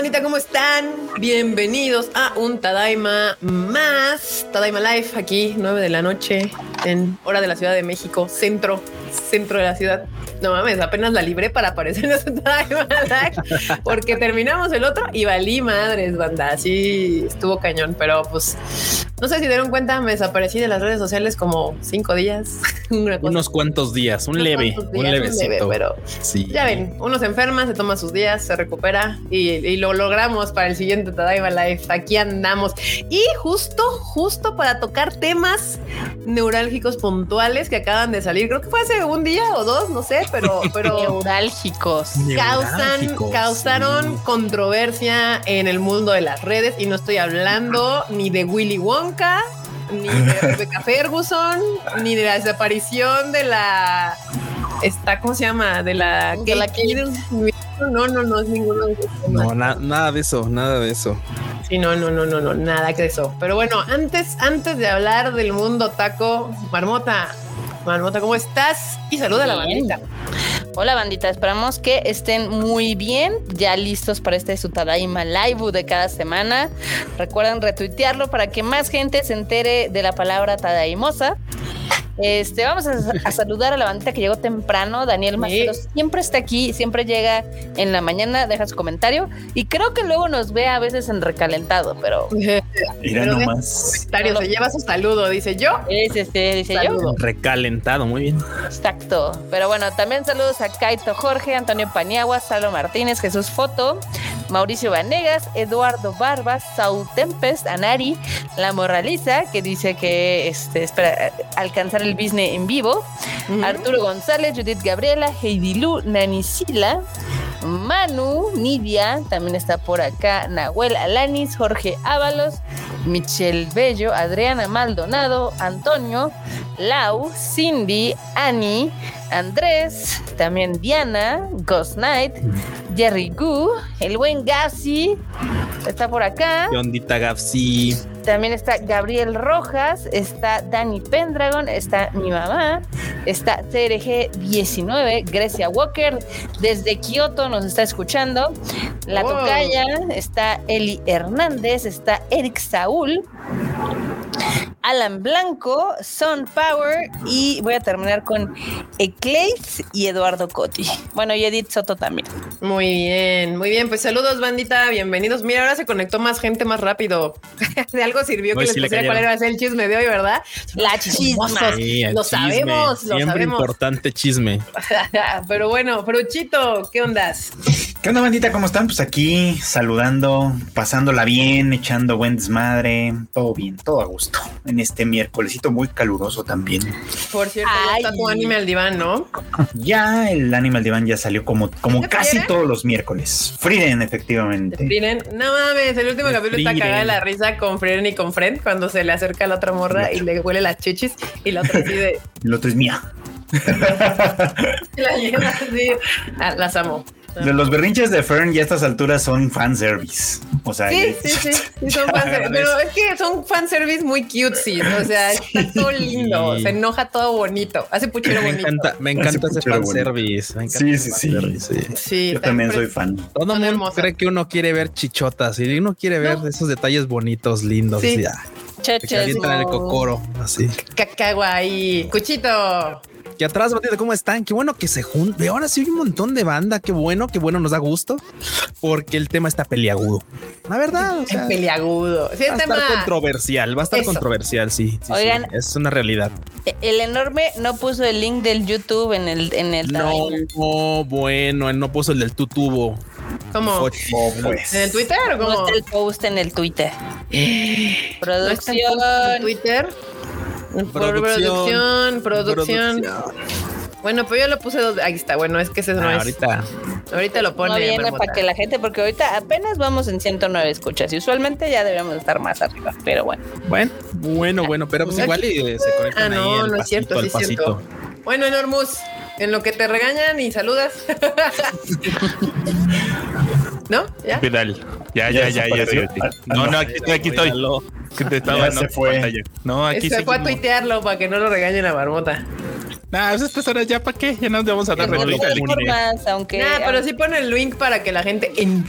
bandita? ¿Cómo están? Bienvenidos a un Tadaima más. Tadaima Live aquí, 9 de la noche, en hora de la Ciudad de México, centro, centro de la ciudad. No mames, apenas la libré para aparecer en porque terminamos el otro y valí madres, banda. Así estuvo cañón, pero pues no sé si dieron cuenta, me desaparecí de las redes sociales como cinco días. Unos cuantos días, un leve, un levecito. pero sí. ya ven, uno se enferma, se toma sus días, se recupera y, lo logramos para el siguiente Tadaima Life. Aquí andamos. Y justo, justo para tocar temas neurálgicos puntuales que acaban de salir. Creo que fue hace un día o dos, no sé, pero, pero neurálgicos. Causan, causaron controversia en el mundo de las redes y no estoy hablando ni de Willy Wonka ni de Rebecca Ferguson, ni de la desaparición de la. Esta, ¿Cómo se llama? De la. De la no, no, no es ninguno de esos No, nada de eso, nada de eso. Sí, no, no, no, no, no, nada que eso. Pero bueno, antes, antes de hablar del mundo taco, Marmota, Marmota, ¿cómo estás? Y saluda a la bandita. Hola bandita, esperamos que estén muy bien, ya listos para este Sutadaima Live de cada semana. Recuerden retuitearlo para que más gente se entere de la palabra Tadaimosa. Este, vamos a, saludar a la bandita que llegó temprano. Daniel Macero siempre está aquí, siempre llega en la mañana, deja su comentario y creo que luego nos ve a veces en recalentado, pero. Mira nomás. se lleva su saludo, dice yo. Es este, dice yo. Recalentado, muy bien. Exacto. Pero bueno, también saludos a Kaito Jorge, Antonio Paniagua, Salo Martínez, Jesús Foto, Mauricio Vanegas, Eduardo Barbas, Saúl Tempest, Anari, La Moraliza, que dice que este, espera alcanzar el business en vivo, Arturo González, Judith Gabriela, Heidi Lu, Nani Sila, Manu, Nidia, también está por acá, Nahuel Alanis, Jorge Ábalos, Michelle Bello, Adriana Maldonado, Antonio, Lau, Cindy, Annie, Andrés, también Diana, Ghost Knight, Jerry Gu, el buen Gassi, está por acá. Yondita Gassi. También está Gabriel Rojas, está Dani Pendragon, está mi mamá, está TRG19, Grecia Walker, desde Kioto nos está escuchando. La tocaya, está Eli Hernández, está Eric Saúl. Alan Blanco, Son Power y voy a terminar con Eclace y Eduardo Cotti. Bueno, y Edith Soto también. Muy bien, muy bien. Pues saludos, bandita. Bienvenidos. Mira, ahora se conectó más gente más rápido. de algo sirvió que les pusiera cuál era el chisme de hoy, ¿verdad? La chisme. lo sabemos, lo Siempre importante chisme. pero bueno, Fruchito, ¿qué ondas? ¿Qué onda, bandita? ¿Cómo están? Pues aquí saludando, pasándola bien, echando buen desmadre, todo bien, todo a gusto. En este miércolesito muy caluroso también. Por cierto, ya está tu Animal Diván, ¿no? Ya el Animal Diván ya salió como, como casi todos los miércoles. Friden, efectivamente. Friden, no mames, el último capítulo está cagada la risa con Friden y con Friend cuando se le acerca a la otra morra y le huele las chichis y la otra así de. El otro es mía. la llena así. Ah, las amo. De los berrinches de Fern ya a estas alturas son fanservice. O sea, sí, sí, sí, sí, son fanservice. Pero es que son fanservice muy cutesy. O sea, está todo lindo. Se enoja todo bonito. Hace puchero me bonito. Encanta, me encanta ese fanservice. Me sí, sí, sí, sí. Yo también soy fan. Todo el mundo cree que uno quiere ver chichotas y uno quiere ver esos detalles bonitos, lindos. Sí. Ya. Que en el cocoro, así. Cacagua ahí. Cuchito. Y atrás, Batida, ¿cómo están? Qué bueno que se junten. Ahora sí hay un montón de banda. Qué bueno, qué bueno, nos da gusto. Porque el tema está peliagudo. La verdad. O peliagudo. va a estar controversial. Va a estar controversial, sí. Oigan, es una realidad. E-, el enorme no puso el link del YouTube en el. En el no, bueno, él no puso el del tutubo. ¿Cómo? Pues. ¿En el Twitter o cómo? No está el post en el Twitter. Producción. ¿No Twitter? Producción, producción, Bueno, pues yo lo puse dos. Ahí está. Bueno, es que ese no ah, es. Ahorita. Ahorita lo pone. No viene para que la gente, porque ahorita apenas vamos en 109 escuchas y usualmente ya debemos estar más arriba. Pero bueno. Bueno, bueno, bueno, pero pues igual y eh, se conectan ah, no, no es cierto, sí es cierto. Bueno, Enormus, en lo que te regañan y saludas. ¿No? ¿Ya? Ya, ya, ya, ya. No, no, aquí estoy, aquí estoy. Que te estaba, se fue. No, aquí se fue a tuitearlo para que no lo regañen a Marmota. Nah, pues estas horas ya para qué, ya nos vamos a dar no, formas, aunque. Nah, pero sí pone el link para que la gente. No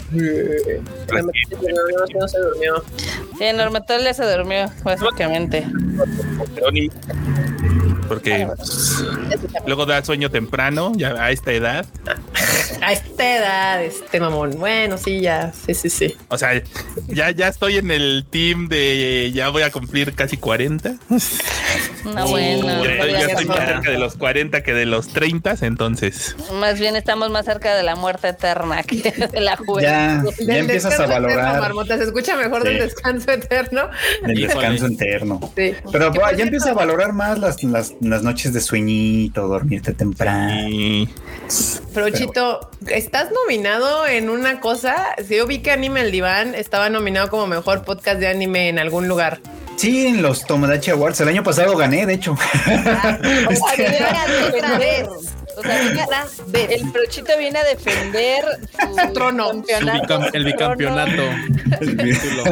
se durmió. Sí, Normatol ya se durmió, básicamente. Porque pues, luego da sueño temprano, ya a esta edad. A esta edad, este mamón. Bueno, sí, ya. Sí, sí, sí. O sea, ya, ya estoy en el team de ya voy a cumplir casi 40. No, bueno. ya, ya estoy más cerca de los 40 que de los 30, entonces. Más bien estamos más cerca de la muerte eterna que de la juventud. Ya, ya Del empiezas a descanso eterno, valorar Marmota, se escucha mejor del descanso eterno. el Híjole. descanso interno. Sí. Pero ya empieza a valorar más las, las, las noches de sueñito, dormirte temprano. Y Pero Chito, ¿estás nominado en una cosa? Si yo vi que Anime El Diván estaba nominado como mejor podcast de anime en algún lugar. Sí, en los Tomodachi Awards. El año pasado gané, de hecho. O sea, viene a defender. O sea, viene a- el Prochito viene a defender su trono. Su campeonato, bicam- el bicampeonato. Título.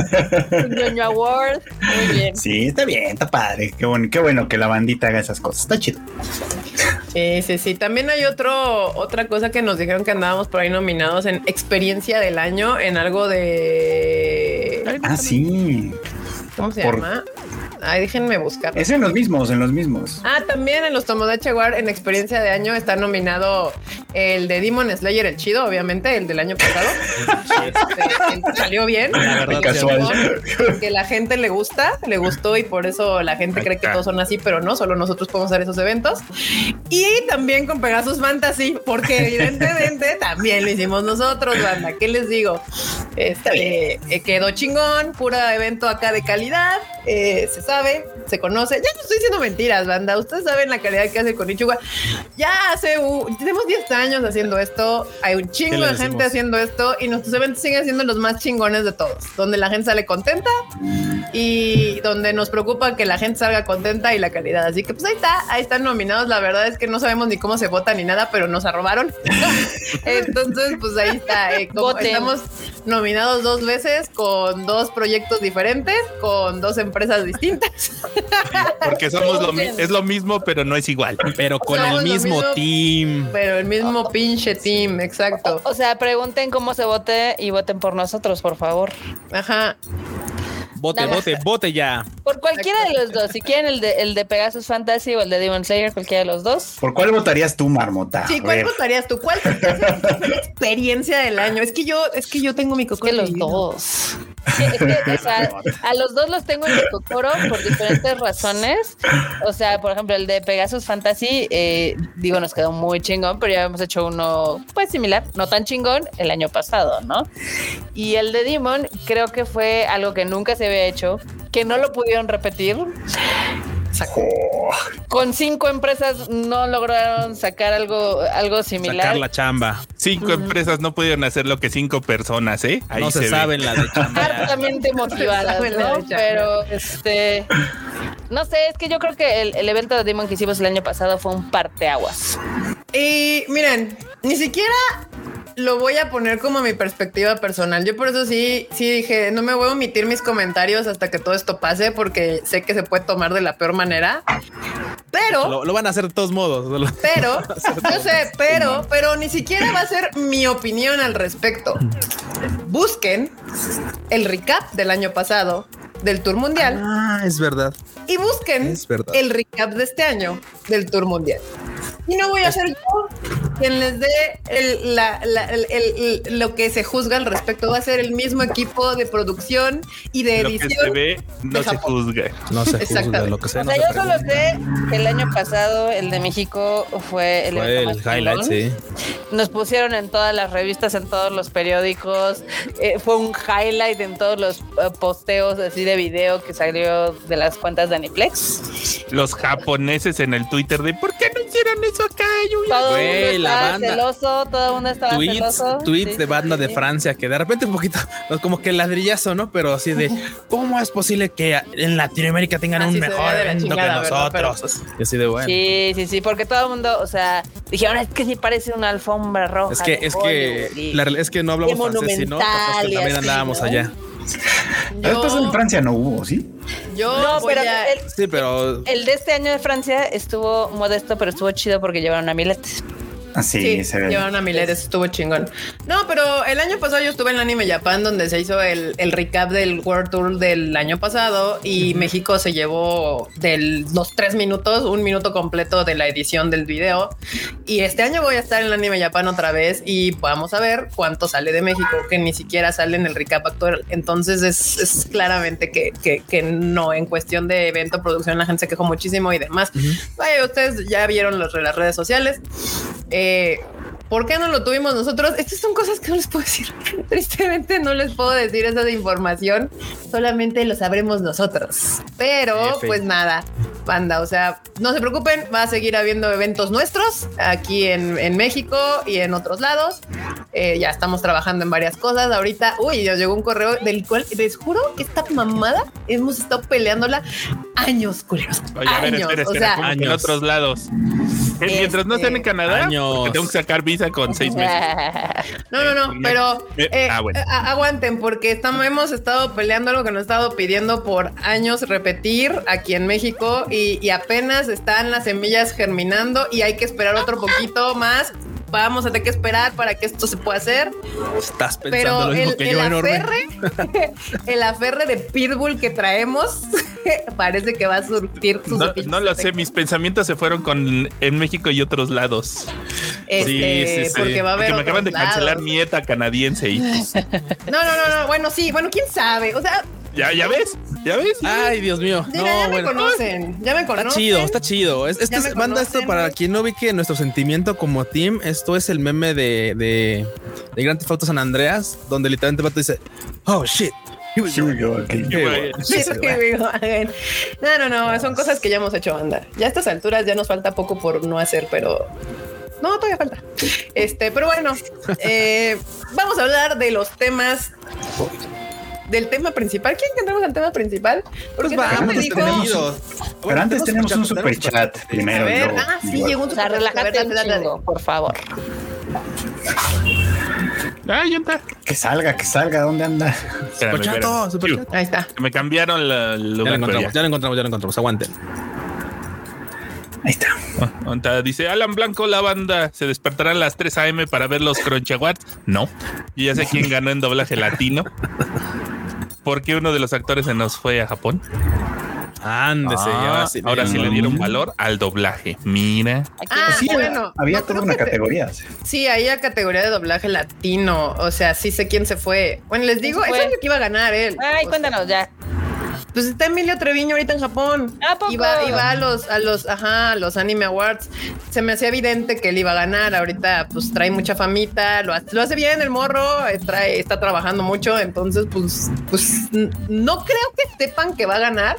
su ñoño award. Muy bien. Sí, está bien, está padre. Qué bueno, qué bueno que la bandita haga esas cosas. Está chido. Sí, sí, sí. También hay otro, otra cosa que nos dijeron que andábamos por ahí nominados en experiencia del año en algo de. Ah, sí. ¿Cómo se Por- llama? Ay, déjenme buscar. Es en los mismos, en los mismos. Ah, también en los Tomodachi Award en experiencia de año está nominado el de Demon Slayer, el chido, obviamente, el del año pasado. Este, salió bien. La verdad, Casual. Que la gente le gusta, le gustó y por eso la gente cree que todos son así, pero no, solo nosotros podemos hacer esos eventos. Y también con Pegasus Fantasy, porque evidentemente también lo hicimos nosotros, banda. ¿Qué les digo? Este eh, quedó chingón, pura evento acá de calidad, eh, se sabe, se conoce. Ya no estoy diciendo mentiras, banda. Ustedes saben la calidad que hace con Ichuga. Ya hace, uh, tenemos 10 años haciendo esto. Hay un ¿Qué chingo de gente haciendo esto y nuestros eventos siguen siendo los más chingones de todos, donde la gente sale contenta y donde nos preocupa que la gente salga contenta y la calidad. Así que pues ahí está, ahí están nominados. La verdad es que no sabemos ni cómo se vota ni nada, pero nos arrobaron. Entonces, pues ahí está. eh, como estamos nominados dos veces con dos proyectos diferentes, con dos empresas distintas. porque somos lo es lo mismo, pero no es igual. Pero con Somos el mismo mismo. team. Pero el mismo pinche team, exacto. O sea, pregunten cómo se vote y voten por nosotros, por favor. Ajá. Bote, Nada. bote, bote ya. Por cualquiera de los dos. Si quieren el de, el de Pegasus Fantasy o el de Demon Slayer, cualquiera de los dos. ¿Por cuál votarías tú, Marmota? Sí, ¿cuál votarías tú? ¿Cuál es la experiencia del año? Es que yo, es que yo tengo mi Es coco que los dos. Sí, es que, o sea, a los dos los tengo en el cocoro por diferentes razones. O sea, por ejemplo, el de Pegasus Fantasy, eh, digo, nos quedó muy chingón, pero ya hemos hecho uno pues similar, no tan chingón, el año pasado, ¿no? Y el de Demon creo que fue algo que nunca se había hecho, que no lo pudieron repetir. Oh, Con cinco empresas no lograron sacar algo, algo similar. Sacar la chamba. Cinco empresas no pudieron hacer lo que cinco personas, ¿eh? Ahí no se, ve. saben la de chamba. hartamente motivadas, ¿no? Pero este no sé, es que yo creo que el, el evento de Demon que hicimos el año pasado fue un parteaguas. Y miren, ni siquiera lo voy a poner como mi perspectiva personal. Yo por eso sí, sí dije, no me voy a omitir mis comentarios hasta que todo esto pase, porque sé que se puede tomar de la peor manera. Pero, Lo, lo van a hacer de todos modos. pero, yo sé, pero, pero ni siquiera va a ser mi opinión al respecto. Busquen el recap del año pasado del Tour Mundial Ah, es verdad. y busquen Es verdad. el recap de este año del Tour Mundial. Y no voy a ser yo quien les dé el- la- la- el- el- el- lo que se juzga al respecto. Va a ser el mismo equipo de producción y de Lo que edición. se ve no se Japón. juzga. No se juzga lo que sea. O no sea, se yo solo sé que el año pasado el de México fue el, Fue el highlight, sí. Nos pusieron en todas las revistas, en todos los periódicos. Eh, fue un highlight en todos los eh, posteos así de video que salió de las cuentas de Aniplex. Los japoneses en el Twitter de ¿por qué no hicieron eso acá? Yuya?" Todo el Güey, mundo la estaba banda. celoso, todo el mundo estaba Tweets, celoso. tweets Sí, de banda sí, de. Francia que de repente un poquito, como que ladrillazo, ¿no? Pero así de, ¿cómo es posible que en Latinoamérica tengan Así un mejor evento que nosotros? Y así de bueno. Sí, sí, sí, porque todo el mundo, o sea, dijeron, es que sí parece una alfombra roja. Es que, es que, Hollywood", y- la realidad es que no hablamos francés, sino también así, andábamos ¿no? allá. Yo, pasada en Francia no hubo, ¿sí? yo No, pero a- el, Sí, pero el de este año de Francia estuvo modesto, pero estuvo chido porque llevaron a Milet. Así Sí, se ve. llevaron a Mileres, estuvo chingón. No, pero el año pasado yo estuve en el Anime Japan donde se hizo el, el recap del World Tour del año pasado y México se llevó de los tres minutos, un minuto completo de la edición del video. Y este año voy a estar en el Anime Japan otra vez y vamos a ver cuánto sale de México, que ni siquiera sale en el recap actual. Entonces es, es claramente que, que, que no, en cuestión de evento, producción, la gente se quejó muchísimo y demás. Vaya, ustedes ya vieron los, las redes sociales. Eh, ¿Por qué no lo tuvimos nosotros? Estas son cosas que no les puedo decir. Tristemente no les puedo decir esa información. Solamente lo sabremos nosotros. Pero F. pues nada, banda. O sea, no se preocupen. Va a seguir habiendo eventos nuestros aquí en, en México y en otros lados. Eh, ya estamos trabajando en varias cosas. Ahorita, uy, nos llegó un correo del cual les juro que esta mamada hemos estado peleándola años, culeros. Oye, a ver, años. espera, o espera, sea, ¿cómo que en años. otros lados. ¿Qué, Mientras no estén en Canadá, Años. porque tengo que sacar visa con seis meses. No, no, no, Eh, pero eh, eh, ah, bueno. aguanten porque estamos, hemos estado peleando algo que nos ha estado pidiendo por años repetir aquí en México y, y apenas están las semillas germinando y hay que esperar otro poquito más. Vamos a tener que esperar para que esto se pueda hacer, estás pensando pero lo mismo el, que el yo, enorme. aferre, el aferre de Pitbull que traemos parece que va a surtir sus No, no lo sé, mis pensamientos se fueron con en México y otros lados. Este, Sí, sí, sí. porque va a haber Porque me acaban de cancelar lados. mi ETA canadiense y pues, No, no, no, no. Bueno, sí, bueno, quién sabe. O sea, ya, ya ves, ya ves. Ay, Dios mío. Diga, No, ya me bueno. conocen, ya me Está conocen. chido, está chido. Es, esto Ya es, me banda, esto para quien no ubique nuestro sentimiento como team, esto es el meme de, de, de Grand Theft Auto San Andreas, donde literalmente el vato dice, oh shit. here we Sí, go". yo, ok. Here we güey. go. Sí, Sí, sí, güey. güey. No, no, no, son cosas que ya hemos hecho, banda. Ya a estas alturas ya nos falta poco por no hacer, pero no, todavía falta. Este, pero bueno, eh, vamos a hablar de los temas. Del tema principal. ¿Quieren que entremos al tema principal? Porque Pues también vamos, me dijo. tenemos- Pero antes tenemos un super chat primero. A ver, luego- ah, sí, igual. llegó un super- chingo, por favor. Ah, ya está. Que salga, que salga. ¿Dónde anda? Superchato, espérame. superchat. Ahí está. Me cambiaron la- el Ya lo encontramos, ya lo encontramos, ya lo encontramos. Aguanten. Ahí está. Ah, Dice Alan Blanco, la banda se despertarán a las 3 a.m. para ver los Crunchy Awards. No, yo ya sé quién ganó en doblaje latino. Porque uno de los actores se nos fue a Japón. Ándese, Ah, ahora sí. ahora sí le dieron valor al doblaje. Mira. Aquí Ah, Sí, bueno. había no toda una que te- categoría. Sí, ahí a categoría de doblaje latino. O sea, sí sé quién se fue. Bueno, les digo, ¿Quién es obvio que iba a ganar él. Ay, O cuéntanos ya. Pues está Emilio Treviño ahorita en Japón. ¿A poco? Y va a los, a los, ajá, a los Anime Awards. Se me hacía evidente que él iba a ganar. Ahorita, pues trae mucha famita, lo, hace- lo hace bien el morro, eh, trae, está trabajando mucho. Entonces, pues, pues no creo que sepan que va a ganar.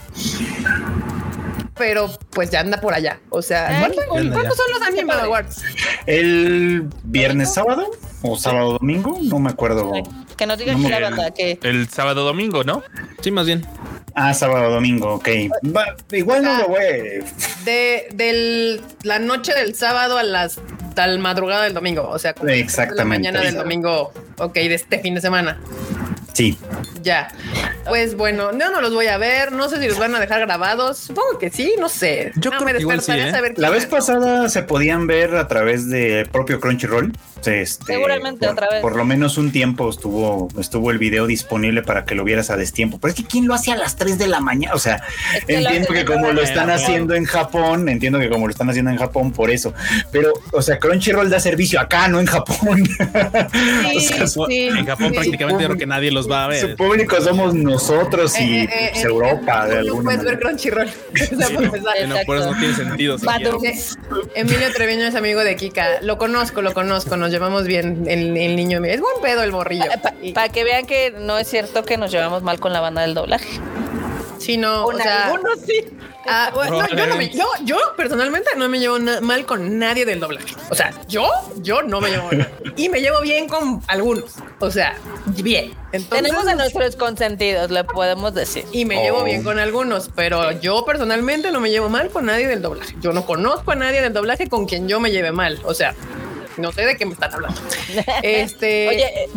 Pero pues ya anda por allá. O sea, Ay, ¿cuánto- qué cool. ¿cuántos son los Anime. Awards? El viernes sábado o sábado domingo, no me acuerdo. Que nos digan No, aquí la el- banda que El sábado domingo, ¿no? Sí, más bien. Ah, sábado domingo, ok. Va, igual no lo voy. de, del la noche del sábado a las tal madrugada del domingo, o sea, como de la Exactamente. mañana del domingo, ok, de este fin de semana. Sí, Ya. Pues bueno, no, no los voy a ver. No sé si los van a dejar grabados. Supongo que sí, no sé. Yo no, creo me que igual sí, a ¿eh? saber la vez pasada se podían ver a través del propio Crunchyroll. Este, Seguramente por, otra vez. Por lo menos un tiempo estuvo, estuvo el video disponible para que lo vieras a destiempo. Pero es que quién lo hace a las 3 de la mañana. O sea, Es que lo entiendo que como lo están haciendo en Japón, entiendo que como lo están haciendo en Japón, por eso. Pero, o sea, Crunchyroll da servicio acá, no en Japón. Sí, O sea, sí, En Japón sí. prácticamente creo que nadie los va a Su ver. público somos nosotros y Eh, eh, eh, pues, eh, Europa de no puedes ver manera. Crunchyroll. O sea, Sí, por no, por eso no tiene sentido. Eh, Emilio Treviño es amigo de Kika. Lo conozco, lo conozco. Nos llevamos bien. El, el niño es buen pedo el morrillo. Y- Para que vean que no es cierto que nos llevamos mal con la banda del doblaje. Sí, no. Con o sea, algunos sí. Ah, bueno, no, yo, no me- yo, yo personalmente no me llevo mal con nadie del doblaje. O sea, yo, yo no me llevo mal. Y me llevo bien con algunos. O sea, bien. Entonces, Tenemos a nuestros consentidos, le podemos decir. y me llevo Oh. bien con algunos, pero yo personalmente no me llevo mal con nadie del doblaje. Yo no conozco a nadie del doblaje con quien yo me lleve mal. O sea, No sé de qué me están hablando. Este. Oye, eh,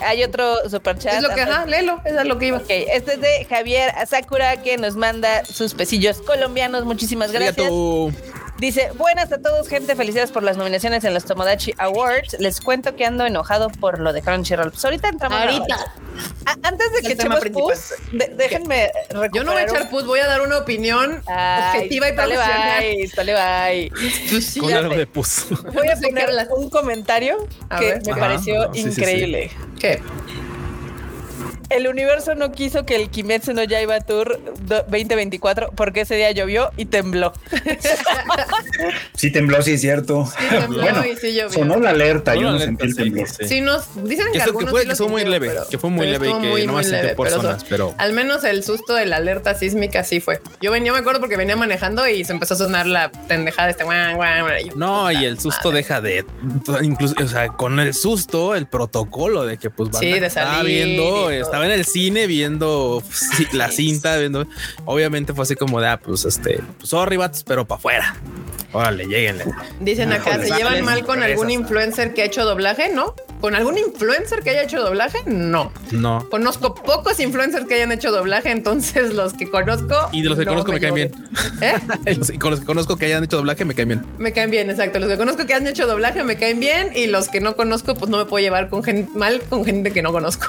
hay otro superchat. es lo que, ajá, léelo, eso es lo que iba. Ok, este es de Javier Asakura que nos manda sus pesillos colombianos. Muchísimas gracias. Arigato. Dice, buenas a todos, gente, felicidades por las nominaciones en los Tomodachi Awards. Les cuento que ando enojado por lo de Crunchyroll. Pues ahorita entramos. a- Ahorita. Ah, antes de que echemos pus, de- déjenme Yo no voy a echar pus, voy a dar una opinión objetiva y profesional. Dale, bye. Pues sí, Con algo de pus. Voy a poner un comentario A que ver. me Ajá, pareció sí, sí, sí. increíble. ¿Qué? El universo no quiso que el Kimetsu no Yaiba Tour do- 2024 porque ese día llovió y tembló. Sí tembló, sí es cierto. Sí, tembló bueno, y sí llovió. sonó la alerta, yo no sentí el temblor. sí, Sí, nos dicen que, Que, eso- que fue, sí que muy leve, pero- que fue muy pero leve y que muy, sintió leve, pero personas, eso- pero- al menos el susto de la alerta sísmica sí fue. Yo venía, me acuerdo porque venía manejando y se empezó a sonar la pendejada de este guan, guan, guan, y yo, No, puta y el susto madre. deja de, incluso, o sea, con el susto, el protocolo de que pues Sí, de estaba salir y viendo, todo. Estaba en el cine viendo sí, la cinta, viendo, obviamente fue así como de, ah, pues este, pues, sorry, vatos, pero para afuera. Órale, lleguenle. Dicen acá, ¿se llevan mal con algún influencer que ha hecho doblaje? ¿No? ¿Con algún influencer que haya hecho doblaje? No. No. Conozco pocos influencers que hayan hecho doblaje, entonces los que conozco. Y de los que no conozco me caen bien. ¿Eh? Y los- y con los que conozco que hayan hecho doblaje me caen bien. Me caen bien, exacto. Los que conozco que han hecho doblaje me caen bien y los que no conozco, pues no me puedo llevar con gente mal con gente que no conozco.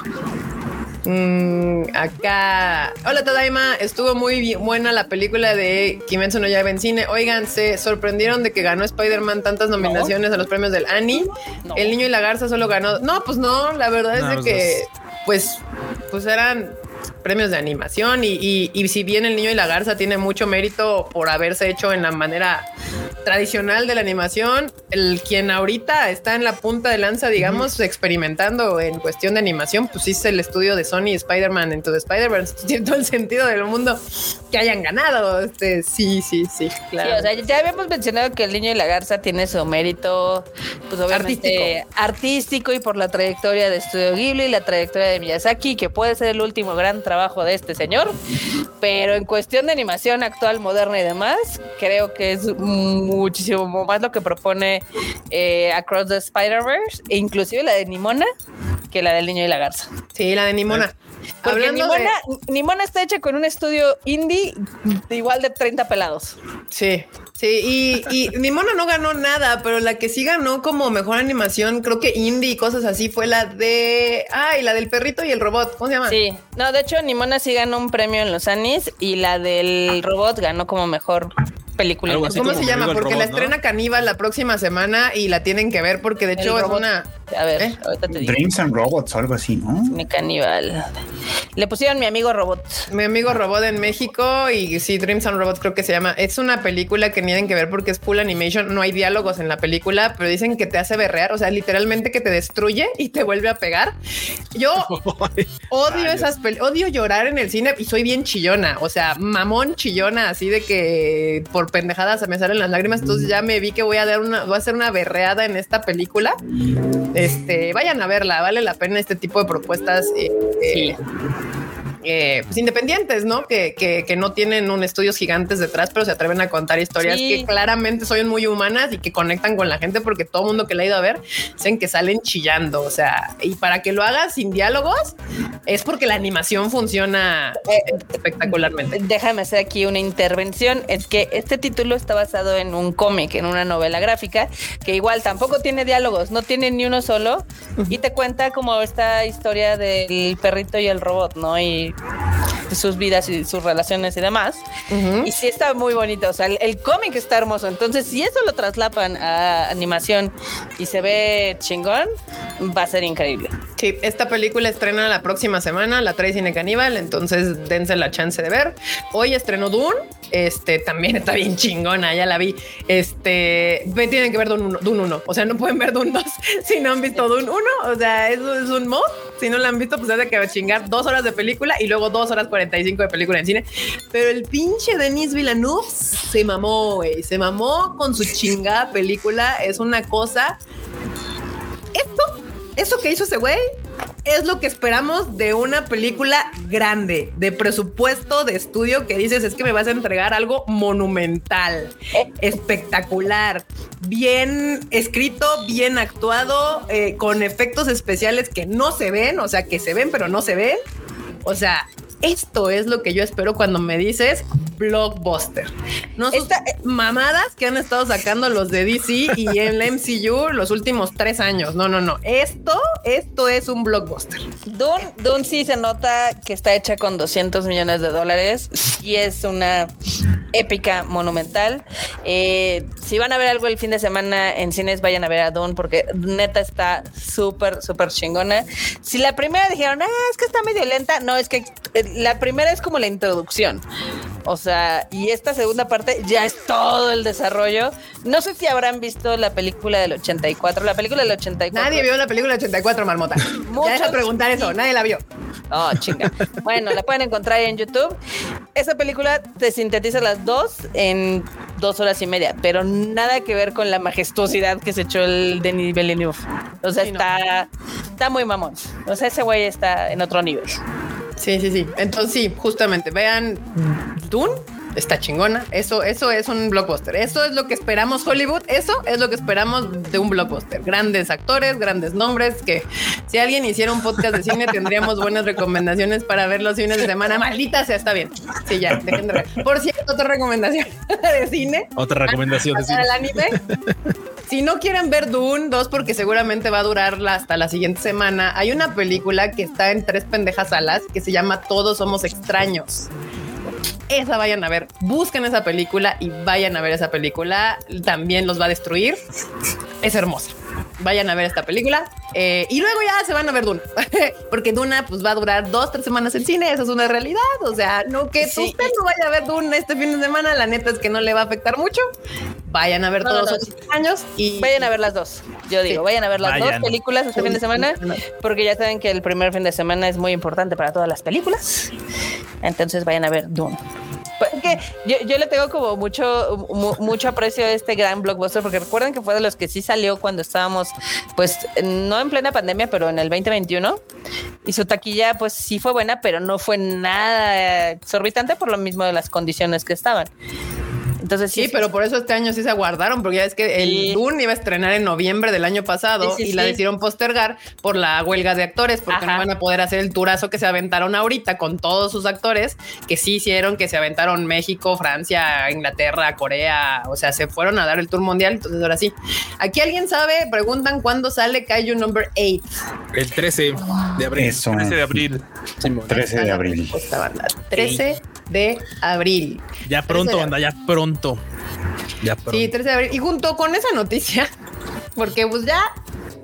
Mm, acá. Hola Tadaima, estuvo muy buena la película de Kimetsu no Yaiba en cine. Oigan, se sorprendieron de que ganó Spider-Man tantas nominaciones a los premios del Annie. No. El niño y la garza solo ganó. No, pues no, la verdad es de que pues pues eran premios de animación y, y- y si bien el niño y la garza tiene mucho mérito por haberse hecho en la manera tradicional de la animación, el quien ahorita está en la punta de lanza, digamos, experimentando en cuestión de animación, pues es el estudio de Sony Spider-Man Into the Spider-Verse. Tiene todo el sentido del mundo que hayan ganado. Este, sí, sí, sí, claro. Sí, o sea, ya habíamos mencionado que el niño y la garza tiene su mérito, pues obviamente artístico. y por la trayectoria de Estudio Ghibli y la trayectoria de Miyazaki, que puede ser el último gran trabajo de este señor. Pero en cuestión de animación actual, moderna y demás, creo que es muchísimo más lo que propone eh, Across the Spider-Verse, e inclusive la de Nimona, que la del niño y la garza. Sí, la de Nimona. Porque de- Nimona, Nimona está hecha con un estudio indie de igual de 30 pelados. Sí, sí, y, y Nimona no ganó nada, pero la que sí ganó como mejor animación, creo que indie y cosas así, fue la de. Ay, la del perrito y el robot. ¿Cómo se llama? Sí, no, de hecho, Nimona sí ganó un premio en los Anis y la del robot ganó como mejor película. ¿Cómo se llama? Porque la estrena Caníbal la próxima semana y la tienen que ver porque de hecho es una. A ver, ¿Eh? ahorita te digo. Dreams and Robots o algo así, ¿no? Mi caníbal. Le pusieron mi amigo robot. Mi amigo Robot en México y sí, Dreams and Robots creo que se llama. Es una película que tienen que ver porque es full animation. No hay diálogos en la película, pero dicen que te hace berrear. O sea, literalmente que te destruye y te vuelve a pegar. Yo odio esas pel- odio llorar en el cine y soy bien chillona. O sea, mamón chillona, así de que por pendejadas se me salen las lágrimas. Entonces ya me vi que voy a dar una, voy a hacer una berreada en esta película. Este, vayan a verla, vale la pena este tipo de propuestas. eh, eh, eh, pues independientes, ¿no? Que, que, que no tienen un estudios gigantes detrás, pero se atreven a contar historias Sí. que claramente son muy humanas y que conectan con la gente porque todo mundo que la ha ido a ver dicen que salen chillando. O sea, y para que lo hagas sin diálogos es porque la animación funciona Eh, espectacularmente. Déjame hacer aquí una intervención. Es que este título está basado en un cómic, en una novela gráfica, que igual tampoco tiene diálogos, no tiene ni uno solo, y te cuenta como esta historia del perrito y el robot, ¿no? Y sus vidas y sus relaciones y demás. Y sí está muy bonito, o sea, el, el cómic está hermoso. Entonces, si eso lo traslapan a animación y se ve chingón, va a ser increíble. Sí, esta película estrena la próxima semana, la trae Cine Caníbal, entonces dense la chance de ver. Hoy estrenó Dune, este también está bien chingona, ya la vi. Este, ve, tienen que ver Dune 1, Dune 1, o sea, no pueden ver Dune 2 si no han visto Dune 1, o sea, eso es un mod. Si no la han visto, pues es de que chingar dos horas de película y luego dos horas 45 de película en cine. Pero el pinche Denis Villeneuve se mamó, güey, se mamó con su chingada película. Es una cosa esto, eso que hizo ese güey, es lo que esperamos de una película grande, de presupuesto, de estudio, que dices es que me vas a entregar algo monumental, espectacular, bien escrito, bien actuado, eh, con efectos especiales que no se ven, o sea, que se ven pero no se ven. O sea, esto es lo que yo espero cuando me dices blockbuster. No sus Esta- mamadas que han estado sacando los de DC y en la MCU los últimos tres años. No, no, no. Esto, esto es un blockbuster. Dune, Dune sí se nota que está hecha con 200 millones de dólares y es una épica monumental. Eh, si van a ver algo el fin de semana en cines, vayan a ver a Dune porque neta está súper, súper chingona. Si la primera dijeron, ah, es que está medio lenta, no, es que eh, la primera es como la introducción. O sea, y esta segunda parte ya es todo el desarrollo. No sé si habrán visto la película del 84. La película del 84. Nadie vio la película 84, Marmota. Ya deja de preguntar eso. Nadie la vio. Oh, chinga. Bueno, la pueden encontrar en YouTube. Esa película te sintetiza las dos en dos horas y media, pero nada que ver con la majestuosidad que se echó el Denis Villeneuve. O sea, Sí, no. está, está muy mamón. O sea, ese güey está en otro nivel. Sí, sí, sí. Entonces sí, justamente vean Dune. Está chingona. Eso, eso es un blockbuster. Eso es lo que esperamos Hollywood. Eso es lo que esperamos de un blockbuster. Grandes actores, grandes nombres. Que si alguien hiciera un podcast de cine, tendríamos buenas recomendaciones para ver los fines de semana. Maldita sea, está bien. Sí, ya, dejen de ver. Por cierto, otra recomendación de cine. Otra recomendación de para cine. el anime. Si no quieren ver Dune 2, porque seguramente va a durar hasta la siguiente semana, hay una película que está en tres pendejas salas que se llama Todos somos extraños. Esa vayan a ver, busquen esa película y vayan a ver esa película. También los va a destruir. Es hermosa. Vayan a ver esta película eh, y luego ya se van a ver Duna, porque Duna pues va a durar dos, tres semanas en cine. Eso es una realidad. O sea, no que Sí. usted no vaya a ver Duna este fin de semana. La neta es que no le va a afectar mucho. Vayan a ver No, no, todos no. los años y Vayan a ver las dos. Yo digo, Sí. vayan a ver las Vayan. dos películas este fin de semana, porque ya saben que el primer fin de semana es muy importante para todas las películas. Entonces vayan a ver Dune. Porque yo, yo le tengo como mucho, mu- mucho aprecio a este gran blockbuster, porque recuerden que fue de los que sí salió cuando estábamos, pues, no en plena pandemia, pero en el 2021. Y su taquilla, pues sí fue buena, pero no fue nada exorbitante por lo mismo de las condiciones que estaban. Entonces Sí, pero por eso este año sí se aguardaron, porque ya es que el Sí. Dune iba a estrenar en noviembre del año pasado Sí, sí, y la decidieron postergar por la huelga de actores, porque Ajá. no van a poder hacer el turazo que se aventaron ahorita con todos sus actores, que sí hicieron, que se aventaron México, Francia, Inglaterra, Corea, o sea, se fueron a dar el tour mundial, entonces ahora sí. Aquí alguien sabe, preguntan cuándo sale Kaiju Number 8. El 13 de abril. Eso. 13 de abril. Simón. 13 de abril. Esta banda, 13 de abril. Ya pronto, 13 de banda, ya pronto. Ya pronto. Sí, 13 de abril. Y junto con esa noticia, porque pues ya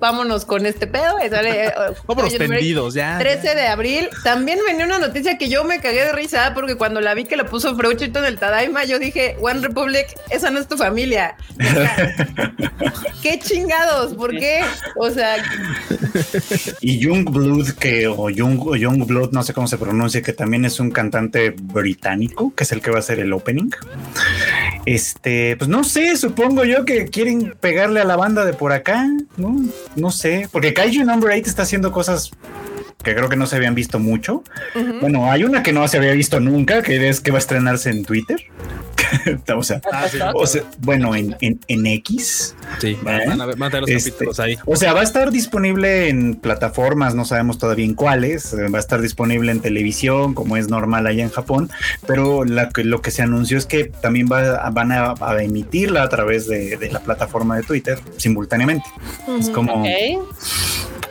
vámonos con este pedo. eh, sale, eh, Vámonos tendidos, ya. 13 de abril. También venía una noticia que yo me cagué de risa porque cuando la vi que la puso Freuchito en el Tadaima, yo dije, One Republic, esa no es tu familia. O sea, ¿Qué chingados? ¿Por qué? O sea, Y Youngblood, que, o, Young, o Youngblood, no sé cómo se pronuncia, que también es un cantante británico, que es el que va a hacer el opening. Este, pues no sé, supongo yo que quieren pegarle a la banda de por acá, ¿no? No sé, porque Kaiju Number 8 está haciendo cosas que creo que no se habían visto mucho. Bueno, hay una que no se había visto nunca, que es que va a estrenarse en Twitter. o sea, Ah, sí. o sea, bueno, en, en, en X. Sí, ¿Eh? van a ver, van a los Este, capítulos ahí. O sea, va a estar disponible en plataformas, no sabemos todavía en cuáles, eh, va a estar disponible en televisión, como es normal allá en Japón, pero la que- lo que se anunció es que también va- van a, a emitirla a través de, de la plataforma de Twitter simultáneamente. Es como, Ok.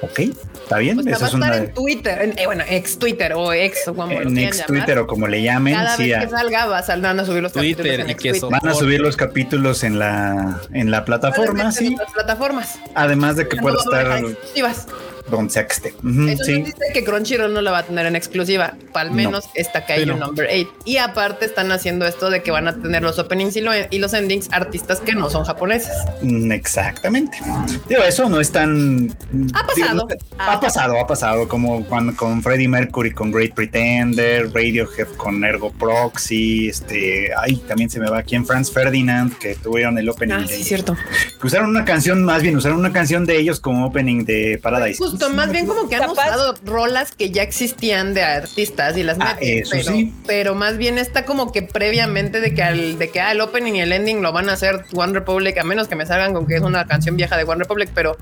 ok, está bien, sea, eso va a es una estar en Twitter, en- eh, bueno, ex Twitter o ex, como en ex llamar. Twitter o como le llamen, Cada sí, vez a- que salga, va a a subir los Twitter capítulos en y ex que Twitter. van a subir los capítulos en la en la plataforma, Probablemente en sí, otras plataformas. además de que a haber estar. Donde sea que esté. Eso sí. nos dice que Crunchyroll no la va a tener en exclusiva, al No. menos esta Sí, no. Number 8. Y aparte están haciendo esto de que van a tener los openings y, lo- y los endings artistas que no son japoneses. Mm, Exactamente. Digo, eso no es tan. Ha pasado. digo, ha pasado, ha pasado. Como cuando con Freddie Mercury con Great Pretender, Radiohead con Ergo Proxy. Este, ay, también se me va aquí en Franz Ferdinand, que tuvieron el opening. Ah, de- sí, cierto. que usaron una canción, más bien usaron una canción de ellos como opening de Paradise. Justo justo, más bien como que han Capaz- usado rolas que ya existían de artistas y las Ah, meten, eso pero, sí. pero más bien está como que previamente de que al de que ah, el opening y el ending lo van a hacer One Republic, a menos que me salgan con que es una canción vieja de One Republic, pero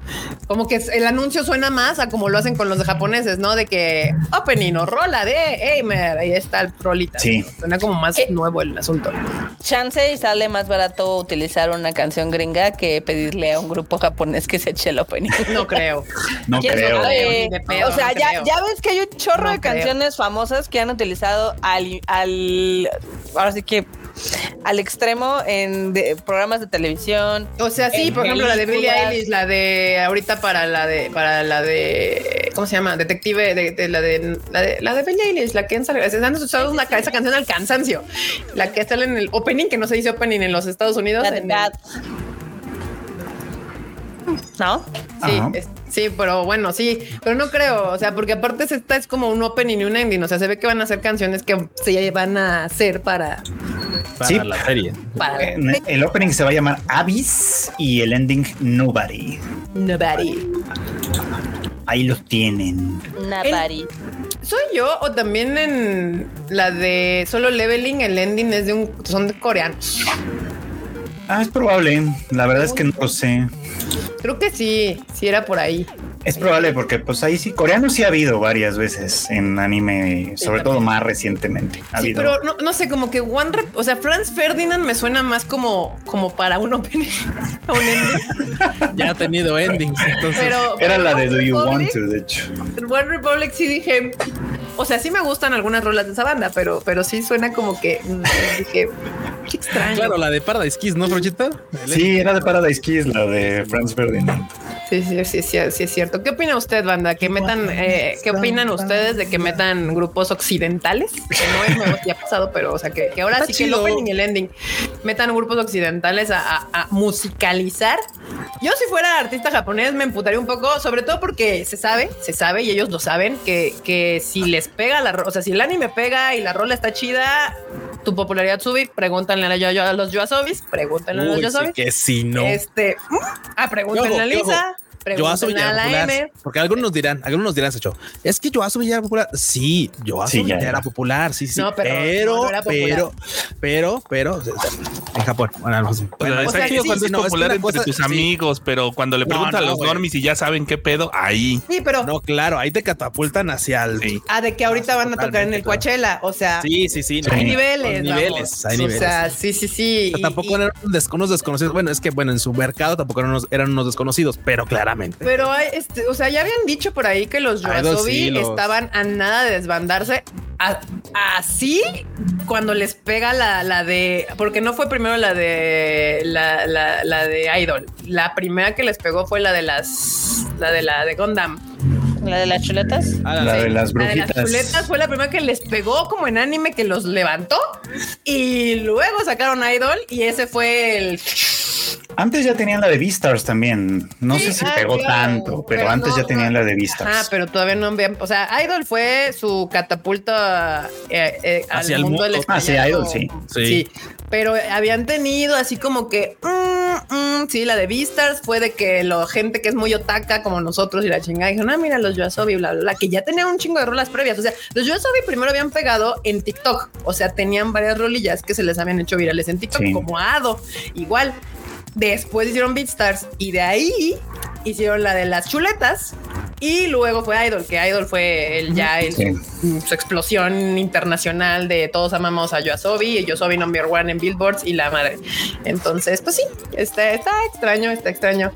como que el anuncio suena más a como lo hacen con los japoneses, ¿no? De que opening o rola de Aimer, ahí está el rolita. Sí. Suena como más ¿Qué? nuevo el asunto. Chance y sale más barato utilizar una canción gringa que pedirle a un grupo japonés que se eche el opening. No creo. No ¿Quién creo. sabe? Ni de pedo, o sea, no ya, creo. ya ves que hay un chorro No de creo. canciones famosas que han utilizado al, al ahora sí que al extremo en de- programas de televisión. O sea, sí, por ejemplo, la de Billie. Eilish, la de ahorita para la de para la de ¿cómo se llama? Detective de, de la de la de la de Billie Eilish, la que han han usado una esa canción al cansancio, la que sale en el opening que no se dice opening en los Estados Unidos. La de en el-. ¿No? sí, es- sí, pero bueno, sí, pero no creo, o sea, porque aparte esta es como un opening y un ending, o sea, se ve que van a hacer canciones que se van a hacer para Para Sí. la serie. para Eh, El opening se va a llamar Abyss y el ending Nobody. nobody. Ahí los tienen. Nabari. ¿Soy yo o también en la de solo leveling el ending es de un son de coreanos? Ah, es probable. La verdad es que no lo sé. Creo que sí, sí era por ahí. Es probable porque pues ahí sí, coreano sí ha habido varias veces en anime, sobre todo más recientemente. Ha Sí, habido. pero no, no sé, como que One Rep, o sea, Franz Ferdinand me suena más como, como para un opening, un ending. Ya ha tenido endings. Entonces, Pero Era la de Do You Want To, de hecho. One Republic sí dije, o sea, sí me gustan algunas rolas de esa banda, pero, pero sí suena como que mm, dije, qué extraño. claro, la de Paradise Kiss, ¿no, Frochita? Sí, era de Paradise Kiss, la de Franz Ferdinand. Sí, sí, sí, sí, sí es cierto. ¿Qué opina usted, banda? Que metan, eh, ¿qué opinan ustedes de que metan grupos occidentales? Que no es nuevo, ya ha pasado, pero o sea que, que ahora Está sí que el chido. opening y el ending metan grupos occidentales a, a- a musicalizar. Yo si fuera artista japonés me emputaría un poco, sobre todo porque se sabe, se sabe y ellos lo saben que, que si les pega la, o sea, si el anime pega y la rola está chida, tu popularidad sube. Pregúntanle a, yo- a los Yoasobis, pregúntenle a los Uy, sí Yoasobis. que sí, no. Este, ah, pregúntenle Ojo, a ojo. Lisa. A era la popular. Porque algunos nos dirán, algunos nos dirán, Sacho, es que Yoasobi ya era popular. Sí, Yoasobi Sí, ya, era. era popular. Sí, sí. No, pero pero, no, no era popular. pero, pero, pero, en Japón. Bueno, no sé. O sea, Bueno, está sea, chido sí, cuando sí, es no, es que popular entre cosa- tus sí. amigos, pero cuando le preguntan no, a los normis y ya saben qué pedo, ahí. Sí, pero no, claro, ahí te catapultan hacia el. Sí. ah, de que ahorita van a tocar en el. Coachella, o sea, Sí, sí, sí. no. hay Sí. niveles, Hay niveles, hay niveles. O sea, sí, sí, sí. Pero tampoco y- eran unos desconocidos. Bueno, es que bueno, en su mercado tampoco eran unos, eran unos desconocidos, pero claramente. Pero hay, este, o sea, ya habían dicho por ahí que los Yoasobi sí, los- estaban a nada de desbandarse. A- así cuando les pega la, la de, porque no fue primero la de la, la, la de Idol. La primera que les pegó fue la de las, la de la de Gundam. La de las chuletas. Ah, La sí. de las La de las brujitas. chuletas fue la primera que les pegó como en anime que los levantó y luego sacaron Idol y ese fue el Antes ya tenían la de Beastars también. No Sí, sé si ah, pegó claro, tanto, pero, pero antes no, ya tenían no. la de Ah, Beastars. pero todavía no habían, o sea, Idol fue su catapulta eh, eh, al Hacia el mundo del mundo. Ah, sí. Idol, sí. sí. Sí. pero habían tenido así como que, mm, mm, sí, la de Beastars fue de que la gente que es muy otaka como nosotros y la chingada dijeron, ah, mira los Yoasobi, bla, bla, bla, que ya tenían un chingo de rolas previas. O sea, los Yoasobi primero habían pegado en TikTok, o sea, tenían varias rolillas que se les habían hecho virales en TikTok, Sí. como Ado, igual. Después hicieron Beatstars y de ahí hicieron la de las chuletas y luego fue Idol, que Idol fue el ya el- Sí. su, su explosión internacional de todos amamos a Yoasobi y Yoasobi number one en billboards y la madre. Entonces, pues sí, está, está extraño, está extraño.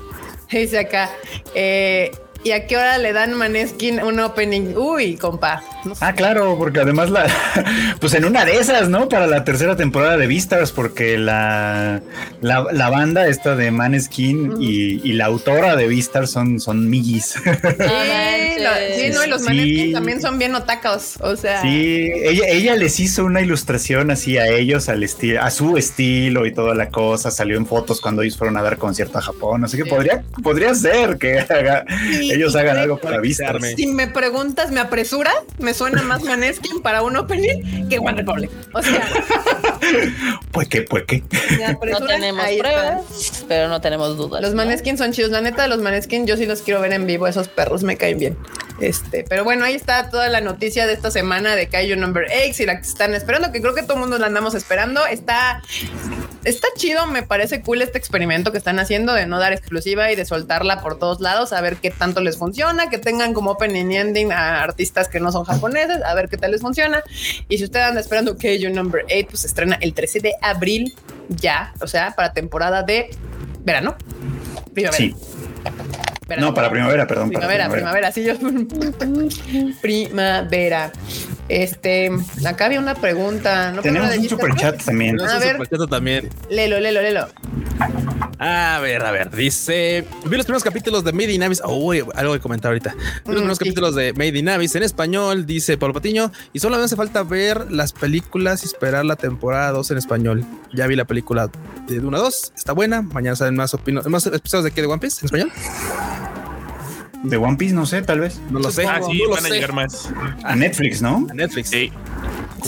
Dice acá, eh, ¿y a qué hora le dan Maneskin un opening? Uy, compa. no sé. Ah, claro, porque además la, pues en una de esas, ¿no? Para la tercera temporada de Beastars, porque la, la, la banda esta de Maneskin y, y la autora de Beastars son, son migis. Sí, lo- sí, no, y los Sí. Maneskin también son bien otacos. O sea, Sí, ella, ella les hizo una ilustración así a ellos, al estilo, a su estilo y toda la cosa. Salió en fotos cuando ellos fueron a dar concierto a Japón. Así que Sí. podría, podría ser que haga- Y- ellos y hagan creo algo para quitarme. Si me preguntas, ¿me apresura? Me suena más Maneskin para un opening que One Republic. O sea, Pues qué, pues qué. Me No apresuran, tenemos ahí está. pruebas, pero no tenemos dudas. Los ¿no? Maneskin son chidos. La neta, los Maneskin yo sí los quiero ver en vivo. Esos perros me caen bien. Este, pero bueno, ahí está toda la noticia de esta semana de Kaiju Number 8 y la que están esperando, que creo que todo el mundo la andamos esperando. Está, está chido, me parece cool este experimento que están haciendo de no dar exclusiva y de soltarla por todos lados, a ver qué tanto les funciona, que tengan como opening y ending a artistas que no son japoneses, a ver qué tal les funciona. Y si ustedes andan esperando Kaiju Number 8, pues estrena el 13 de abril ya, o sea, para temporada de verano. Sí. Verano. No, para primavera, perdón. Primavera, para primavera, sí, yo. primavera. Este, acá había una pregunta. ¿no? Tenemos ¿De un Gita super Cruz? chat también. A ver. También. Lelo, lelo, lelo. A ver, a ver, dice, vi los primeros capítulos de Made in Abyss. Uy, algo que comentar ahorita. Vi los Mm, primeros sí. capítulos de Made in Abyss en español, dice Pablo Patiño, y solo me hace falta ver las películas y esperar la temporada 2 en español. Ya vi la película de 1 a 2, está buena. Mañana salen más más episodios de qué de One Piece en español. De One Piece, no sé, tal vez. No lo sé. Ah, sí, no van a sé. llegar más. A Netflix, ¿no? A Netflix. Sí.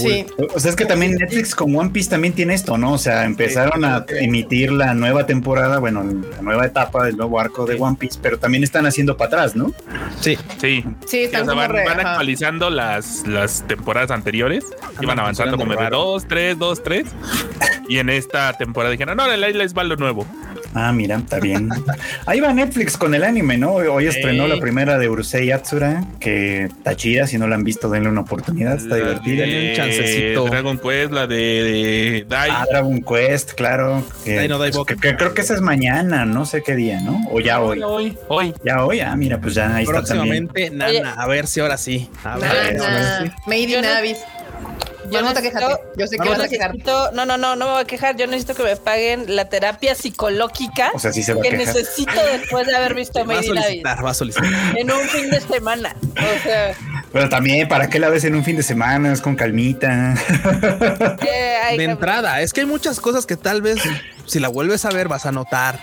Sí. O sea, es que también Netflix con One Piece también tiene esto, ¿no? O sea, empezaron a emitir la nueva temporada, bueno, la nueva etapa del nuevo arco de One Piece, pero también están haciendo para atrás, ¿no? Sí. Sí. Sí, o sea, van, re- van ajá. actualizando las, las temporadas anteriores y van Andan avanzando como de funcionando raro. 2, 3, 2, 3. Y en esta temporada dijeron, no, la isla es va lo nuevo. Ah, mira, está bien. Ahí va Netflix con el anime, ¿no? Hoy estrenó la primera de Urusei Yatsura, que está chida, si no la han visto, denle una oportunidad, está La divertida. De chancecito. Dragon Quest, la de, de Dai. Ah, Dragon Quest, claro. Que, Dai no Dai pues, Boku. que- que creo que esa es mañana, no sé qué día, ¿no? O ya hoy. Hoy, hoy. Ya hoy, ah, mira, pues ya ahí está también. Próximamente, Nana, a ver si ahora sí. A ver, ver, Nana. Made in Abyss. Yo No, te quejate. Yo sé que vas a quejar. no, no, no, no me voy a quejar. Yo necesito que me paguen la terapia psicológica O sea, sí se va a que necesito después de haber visto Made in Abyss solicitar, va a solicitar. en un fin de semana. O sea, Pero también, ¿para qué la ves en un fin de semana? Es con calmita. eh, De entrada, es que hay muchas cosas que tal vez si la vuelves a ver vas a notar.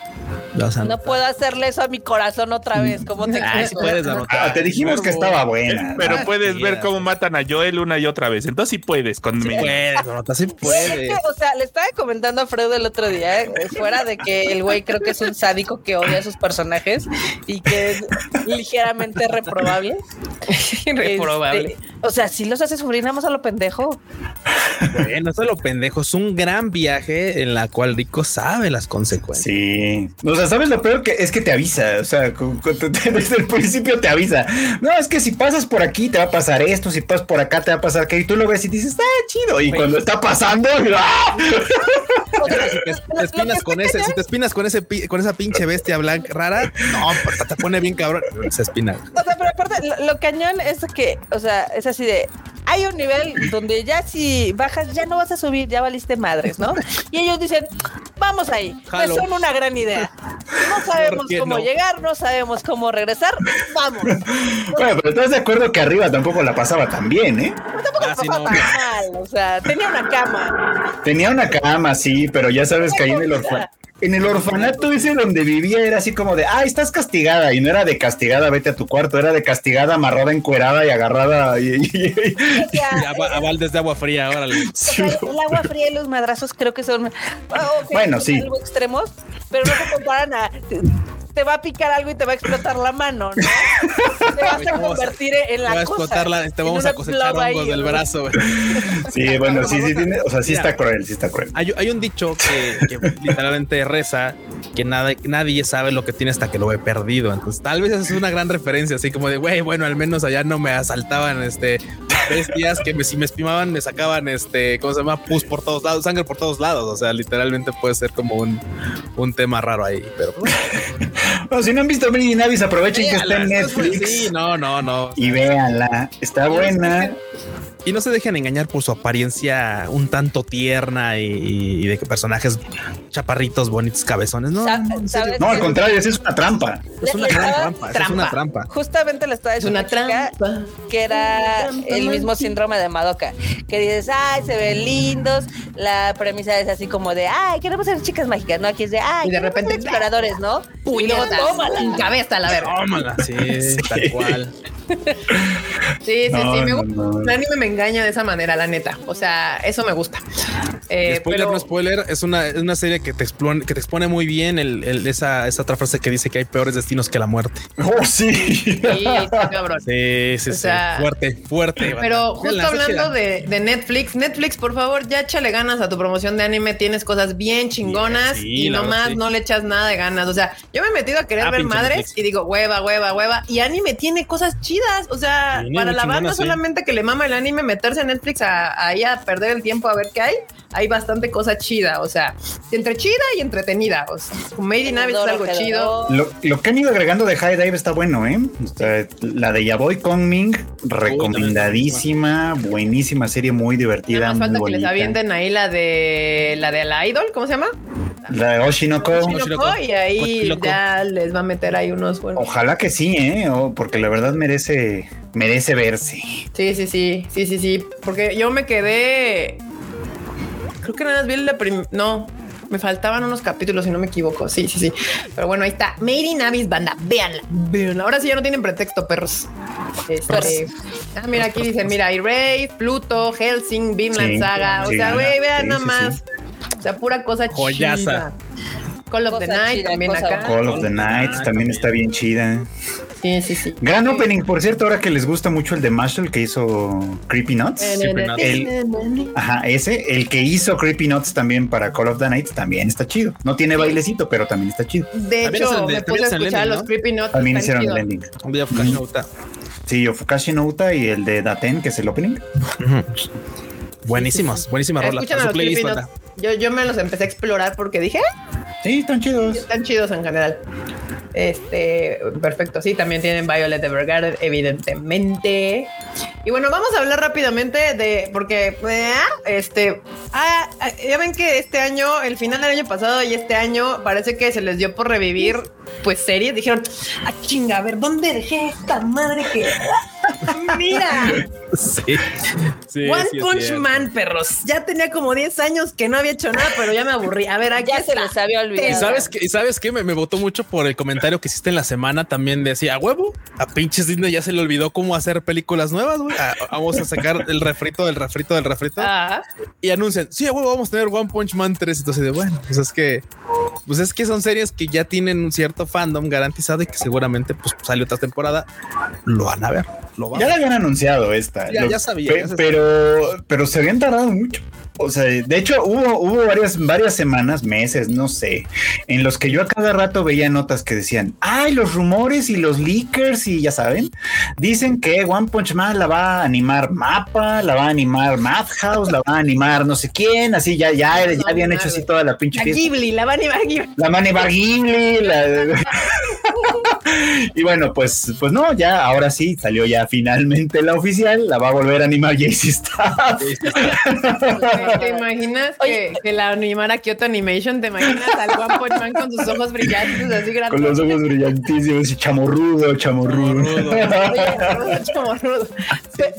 Vas a no notar. puedo hacerle eso a mi corazón otra vez. como te Ay, sí puedes anotar. Ah, te dijimos que estaba buena. Pero Ah, puedes sí, ver cómo matan a Joel una y otra vez. Entonces sí puedes. Con mi- Puedes, anotar, sí Es puedes. o sea, le estaba comentando a Freud el otro día, eh, fuera de que el güey creo que es un sádico que odia a sus personajes y que es ligeramente reprobable. Reprobable. Este, o sea, si los hace sufrir nada más a lo pendejo. Bueno, eso es lo pendejo. Es un gran viaje en la cual Rico sabe las consecuencias. Sí. O sea, ¿sabes lo peor que es que te avisa? O sea, desde el principio te avisa. No, es que si pasas por aquí te va a pasar esto, si pasas por acá te va a pasar que y tú lo ves y dices, está chido. Y cuando está pasando, ¡ah! O sea, Si te, te espinas con ese, si te espinas con ese pi- con esa pinche bestia blanca rara, no, te pone bien cabrón. Se espina. O sea, pero aparte, lo, lo cañón es que, o sea, es así de. Hay un nivel donde ya si bajas, ya no vas a subir, ya valiste madres, ¿no? Y ellos dicen, vamos ahí, Jalo. son una gran idea. No sabemos cómo no? llegar, no sabemos cómo regresar, vamos. Bueno, pero estás de acuerdo que arriba tampoco la pasaba tan bien, ¿eh? Tampoco Ah, sí, pasaba no. tan mal, o sea, tenía una cama. Tenía una cama, sí, pero ya sabes que ahí en el orfanato. En el orfanato ese donde vivía era así como de, ah, estás castigada. Y no era de castigada, vete a tu cuarto, era de castigada, amarrada, encuerada y agarrada. Y, y- y- Y a, a baldes de agua fría, órale. o sea, el agua fría y los madrazos creo que son ah, Bueno, son sí. algo extremos, pero no se comparan a te, te va a picar algo y te va a explotar la mano, ¿no? Te vas a convertir en Te la va a cosa, explotar la, te vamos a cosechar hongos del brazo. güey. Sí, bueno, sí, sí, tiene, o sea, sí Mira. está cruel, sí está cruel. Hay, hay un dicho que, que literalmente reza que nada, nadie sabe lo que tiene hasta que lo ve perdido. Entonces, tal vez esa es una gran referencia, así como de, güey, bueno, al menos allá no me asaltaban este bestias que me, si me espimaban me sacaban este, ¿cómo se llama? Pus por todos lados, sangre por todos lados. O sea, literalmente puede ser como un, un tema raro ahí. Pero pues, Bueno, si no han visto Mini Navis, aprovechen que está en Netflix Sí, no, no, no. y véanla. Está buena. Y no se dejen engañar por su apariencia un tanto tierna y, y de que personajes chaparritos, bonitos, cabezones. No, no, al contrario, esa es una trampa. Es una gran trampa, es una trampa. Justamente le estaba Es diciendo una chica trampa. que era Trampa, el mismo síndrome de Madoka, que dices, ay, se ven lindos, la premisa es así como de, ay, queremos ser chicas mágicas, ¿no? Aquí es de, ay, Y de repente, ser exploradores, ¿no? Y luego, Puñetas. tómala. En cabeza, la verga. Tómala, sí, tal cual. Sí, sí, No, sí. Me no, gusta. no. El anime me engaña de esa manera, la neta. O sea, eso me gusta. Eh, spoiler, pero- no spoiler, es una, es una serie que te expone, que te expone muy bien el, el- esa, esa otra frase que dice que hay peores destinos que la muerte. Oh, sí. Sí, cabrón. Sí, sí, O sí. sea, fuerte, fuerte. Pero banda. justo hablando de, de Netflix, Netflix, por favor, ya échale ganas a tu promoción de anime. Tienes cosas bien chingonas Sí, y nomás verdad, sí. no le echas nada de ganas. O sea, yo me he metido a querer Ah, ver madres Netflix. y digo, hueva, hueva, hueva. Y anime tiene cosas chidas. O sea, para la banda sí. solamente que le mama el anime, meterse a Netflix a- ahí a perder el tiempo a ver qué hay. Hay bastante cosa chida. O sea, entre chida y entretenida. O sea, Made in Abyss es algo chido. Lo, lo que han ido agregando de High Dive está bueno, ¿eh? O sea, la de Yaboy Kongming, recomendadísima, buenísima serie, muy divertida. Nada más falta muy que les avienten ahí la de la de la idol, ¿cómo se llama? La de Oshinoko. Oshinoko, y ahí Oshinoko. ya les va a meter ahí unos buenos. Ojalá que sí, ¿eh? Porque la verdad merece, merece verse. Sí, sí, sí, sí, sí, sí. Porque yo me quedé. Creo que nada más vi la prim... No, me faltaban unos capítulos, si no me equivoco. Sí, sí, sí. Pero bueno, ahí está. Made in Abyss, banda. Véanla. Véanla. Ahora sí ya no tienen pretexto, perros. Este, ah, mira, aquí dicen, mira, Erase, Pluto, Helsing, Vinland Sí, Saga. O sea, güey, vean sí, nada sí, más. O sea, pura cosa Joyaza. chida. Call of the Night chida, también acá. Call of the Night también también. está bien chida. Sí, sí, sí. Gran opening, por cierto, ahora que les gusta mucho el de Marshall que hizo Creepy Nuts. Ajá, ese, el que hizo Creepy Nuts también para Call of the Night también está chido. No tiene bailecito, pero también está chido. De También hecho, el me también puse a es el escuchar los ¿no? creepy notes. También hicieron el ending. Un día Fukashi no Uta. Sí, Yofukashi no Uta y el de Daten, que es el opening. Buenísimos, buenísima rola. Yo, yo me los empecé a explorar porque dije, "Ah, Sí, están chidos. están chidos en general. Este, perfecto. Sí, también tienen Violet Evergarden, evidentemente. Y bueno, vamos a hablar rápidamente de, porque, eh, este, ah, ah, ya ven que este año, el final del año pasado y este año, parece que se les dio por revivir, pues, series. Dijeron, ah, chinga, a ver, ¿dónde dejé esta madre que... Mira, Sí. sí One sí Punch. Man, perros. Ya tenía como 10 años que no había hecho nada, pero ya me aburrí. A ver, aquí Ya se les había olvidado. Y sabes que, y sabes qué me, me votó mucho por el comentario que hiciste en la semana también decía a huevo a pinches Disney ya se le olvidó cómo hacer películas nuevas. güey. Ah, vamos a sacar el refrito del refrito del refrito Ah, y anuncian sí a huevo vamos a tener One Punch Man 3. Entonces de bueno, pues es que pues es que son series que ya tienen un cierto fandom garantizado y que seguramente pues sale otra temporada. Lo van a ver, lo van Ya a la habían anunciado esta. Ya- Lo- ya sabía, pe- ya se pero, pero se habían tardado mucho. O sea, de hecho, hubo, hubo varias, varias semanas, meses, no sé, en los que yo a cada rato veía notas que decían, ay, los rumores y los leakers y ya saben, dicen que One Punch Man la va a animar Mapa, la va a animar Madhouse, la va a animar no sé quién, así ya, ya, ya habían hecho así toda la pinche a fiesta. Ghibli, la van a animar Ghibli. La Manny Bar Ghibli, la- y bueno, pues, pues no, ya, ahora sí, salió ya finalmente la oficial, la va a volver a animar JC Staff. ¿Te imaginas que, que la animara Kyoto Animation? ¿Te imaginas al One Punch Man con sus ojos brillantes así Con los grandes? ojos brillantísimos y chamorrudo, chamorrudo.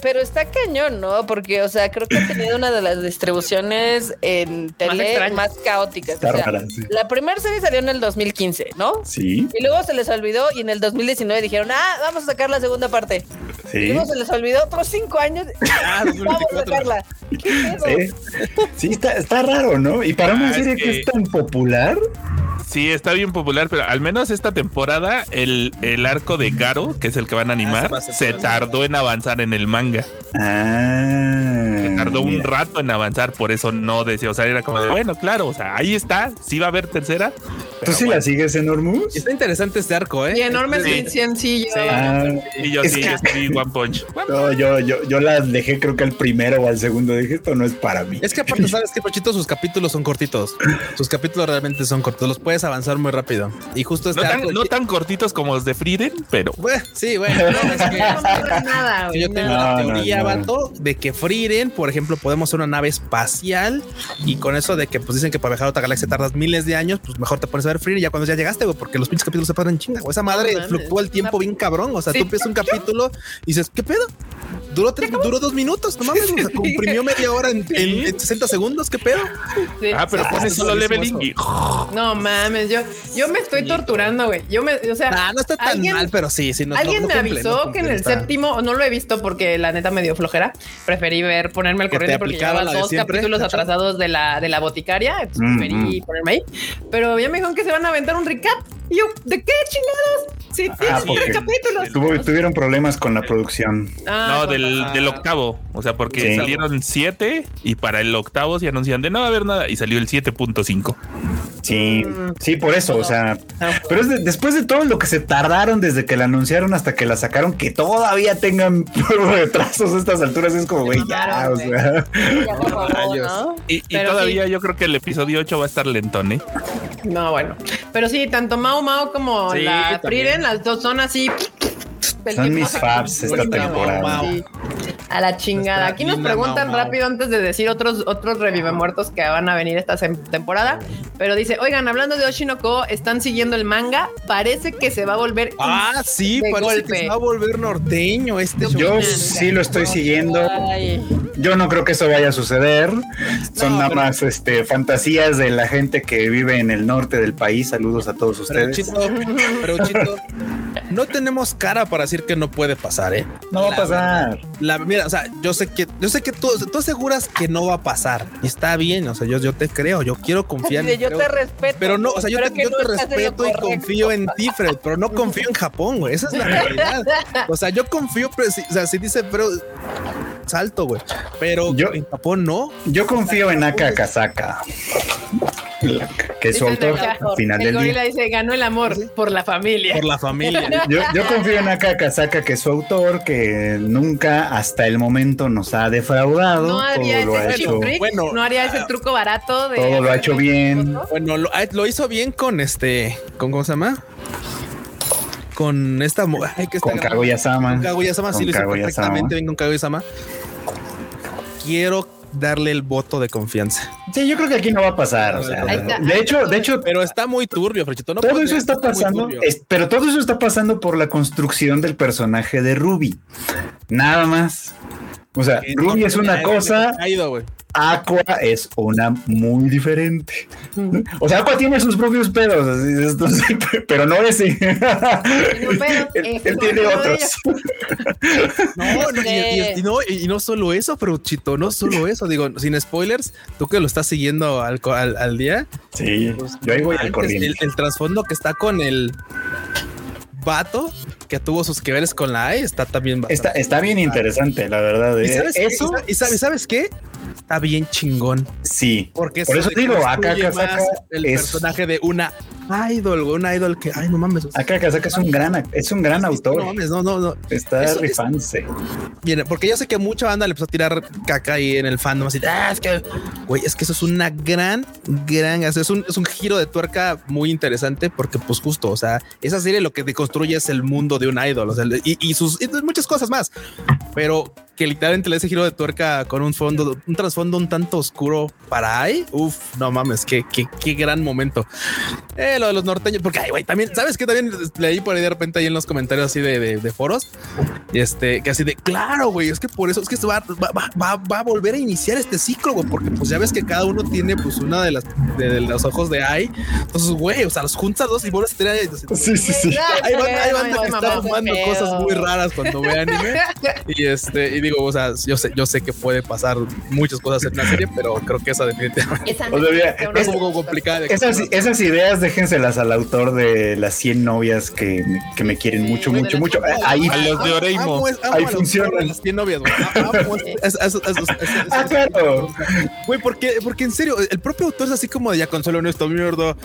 Pero está cañón, ¿no? Porque, o sea, creo que ha tenido una de las distribuciones en tele más, caóticas. Está O sea, rara, sí. La primera serie salió en el 2015, ¿no? Sí, Y luego se les olvidó y en el 2019 dijeron, ah, vamos a sacar la segunda parte. Y sí. se les olvidó otros cinco años. Ah, vamos a 2024. sacarla. Sí, sí está, está raro, ¿no? Y para una Ah, es serie que... que- es tan popular, Sí, está bien popular, pero al menos esta temporada el, el arco de Garo, que es el que van a animar, Ah, se va a hacer se tardó en avanzar en el manga. ah, Tardó un rato en avanzar, por eso no decía, o sea, era como de, bueno, claro, o sea, ahí está, sí va a haber tercera. ¿Tú sí bueno. la sigues, Enormous? Está interesante este arco, ¿eh? Y enorme Sí. sencillo. Ah, Y yo Es sí, que- yo sí, One Punch. no, yo, yo, yo la dejé creo que al primero o al segundo. Dije, esto no es para mí. Es que aparte, ¿sabes qué, Pochito? Sus capítulos son cortitos. Sus capítulos realmente son cortos. Los puedes avanzar muy rápido. Y justo este No tan, arco- no tan cortitos como los de Frieden, pero Bueno, sí, bueno. no, es que- No, no, no, nada, que güey. yo tengo no, teoría, no. vato, de que Frieden, por ejemplo, podemos ser una nave espacial y con eso de que pues dicen que para viajar a otra galaxia tardas miles de años, pues mejor te pones a ver Frieden ya cuando ya llegaste, güey, porque los pinches capítulos se pasan en chinga. Esa madre fluctúa el tiempo bien cabrón. O sea, Sí. tú empiezas un capítulo y dices, ¿qué pedo? duró, tres- duró dos minutos, no mames, o sea, comprimió media hora en, en- en 60 segundos, ¿qué pedo? Sí. Ah, pero pones solo leveling y No mames, yo, yo me estoy torturando, güey. Yo me, o sea, Ah, no está tan alguien- mal, pero sí, sí. No, Alguien no- no me cumple, avisó no que en el está- séptimo, no lo he visto porque la neta me dio flojera. Preferí ver, ponerme al corriente porque llevaba dos siempre, capítulos atrasados de la, de la boticaria. Entonces Mm, preferí ponerme ahí. Pero ya me dijeron que se van a aventar un recap. Y yo, ¿de qué chingados? Sí, Ah, tres porque capítulos. tuvo- tuvieron problemas con la producción. Ah, No, del, octavo. O sea, porque Sí. salieron siete y para el octavo se anuncian de no va a haber nada y salió el 7.5. Sí, sí, por eso, o sea, pero es de- después de todo lo que se tardaron desde que la anunciaron hasta que la sacaron, que todavía tengan retrasos a estas alturas, es como, güey, ya, mamaron, o güey. sea, Ya, por favor, rayos. ¿no? Y, todavía sí. yo creo que el episodio 8 va a estar lentón, ¿eh? No, bueno. Pero sí, tanto Mao Como Sí, la. Priren, las dos son así. Son mis faves como esta temporada. sí. A la chingada. Aquí nos preguntan rápido antes de decir otros, otros revive muertos que van a venir esta temporada. Pero dice, oigan, hablando de Oshinoko, están siguiendo el manga. Parece que se va a volver. Ah, sí, parece golpe. que se va a volver norteño este show. yo sí lo estoy siguiendo. Ay, Yo no creo que eso vaya a suceder. Son No, nada pero- más este, fantasías de la gente que vive en el norte del país. Saludos a todos Pero ustedes. Chito, pero Chito, no tenemos cara para decir que no puede pasar, ¿eh? No va a pasar. La, mira, o sea, yo sé que, yo sé que tú, tú aseguras que no va a pasar. Y está bien, o sea, yo, yo te creo, yo quiero confiar Dice, en yo creo- te respeto. Pero no, o sea, yo te, yo no te respeto y correcto. confío en ti, Fred, pero no confío en Japón, güey. Esa es la realidad. O sea, yo confío, pero si, o sea, si dice, pero salto, güey. Pero Yo- en Japón no. Yo confío en Aka Kazaka, que es su Dicen autor acá, al final el del gorila día. dice, ganó el amor por la familia. Por la familia. Yo, yo confío en Aka Kazaka, que es su autor, que nunca hasta el momento nos ha defraudado. no haría todo lo ha ese hecho. trick, Bueno, no haría ese truco barato de todo lo ha hecho bien. Bueno, lo, ah, lo hizo bien con este, con ¿cómo se llama? Con esta ay, que está Con Kaguya-sama. Con Kaguya-sama, sí Con lo hizo perfectamente bien con Kaguya-sama. Quiero darle el voto de confianza. Sí, yo creo que aquí no va a pasar. o sea, de hecho, de hecho, Pero está muy turbio, Frechito. No todo eso está pasando, es- pero todo eso está pasando por la construcción del personaje de Ruby. Nada más. O sea, Ruby no es una cosa. Aqua es una muy diferente. O sea, Aqua tiene sus propios pedos, así, esto sí, pero no ese. él, ese él es tiene otros. No, no, y, y- y no, y no solo eso, pero Chito, no solo eso. Digo, sin spoilers, tú que lo estás siguiendo al, co- al, al día, Sí, yo ahí voy al corriente. el, el trasfondo que está con el vato que tuvo sus que veres con la AI está también. Está, está bien interesante, la verdad. ¿Y eh. sabes, qué? Eso, ¿Y sabes, ¿sabes qué? Está bien chingón. sí. Porque Por eso digo, acá el es- personaje de una idol, una idol que, ay, no mames. Acá Kazaka es un gran, es un gran No autor. mames, no, no, no. Está Eso es- rifándose. Viene, porque yo sé que mucha banda le empezó a tirar caca ahí en el fandom, así, ah, es que, güey, es que eso es una gran, gran, es un, es un giro de tuerca muy interesante porque, pues, justo, o sea, esa serie lo que te construye es el mundo de un idol, o sea, y, sus y muchas cosas más, pero que literalmente le ese giro de tuerca con un fondo, un trasfondo un tanto oscuro para ahí, uff, no mames, qué, qué, qué gran momento. Eh, lo de los norteños, porque, ay, güey, también, ¿sabes qué? También leí por ahí de repente ahí en los comentarios así de, de, de foros, y este, que así de, claro, güey, es que por eso, es que se va, va, va- va, va a volver a iniciar este ciclo, güey, porque pues ya ves que cada uno tiene pues una de las, de, de los ojos de ahí, entonces, güey, o sea, los juntas dos y vuelves a tener ahí, Sí, sí, sí. hay banda, hay banda Ay, que está fumando cosas muy raras cuando ve anime. Y este, y digo, o sea, yo sé, yo sé que puede pasar muchas cosas en la serie, pero creo que esa definitivamente Esa O sea, mira, es es- un poco complicada. Esas, esas ideas déjenselas al autor de las 100 novias que, me- que me quieren mucho, mucho, de mucho. Ahí, A los de Oreimo. Es- Ahí a los funciona. morros, las 100 novias, es- es- es- es- es- es- Ah, claro. Güey, porque, porque en serio, el propio autor es así como de ya consuelo en esta mierda.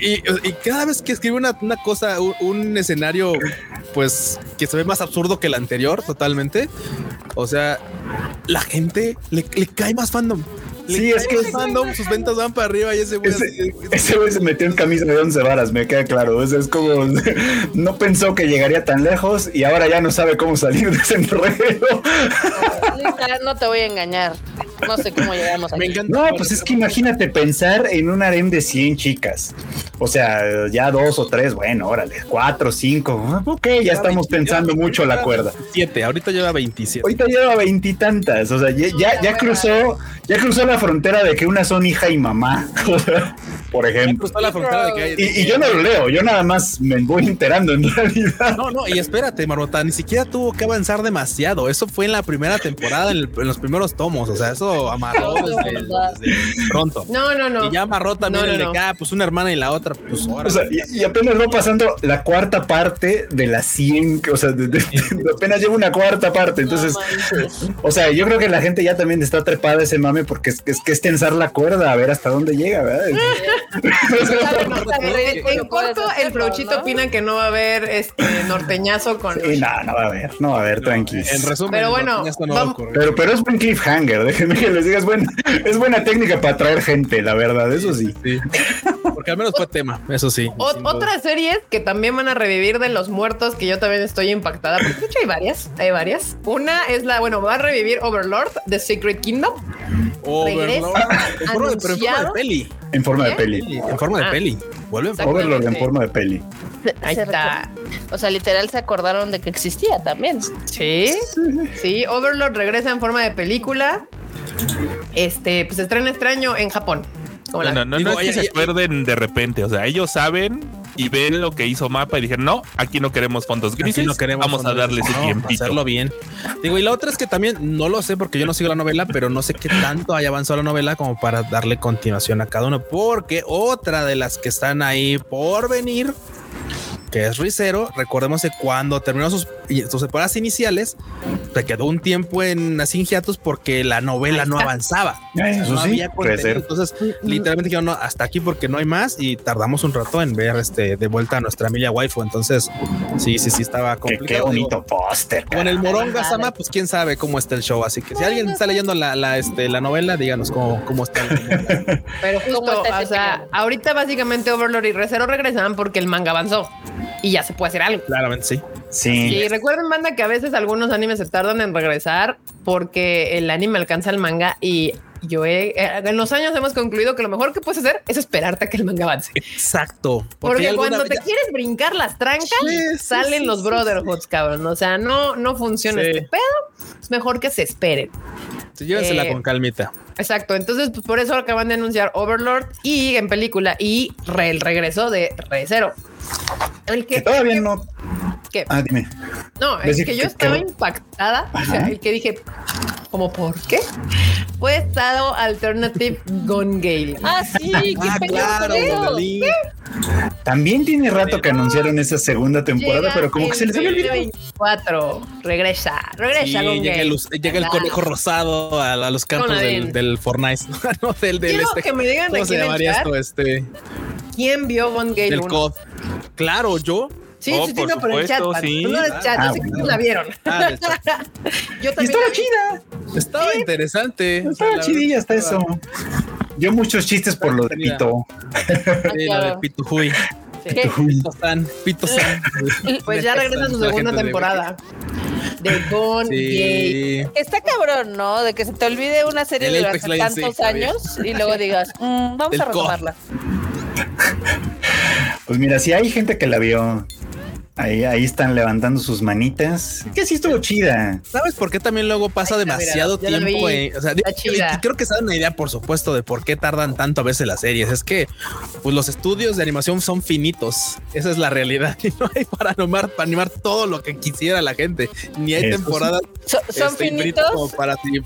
y, y- y cada vez que escribe una, una cosa, un, un escenario, pues que se ve más absurdo que el anterior, totalmente. O sea, la gente le, le cae más fandom. Le Sí, es que es- fandom, sus ventas van para arriba y ese güey. Ese- así- Ese güey se metió en camisa de once varas, me queda claro. O sea, es como no pensó que llegaría tan lejos y ahora ya no sabe cómo salir de ese enredo. No te voy a engañar. No sé cómo llegamos Me encanta. No, pues es que imagínate pensar en un harem de 100 chicas. O sea, ya dos o tres, bueno, órale, cuatro, cinco. Ok, ya estamos pensando mucho la cuerda. 7, ahorita lleva 27. Ahorita lleva veintitantas, o sea, ya, ya, ya cruzó, ya cruzó la frontera de que unas son hija y mamá, o sea, por ejemplo. cruzó la frontera de que hay- Y, y yo no lo leo, yo nada más me voy enterando en realidad. No, no, y espérate, Marmota, ni siquiera tuvo que avanzar demasiado. Eso fue en la primera temporada, en, el- en los primeros tomos. O sea, eso amarró desde, desde pronto. No, no, no. Y ya amarró también No, no, el de ah, pues una hermana y la otra, pues ahora. O sea, y, y apenas va pasando la cuarta parte de las 100, o sea, de- de- de- apenas lleva una cuarta parte. Entonces, o sea, yo creo que la gente ya también está trepada a ese mame porque es, es que es tensar la cuerda a ver hasta dónde llega, ¿verdad? En, corto, el ¿no? opina que no va a haber este norteñazo con. Sí, no, no va a haber, no va a haber, tranqui. en resumen, Pero bueno, esto no va a vamos- ocurrir. Pero, pero es buen cliffhanger, déjenme que les diga, es buena, es buena técnica para atraer gente, la verdad, eso sí. Sí. Porque al menos fue tema, eso sí. O- otras series que también van a revivir de los muertos, que yo también estoy impactada. Porque de hecho hay varias, hay varias. Una es la, bueno, va a revivir Overlord, The Secret Kingdom. Overlord. En forma de- pero en forma de peli. En forma de ¿Eh? peli. En forma de Ah. peli. Vuelve en Exacto. forma. Overlord en forma de peli. Ahí Se está. O sea, literal se acordaron de que existía también. Sí, sí, Overlord regresa en forma de película. Este, pues estrena extraño en Japón. Como la- No, no, no, es que se acuerden de repente. O sea, ellos saben y ven lo que hizo Mapa y dijeron, no, aquí no queremos fondos grises. Aquí no queremos Vamos a darle. No, tiempito. hacerlo bien. Digo, y la otra es que también no lo sé porque yo no sigo la novela, pero no sé qué tanto haya avanzado la novela como para darle continuación a cada uno. Porque otra de las que están ahí por venir, que es Rizero, recordemos que cuando terminó sus, y- sus temporadas iniciales, se quedó un tiempo en hiatus porque la novela no avanzaba. Eso no sí, había puede contenido. ser. Entonces, literalmente dijeron, no, hasta aquí porque no hay más y tardamos un rato en ver este de vuelta a nuestra Emilia Waifu. Entonces, sí, sí, sí, estaba Qué, complicado. qué Digo, bonito póster. Con el Moronga. Sama, pues quién sabe cómo está el show. Así que si alguien está leyendo la, la, este, la novela, díganos cómo, cómo está. el- Pero ¿Cómo justo, está o sea, tema? ahorita básicamente Overlord y Recero regresan porque el manga avanzó y ya se puede hacer algo. Claramente sí. Sí. Y recuerden, banda, que a veces algunos animes se tardan en regresar porque el anime alcanza el manga y yo he, eh, en los años hemos concluido que lo mejor que puedes hacer es esperarte a que el manga avance. Exacto. Porque, cuando te ya- quieres brincar las trancas, Sí, salen sí, los sí, brotherhoods, cabrón. O sea, no, no funciona este pedo. Es mejor que se esperen. Llévensela eh, con calmita. Exacto. Entonces, pues, por eso acaban de anunciar Overlord y en película y re- el regreso de Re Zero. El Que que, todavía no. Que- Ah, dime. no, el decir que yo que- estaba que- impactada, o sea, Ajá. el que dije, ¿como por qué? Fue estado Alternative Gone Gale. Ah, sí, qué Ah, claro. También tiene rato que anunciaron esa segunda temporada, Llega pero como que se les había olvidado. 2024. Regresa, regresa Sí, Gone llega, Gale. el, llega el Ah. conejo rosado a, a los campos del, del Fortnite. no, del, del Quiero este. que me digan ¿Cómo aquí se en el llamaría chat esto? Este, quién vio Gone Gale del 1. COD. Claro, yo. Sí, Oh, sí, por no, por el chat. sí. No eres chat, Ah, yo sé la vieron. Ah. Yo Y también. estaba la chida. Estaba interesante. O sea, Estaba la chidilla hasta eso. Yo muchos chistes por lo de. Pito. Sí, la de. Pitujuy. ¿Qué? Pito San. Pito San. Pues ya regresa su segunda temporada de Gone. Está cabrón, ¿no? De que se te olvide una serie El durante sí, tantos años y luego digas, "Mm, vamos Del a retomarla. Pues mira, si hay gente que la vio, ahí, ahí están levantando sus manitas. Que sí estuvo chida. ¿Sabes por qué también luego pasa demasiado mira, tiempo? o sea, creo que se dan una idea, por supuesto, de por qué tardan tanto a veces las series. Es que pues, los estudios de animación son finitos. Esa es la realidad. Y no hay para animar, para animar todo lo que quisiera la gente. Ni hay Eso temporadas So- son este, infinitas como finitos para ti.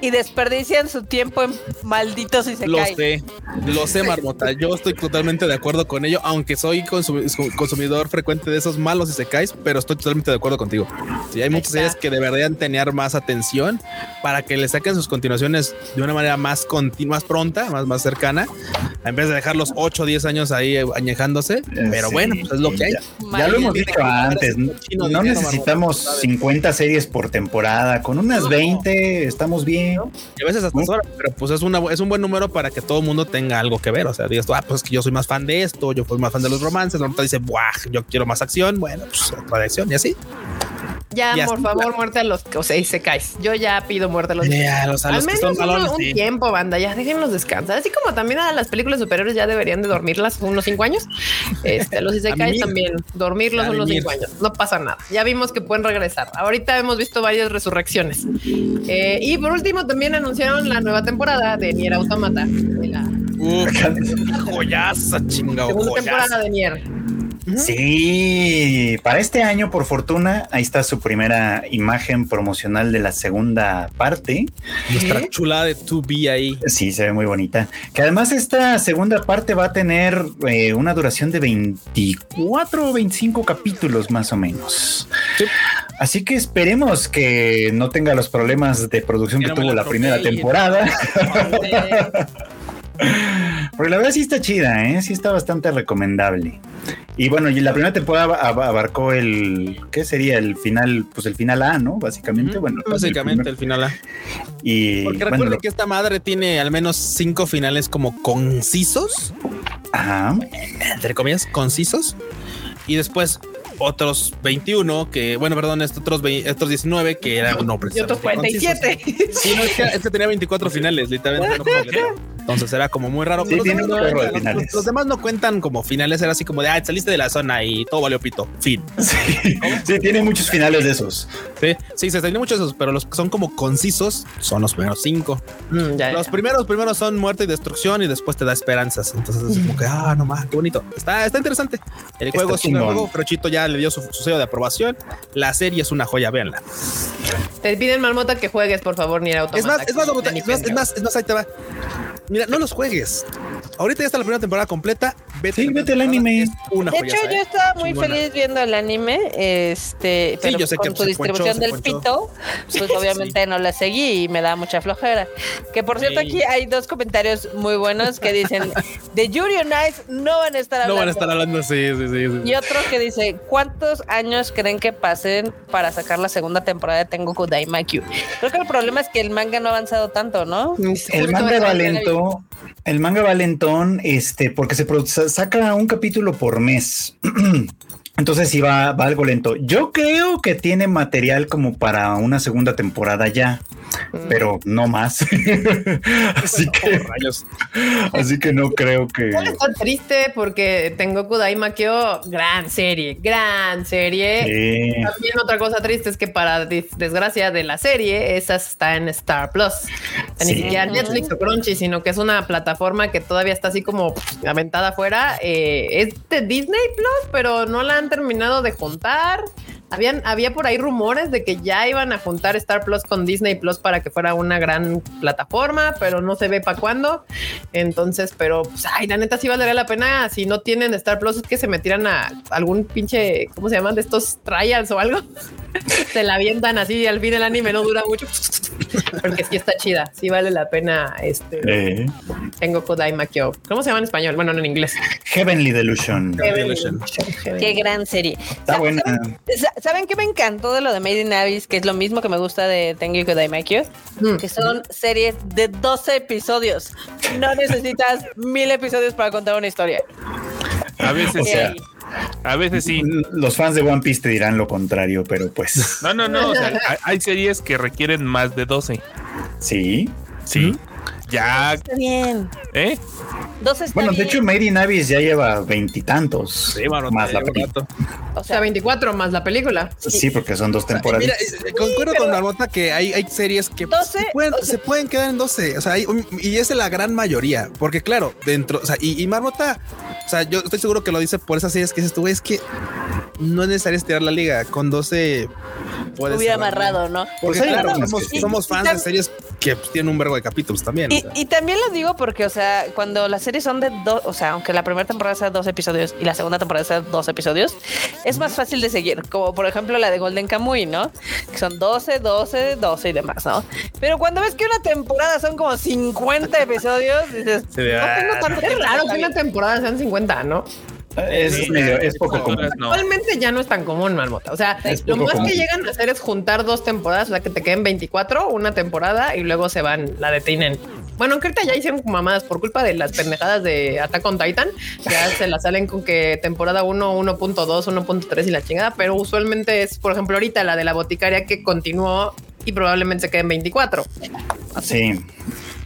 Y desperdician su tiempo en malditos y se Lo caen. sé, lo sé, Marmota. Yo estoy totalmente de acuerdo con ello, aunque soy consumi- su- consumidor frecuente de esos malos y se caes, pero estoy totalmente de acuerdo contigo. Sí, hay muchas series que deberían tener más atención para que le saquen sus continuaciones de una manera más continua, más pronta, más, más cercana, en vez de dejar los 8 o 10 años ahí añejándose. Pero Sí, bueno, pues es lo que hay. Ya, ya lo hemos dicho antes. No, no dinero, necesitamos Marmota, 50 series por temporada. Con unas No. 20 estamos bien. Y a veces hasta sobra, pero pues es, una, es un buen número para que todo el mundo tenga algo que ver. O sea, digas tú, ah, pues es que yo soy más fan de esto, yo soy más fan de los romances. Norma dice, buah, yo quiero más acción. Bueno, pues otra de acción y así. Ya, Ya por está. favor, muerte a los o sea, se caes. Yo ya pido muerte a los Ya, los, a Al los que menos son uno- malones, un sí. tiempo, banda, ya déjenlos descansar. Así como también a las películas superiores ya deberían de dormirlas unos cinco años. Este, los Isekais también, dormirlos a unos cinco años. No pasa nada. Ya vimos que pueden regresar. Ahorita hemos visto varias resurrecciones. Eh, y por último, también anunciaron la nueva temporada de Nier Automata. de la Uf, joyaza, chingado. segunda joyaza. temporada de Nier. Sí, para este año, por fortuna, ahí está su primera imagen promocional de la segunda parte. Nuestra chulada de 2B ahí. Sí, se ve muy bonita. Que además esta segunda parte va a tener eh, una duración de 24 o 25 capítulos más o menos. Sí. Así que esperemos que no tenga los problemas de producción Que tuvo la la primera temporada. Porque la verdad sí está chida, ¿eh? sí está bastante recomendable. Y bueno, y la primera temporada ab- abarcó el, ¿qué sería? El final, pues el final A, ¿no? Básicamente, bueno. Básicamente el el final A. y Porque bueno, recuerden lo- que esta madre tiene al menos cinco finales como concisos, ajá. entre comillas, concisos. Y después otros 21 que, bueno, perdón, estos otros, 20 estos 19 que eran no Y otros precisamente 47. concisos. Sí, no, es que, es que tenía 24 finales, literalmente. no entonces era como muy raro. Sí, los demás no- chorro de los- finales. Los, demás no cuentan como finales, era así como de, ah, saliste de la zona y todo valió pito. Fin. Sí, sí, tiene muchos finales de esos. Sí, sí, se tiene muchos de esos, pero los que son como concisos son los primeros cinco. Mm, ya, Los ya. primeros, primeros son muerte y destrucción y después te da esperanzas. Entonces es como que, ah, no más, qué bonito. Está, está interesante. El Está juego es un juego. Crochito ya le dio su, su sello de aprobación. La serie es una joya, véanla. Te piden Marmota que juegues, por favor, Nier Automata. Es más, es más, ni es más, es pendejo. más, es más, ahí te va. Mira, no los juegues. Ahorita ya está la primera temporada completa. Vete, Sí, vete al anime. Una De hecho, yo estaba muy feliz viendo el anime, este, pero yo sé con que su ponchó, distribución del pito, pues obviamente no la seguí y me da mucha flojera. Que por cierto, Sí. aquí hay dos comentarios muy buenos que dicen, de Yuri on Ice no van a estar hablando. No van a estar hablando, sí, sí, sí. sí. Y otro que dice, ¿cuántos años creen que pasen para sacar la segunda temporada de Tengoku Daimakyu? Creo que el problema es que el manga no ha avanzado tanto, ¿no? El manga va lento, el manga va lentón, este, porque se saca un capítulo por mes. Entonces sí va, va algo lento. Yo creo que tiene material como para una segunda temporada ya, pero no más. así que, Rayos. así que no creo que. Está triste porque Tengoku Daimakyo, gran serie, gran serie. Sí. También otra cosa triste es que para desgracia de la serie, esa está en Star Plus. Sea, Ni Sí. siquiera Netflix o Crunchy, sino que es una plataforma que todavía está así como aventada afuera. Eh, es de Disney Plus, pero no la han terminado de juntar. Habían, había por ahí rumores de que ya iban a juntar Star Plus con Disney Plus para que fuera una gran plataforma, pero no se ve para cuándo. Entonces, pero, pues, ay, la neta sí valdría la pena si no tienen Star Plus es que se metieran a algún pinche, ¿cómo se llaman? De estos trials o algo. se la avientan así y al fin el anime no dura mucho. Porque sí está chida, sí vale la pena. Este Eh, tengo Kodai Makyo. ¿Cómo se llama en español? Bueno, no en inglés. Heavenly Delusion. Delusion. Qué gran serie. Está buena. Sa- ¿Saben qué me encantó de lo de Made in Abyss? Que es lo mismo que me gusta de Tengoku Daimakyu. Mm. Que son series de 12 episodios. No necesitas mil episodios para contar una historia. A veces O sea, A veces sí. Los fans de One Piece te dirán lo contrario, pero pues No, no, no. o sea, hay- hay series que requieren más de 12. sí. Sí. Ya, Está bien. ¿eh? 12 está Bueno, de bien. hecho, Made in Abyss ya lleva veintitantos. Sí, bueno, más la película. o sea, 24 más la película. Sí, porque son dos Mira, temporadas. eh, concuerdo con Marmota que hay, hay series que 12, se, pueden, o sea- se pueden quedar en 12. O sea, hay un- y es la gran mayoría. Porque, claro, dentro, o sea, y, y Marmota, o sea, yo estoy seguro que lo dice por esas series que dices tú, es que no es necesario estirar la liga. Con 12 puedes. hubiera amarrado, ¿no? Porque, Pues hay claro, somos, somos Y- y fans de series que pues, tienen un vergo de capítulos también. o Y, sea. y también lo digo porque, o sea, cuando las series son de dos, o sea, aunque la primera temporada sea dos episodios y la segunda temporada sea dos episodios, es más fácil de seguir. Como por ejemplo la de Golden Kamuy, ¿no? Que son 12, 12, 12 y demás, ¿no? Pero cuando ves que una temporada son como 50 episodios, dices, Sí, no tengo tanto Es tiempo raro para que una ver". temporada sean 50, ¿no? Es, Sí, medio- es poco común. no. Actualmente ya no es tan común, Marmota. O sea, Es lo más común. que llegan a hacer es juntar dos temporadas, o sea, que te queden 24, una temporada y luego se van, la detienen Bueno, aunque ahorita ya hicieron mamadas por culpa de las pendejadas de Attack on Titan. Ya se la salen con que temporada 1, 1.2, 1.3 y la chingada, pero usualmente es, por ejemplo, ahorita la de la boticaria que continuó y probablemente se quede en 24. Sí.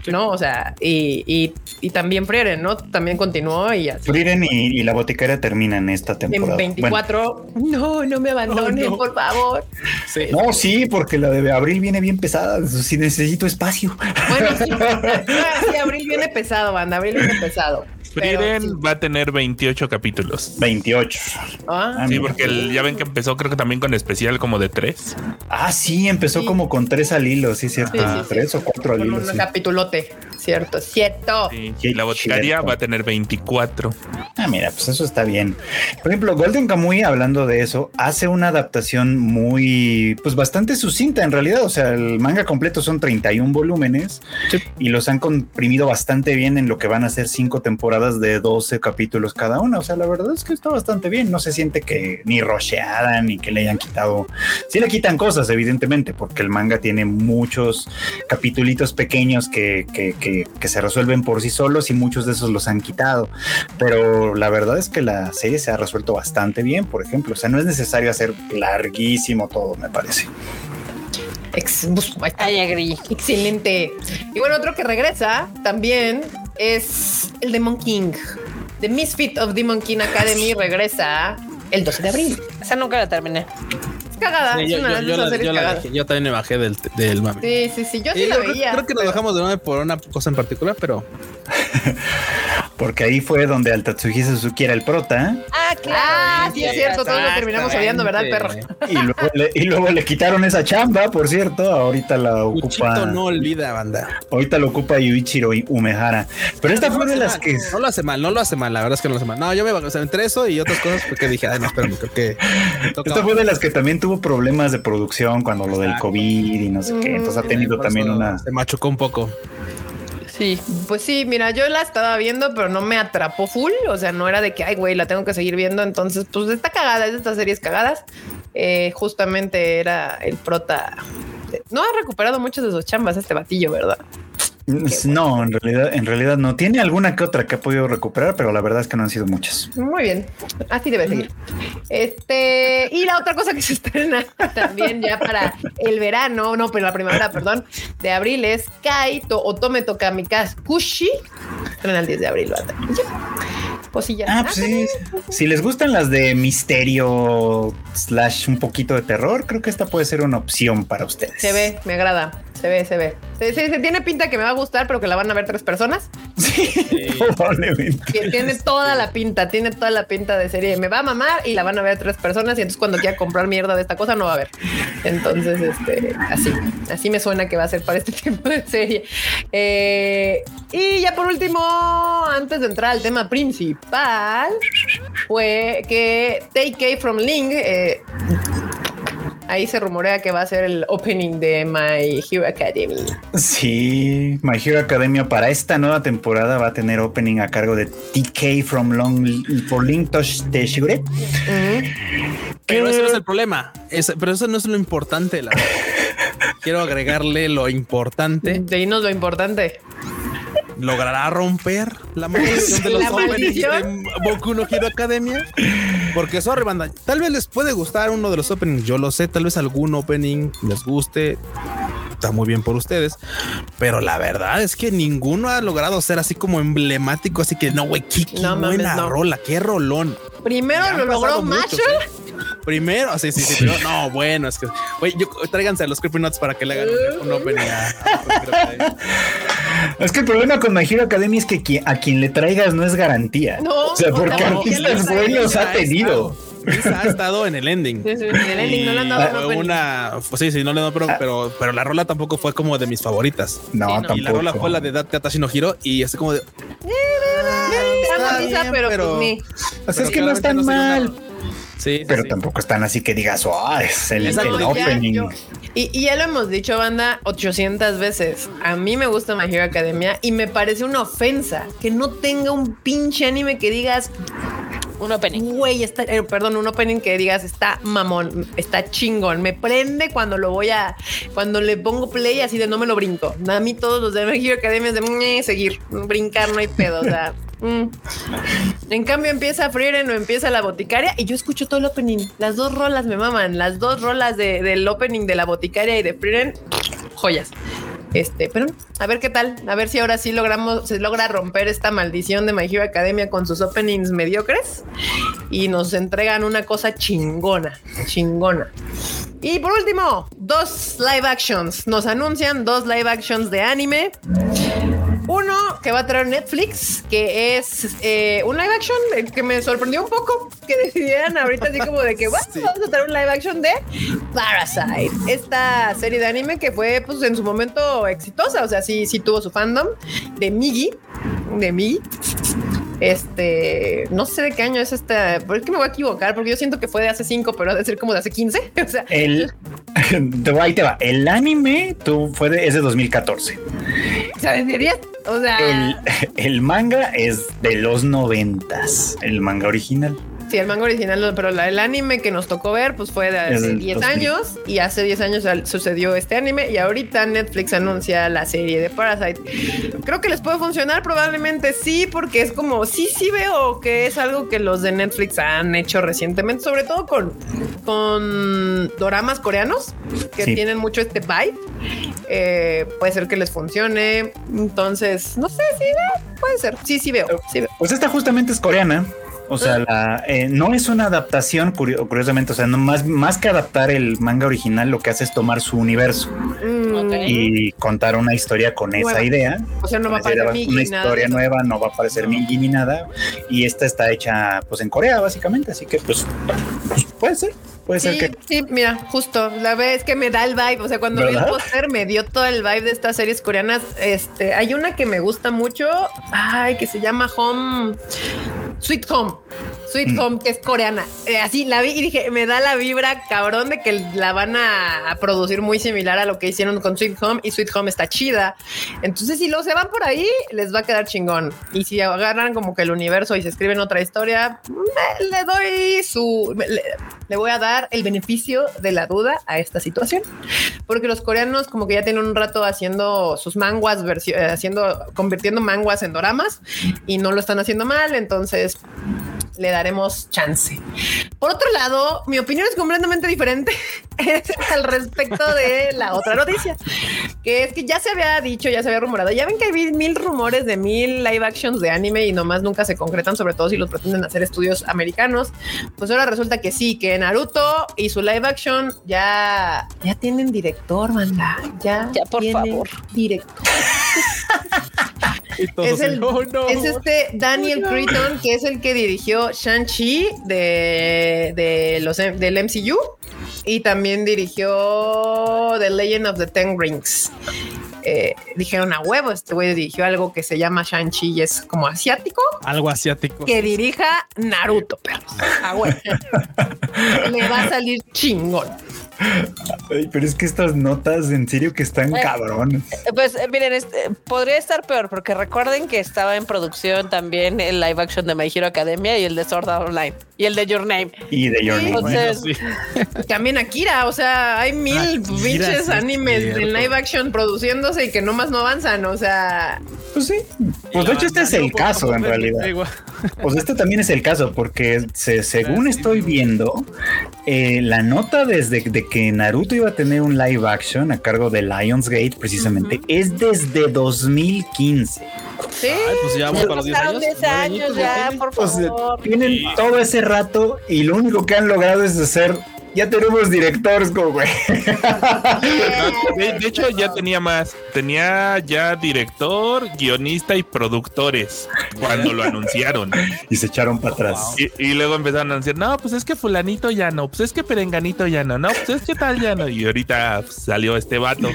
¿No? O sea, y, y, y también Frieren, ¿no? También continuó y así. Frieren y, y la boticaria terminan esta temporada. En 24, no, no me abandonen, Oh, no. por favor. Sí. No, sí, porque la de abril viene bien pesada. Si necesito espacio. Bueno, sí, sí, abril viene pesado, banda, abril viene pesado. Pero Frieren sí. va a tener 28 capítulos. 28. Ah, Ah, Sí, porque el- ya ven que empezó creo que también con especial como de tres. Ah, sí, empezó Sí. como con tres al hilo, sí, cierto. Sí, sí, sí. tres o cuatro al con hilo. un sí. capitulote, cierto, cierto. Y la boticaria cierto. va a tener 24. Ah, mira, pues eso está bien. Por ejemplo, Golden Kamuy, hablando de eso, hace una adaptación muy, pues bastante sucinta en realidad. O sea, el manga completo son 31 volúmenes y los han comprimido bastante bien en lo que van a ser cinco temporadas de 12 capítulos cada una. O sea, la verdad es que está bastante bien. No se siente que ni rocheada ni que le hayan quitado. Sí le quitan cosas, evidentemente, porque el manga tiene muchos capitulitos pequeños que, que, que, que se resuelven por sí solos y muchos de esos los han quitado. Pero la verdad es que la serie se ha resuelto bastante bien, por ejemplo. O sea, no es necesario hacer larguísimo todo, me parece. Ex-. Ay. Excelente. Y bueno, otro que regresa también es el Demon King. The Misfit of Demon King Academy regresa el 12 de abril. Esa nunca la terminé. Cagada, Sí, yo, una, yo- es yo una la- serie yo la cagada. dejé. Yo también me bajé del, del mame. Sí, sí, sí, yo sí Y la creo, veía. creo que nos bajamos de mame por una cosa en particular, pero Porque ahí fue donde al Tatsuhisa Suzuki era el prota Ah, claro. Ah, sí, es cierto, todos lo terminamos odiando, ¿verdad, perro? Y luego, le, y luego le quitaron esa chamba, por cierto. Ahorita la ocupa. Uchito no olvida, banda. Ahorita lo ocupa Yuichiro Umehara. Pero esta No fue de las mal, que. No lo hace mal, no lo hace mal, la verdad es que no lo hace mal. No, yo me bajé, o sea, entre eso y otras cosas, porque dije, ay, no, espérame, creo que. Esta fue de las que también tuvo problemas de producción cuando lo del. COVID y no sé qué. Entonces ha tenido Por también una. Se machucó un poco. Sí. Pues sí, mira, yo la estaba viendo, pero no me atrapó full. O sea, no era de que, ay, güey, la tengo que seguir viendo. Entonces, pues está cagada, es de estas series cagadas. Eh, justamente era el prota. No ha recuperado muchas de sus chambas este batillo, ¿verdad? No, en realidad, en realidad no. Tiene alguna que otra que ha podido recuperar, pero la verdad es que no han sido muchas. Muy bien, así debe seguir. Este, y la otra cosa que se estrena también ya para el verano, no, pero la primavera, perdón, de abril es Kai to Otome to Kamikaze Kushi. Estrena el 10 de abril. Y ya. Pues sí, ya. Ah, pues sí. Si les gustan las de misterio slash un poquito de terror, creo que esta puede ser una opción para ustedes. Se ve, me agrada. Se ve, se ve. Se, se- se tiene pinta que me va a gustar, pero que la van a ver tres personas. Probablemente. Que tiene toda la pinta, tiene toda la pinta de serie. Me va a mamar y la van a ver tres personas. Y entonces, cuando quiera comprar mierda de esta cosa, no va a haber. Entonces, este, así, así me suena que va a ser para este tipo de serie. Eh, y ya por último, antes de entrar al tema principal, fue que Take from Link. eh, Ahí se rumorea que va a ser el opening de My Hero Academy. Sí, My Hero Academia para esta nueva temporada va a tener opening a cargo de TK from Long for Link Tosh de Shigure. Pero ese no es el problema. Es- pero eso no es lo importante. La. Quiero agregarle lo importante. De lo importante. ¿Logrará romper la maldición de los La openings maldición. de Boku no Hero Academia? Porque, sorry, banda, tal vez les puede gustar uno de los openings, yo lo sé, tal vez algún opening les guste, está muy bien por ustedes, pero la verdad es que ninguno ha logrado ser así como emblemático, así que no, güey, qué, qué No mames, buena no. rola, qué rolón. Primero lo logró Marshall. ¿eh? Primero, sí, sí, sí, pero no, bueno, es que, güey, yo, tráiganse a los Creepy Nuts para que le hagan un, un opening a, a- Es que el problema con My Hero Academia es que a quien le traigas no es garantía. No, o sea, porque no, artistas no, buenos ha tenido. estado- Lisa ha estado en el ending. Sí, sí, en el ending no le han dado una, pues sí, sí, no le doy, pero, pero, pero la rola tampoco fue como de mis favoritas. No, Sí, no. tampoco. Y la rola fue la de That Katashi no Hiro y así como de. Bien, pero, pero- pues, ni. O sea, es que no es claramente tan no mal. Sí, sí, Pero sí. tampoco están así que digas, oh, es el, Exacto, el No, ya, opening. yo- y, y ya lo hemos dicho, banda, 800 veces. A mí me gusta My Hero Academia y me parece una ofensa que no tenga un pinche anime que digas Un opening. Güey, está, eh, perdón, un opening que digas está mamón, está chingón. Me prende cuando lo voy a, cuando le pongo play así de no me lo brinco. A mí todos los de México Academia es de seguir, brincar, no hay pedo. O sea, mm. En cambio empieza Frieren o empieza la boticaria y yo escucho todo el opening. Las dos rolas me maman, las dos rolas de- del opening de la boticaria y de Frieren, joyas. Este, pero a ver qué tal, a ver si ahora sí logramos, se logra romper esta maldición de My Hero Academia con sus openings mediocres y nos entregan una cosa chingona, chingona. Y por último, dos live actions. Nos anuncian dos live actions de anime. Uno que va a traer Netflix, que es eh, un live action eh, que me sorprendió un poco que decidieran ahorita así como de que "Bueno, vamos a traer un live action de Parasite, esta serie de anime que fue pues en su momento exitosa, o sea, sí, sí tuvo su fandom de Migi, de Migi. Este, no sé de qué año es esta, es que me voy a equivocar porque yo siento que fue de hace 5, pero ha de ser como de hace 15. O sea, El, ahí te va. El anime tú, fue de, es de 2014. o sea, deberías, o sea, El, el manga es de los noventas. El manga original. Sí, el manga original, pero el anime que nos tocó ver, pues fue de hace del 10 2000. años y hace 10 años sucedió este anime y ahorita Netflix anuncia la serie de Parasite. Creo que les puede funcionar, probablemente sí, porque es como, sí, sí veo que es algo que los de Netflix han hecho recientemente, sobre todo con, con doramas coreanos que Sí. tienen mucho este vibe. Eh, puede ser que les funcione. Entonces, no sé si veo, puede ser. Sí, sí veo. Sí veo. Pues esta justamente es coreana. O sea, la, eh, no es una adaptación, curio- curiosamente, o sea, no, más, más que adaptar el manga original, lo que hace es tomar su universo Mm, y contar una historia con Nueva. esa idea. O sea, no va a aparecer Migi, una historia nueva, no va a aparecer Migi ni nada. Y esta está hecha pues en Corea, básicamente. Así que pues, pues, puede ser. Puede Sí, ser que sí, mira, justo la vez que me da el vibe, o sea, cuando vi el póster me dio todo el vibe de estas series coreanas. Este, hay una que me gusta mucho, ay, que se llama Home Sweet Home. Sweet Mm. Home, que es coreana. Eh, así la vi y dije, me da la vibra cabrón de que la van a, a producir muy similar a lo que hicieron con Sweet Home y Sweet Home está chida. Entonces, si lo se van por ahí, les va a quedar chingón. Y si agarran como que el universo y se escriben otra historia, me- le doy su. me- Le, le voy a dar el beneficio de la duda a esta situación. Porque los coreanos, como que ya tienen un rato haciendo sus manguas, eh, haciendo, convirtiendo manguas en doramas y no lo están haciendo mal. Entonces, le daremos chance. Por otro lado, mi opinión es completamente diferente al respecto de la otra noticia, que es que ya se había dicho, ya se había rumorado. Ya ven que hay mil rumores de mil live actions de anime y nomás nunca se concretan, sobre todo si los pretenden hacer estudios americanos. Pues ahora resulta que sí, que Naruto y su live action ya, ya tienen director, manda. Ya, Ya, por favor. Director. Y todos Es el- "Oh, no". Es este Daniel Creighton, que es el que dirigió Shang-Chi de, de los, del MCU y también dirigió The Legend of the Ten Rings. Eh, dijeron a huevo, este güey dirigió algo que se llama Shang-Chi y es como asiático, Algo asiático. que dirija Naruto, perros. A huevo. Le va a salir chingón. Ay, pero es que estas notas en serio que están Eh. cabrones. Eh, Pues eh, miren, este, podría estar peor porque recuerden que estaba en producción también el live action de My Hero Academia y el de Sword Art Online y el de Your Name. Y de Your Sí. Name. Entonces, Bueno, sí. También Akira, o sea, hay mil pinches animes en live action produciéndose y que nomás no avanzan, o sea, Pues sí. Pues de hecho este es el caso en realidad. Pues este también es el caso, porque se- según estoy viendo, eh, la nota desde de que Naruto iba a tener un live action a cargo de Lionsgate, precisamente, es desde 2015. sí. Ay, pues ya vamos para los 10 pasaron años. 10 nueve años añitos ya, tiene. por O sea, favor. tienen Sí. todo ese rato y lo único que han logrado es hacer, ya tenemos directores güey. De, de hecho, ya tenía más. Tenía ya director, guionista y productores cuando lo anunciaron. y se echaron para atrás. Y, y luego empezaron a decir, no, pues es que fulanito ya no, pues es que perenganito ya no, no, pues es que tal ya no. Y ahorita pues, salió este vato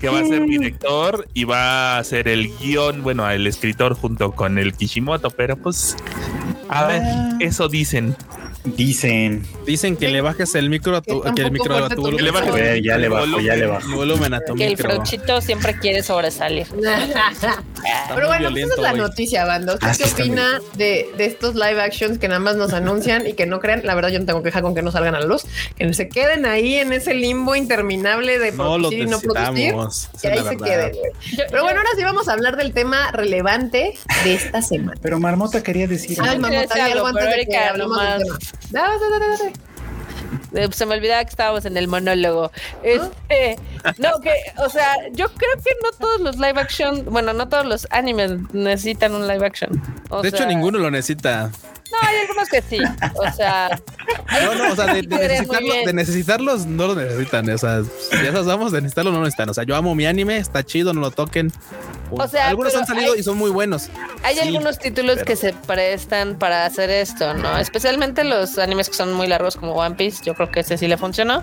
que va a ser director y va a ser el guion, bueno, el escritor junto con el Kishimoto, pero pues, a ver, eso dicen. Dicen, Dicen que le bajes el micro a tu, Que que el micro a tu volumen. Le bajes Eh, ya le bajo, ya le bajo. el volumen a tu Que el micro. Frauchito siempre quiere sobresalir. Pero bueno, esa es la hoy. noticia, banda. ¿Usted Ah, qué sí, está opina de, de estos live actions que nada más nos anuncian y que no crean? La verdad, yo no tengo queja con que no salgan a la luz, que se queden ahí en ese limbo interminable de No lo producir y no producir. Y ahí se queden. Pero bueno, ahora sí vamos a hablar del tema relevante de esta semana. Pero Marmota quería decir. Decir di algo antes de que nomás. del tema. Dale, dale, dale. Eh, Se me olvidaba que estábamos en el monólogo. Este, no, que, o sea, yo creo que no todos los live action, bueno, no todos los animes necesitan un live action. O De hecho, ninguno lo necesita. No, hay algunos que sí. O sea, No, no, o sea, de, de necesitarlo- de necesitarlos no lo necesitan. O sea, ya sabemos de necesitarlo no lo necesitan. O sea, yo amo mi anime, está chido, no lo toquen. O sea, algunos han salido hay- y son muy buenos. hay Sí, algunos títulos pero- que se prestan para hacer esto, ¿no? Especialmente los animes que son muy largos como One Piece, yo creo que ese sí le funcionó.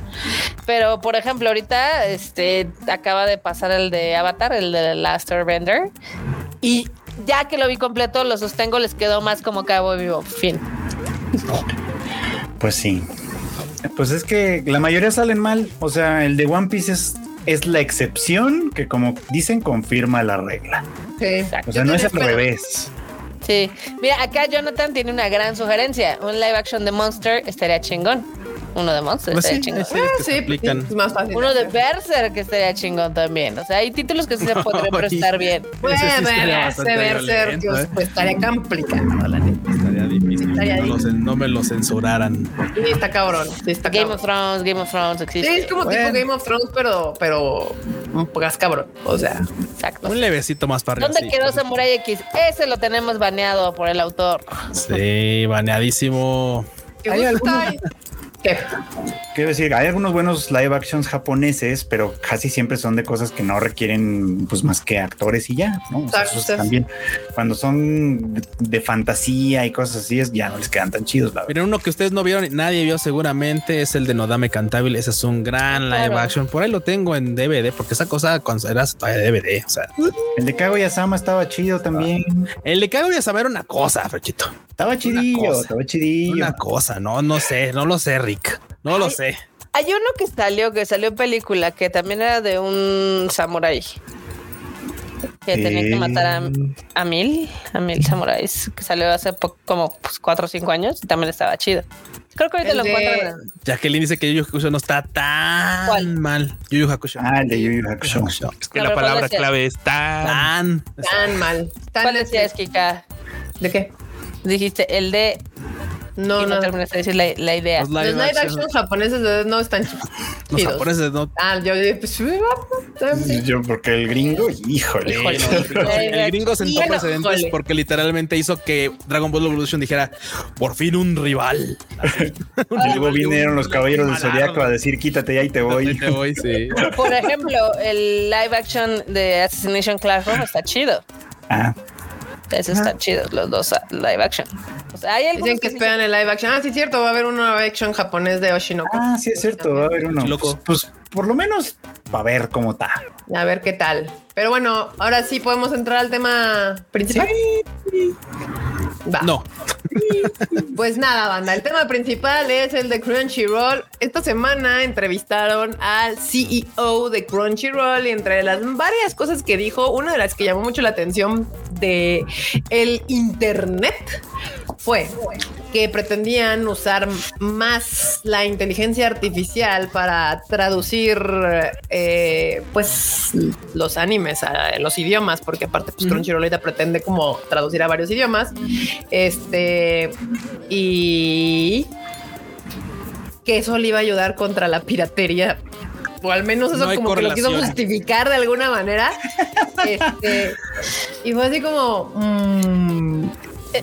Pero, por ejemplo, ahorita este acaba de pasar el de Avatar, el de Last Airbender. Y ya que lo vi completo, lo sostengo, les quedó más como cabo vivo. Fin. Pues sí. Pues es que la mayoría salen mal. O sea, el de One Piece es, es la excepción que, como dicen, confirma la regla. Sí. O sea, no es al revés. Sí. Mira, acá Jonathan tiene una gran sugerencia. Un live action de Monster estaría chingón. Uno de Monster Pues sí, estaría chingón. Ah, que se sí, aplican. es más fácil. Uno de Berserk que estaría chingón también. O sea, hay títulos que sí se podrían prestar bien. Bueno, Ese sí Berserk, Dios, ¿eh? pues estaría complicado, la neta. Estaría difícil. Estaría No, difícil. me lo censuraran. Sí, está cabrón. Sí, está Game cabrón. of Thrones, Game of Thrones Sí, existe. es como Bueno. tipo Game of Thrones, pero, pero un poco cabrón. O sea, Exacto. Un levecito más para arriba. ¿Dónde sí. quedó Samurai X? Ese lo tenemos baneado por el autor. Sí, baneadísimo. ¿qué Hay gusta? ¿Qué? Quiero decir, hay algunos buenos live actions japoneses, pero casi siempre son de cosas que no requieren pues más que actores y ya, ¿no? O sea, también cuando son de, de fantasía y cosas así, es, ya no les quedan tan chidos, la verdad. Miren, uno que ustedes no vieron y nadie vio seguramente es el de Nodame Cantabile. Ese es un gran live Claro. action. Por ahí lo tengo en DVD, porque esa cosa cuando era todavía DVD. O sea, El de Kaguya Sama estaba chido también. el de Kaguya Sama era una cosa, Frechito. Estaba chidillo, cosa. estaba chidillo. Una cosa, no, no sé, no lo sé, Rick. No lo sé. Hay uno que salió, que salió película, que también era de un samurái. Que tenía que matar a, a mil, a mil samuráis, que salió hace poco, como pues, cuatro o cinco años, y también estaba chido. Creo que ahorita El lo de- encuentran. en- Jacqueline dice que Yu Yu Hakusho no está tan ¿Cuál? mal. Yu Yu Hakusho. Ah, el de Yu Yu Hakusho. Es que la ver, ¿cuál palabra clave es tan. Tan. Tan mal. Tan ¿Cuál decías, Kika? ¿De qué? Dijiste el de. No, y no no. terminaste de decir la, la idea. Los Los live, live action, action japoneses de- no están ch- los chidos. japoneses no. Ah, yo dije, pues. Yo, porque el gringo, híjole. Híjole. El gringo- el gringo sentó precedentes porque literalmente hizo que Dragon Ball Evolution dijera por fin un rival. Y luego vinieron los caballeros del zodiaco a decir, quítate ya y te voy. Ahí te voy, sí. Por ejemplo, el live action de Assassination Classroom está chido. Ah, Eso está chido, los dos ah, live action. O sea, hay algunos Dicen que esperan el live action. Ah, sí, es cierto, va a haber un live action japonés de Oshinoko. ah, sí es cierto, va a haber uno. Loco. Pues, pues, por lo menos para ver cómo está. A ver qué tal. Pero bueno, ahora sí podemos entrar al tema principal. Va. No, Pues nada, banda. El tema principal es el de Crunchyroll. Esta semana entrevistaron al CEO de Crunchyroll y entre las varias cosas que dijo, una de las que llamó mucho la atención de el internet fue que pretendían usar más la inteligencia artificial para traducir eh, pues los animes a los idiomas, porque aparte pues Crunchyroll ahorita pretende como traducir a varios idiomas. Este y que eso le iba a ayudar contra la piratería. O al menos eso No como que lo quiso justificar de alguna manera. Este, y fue así como mm,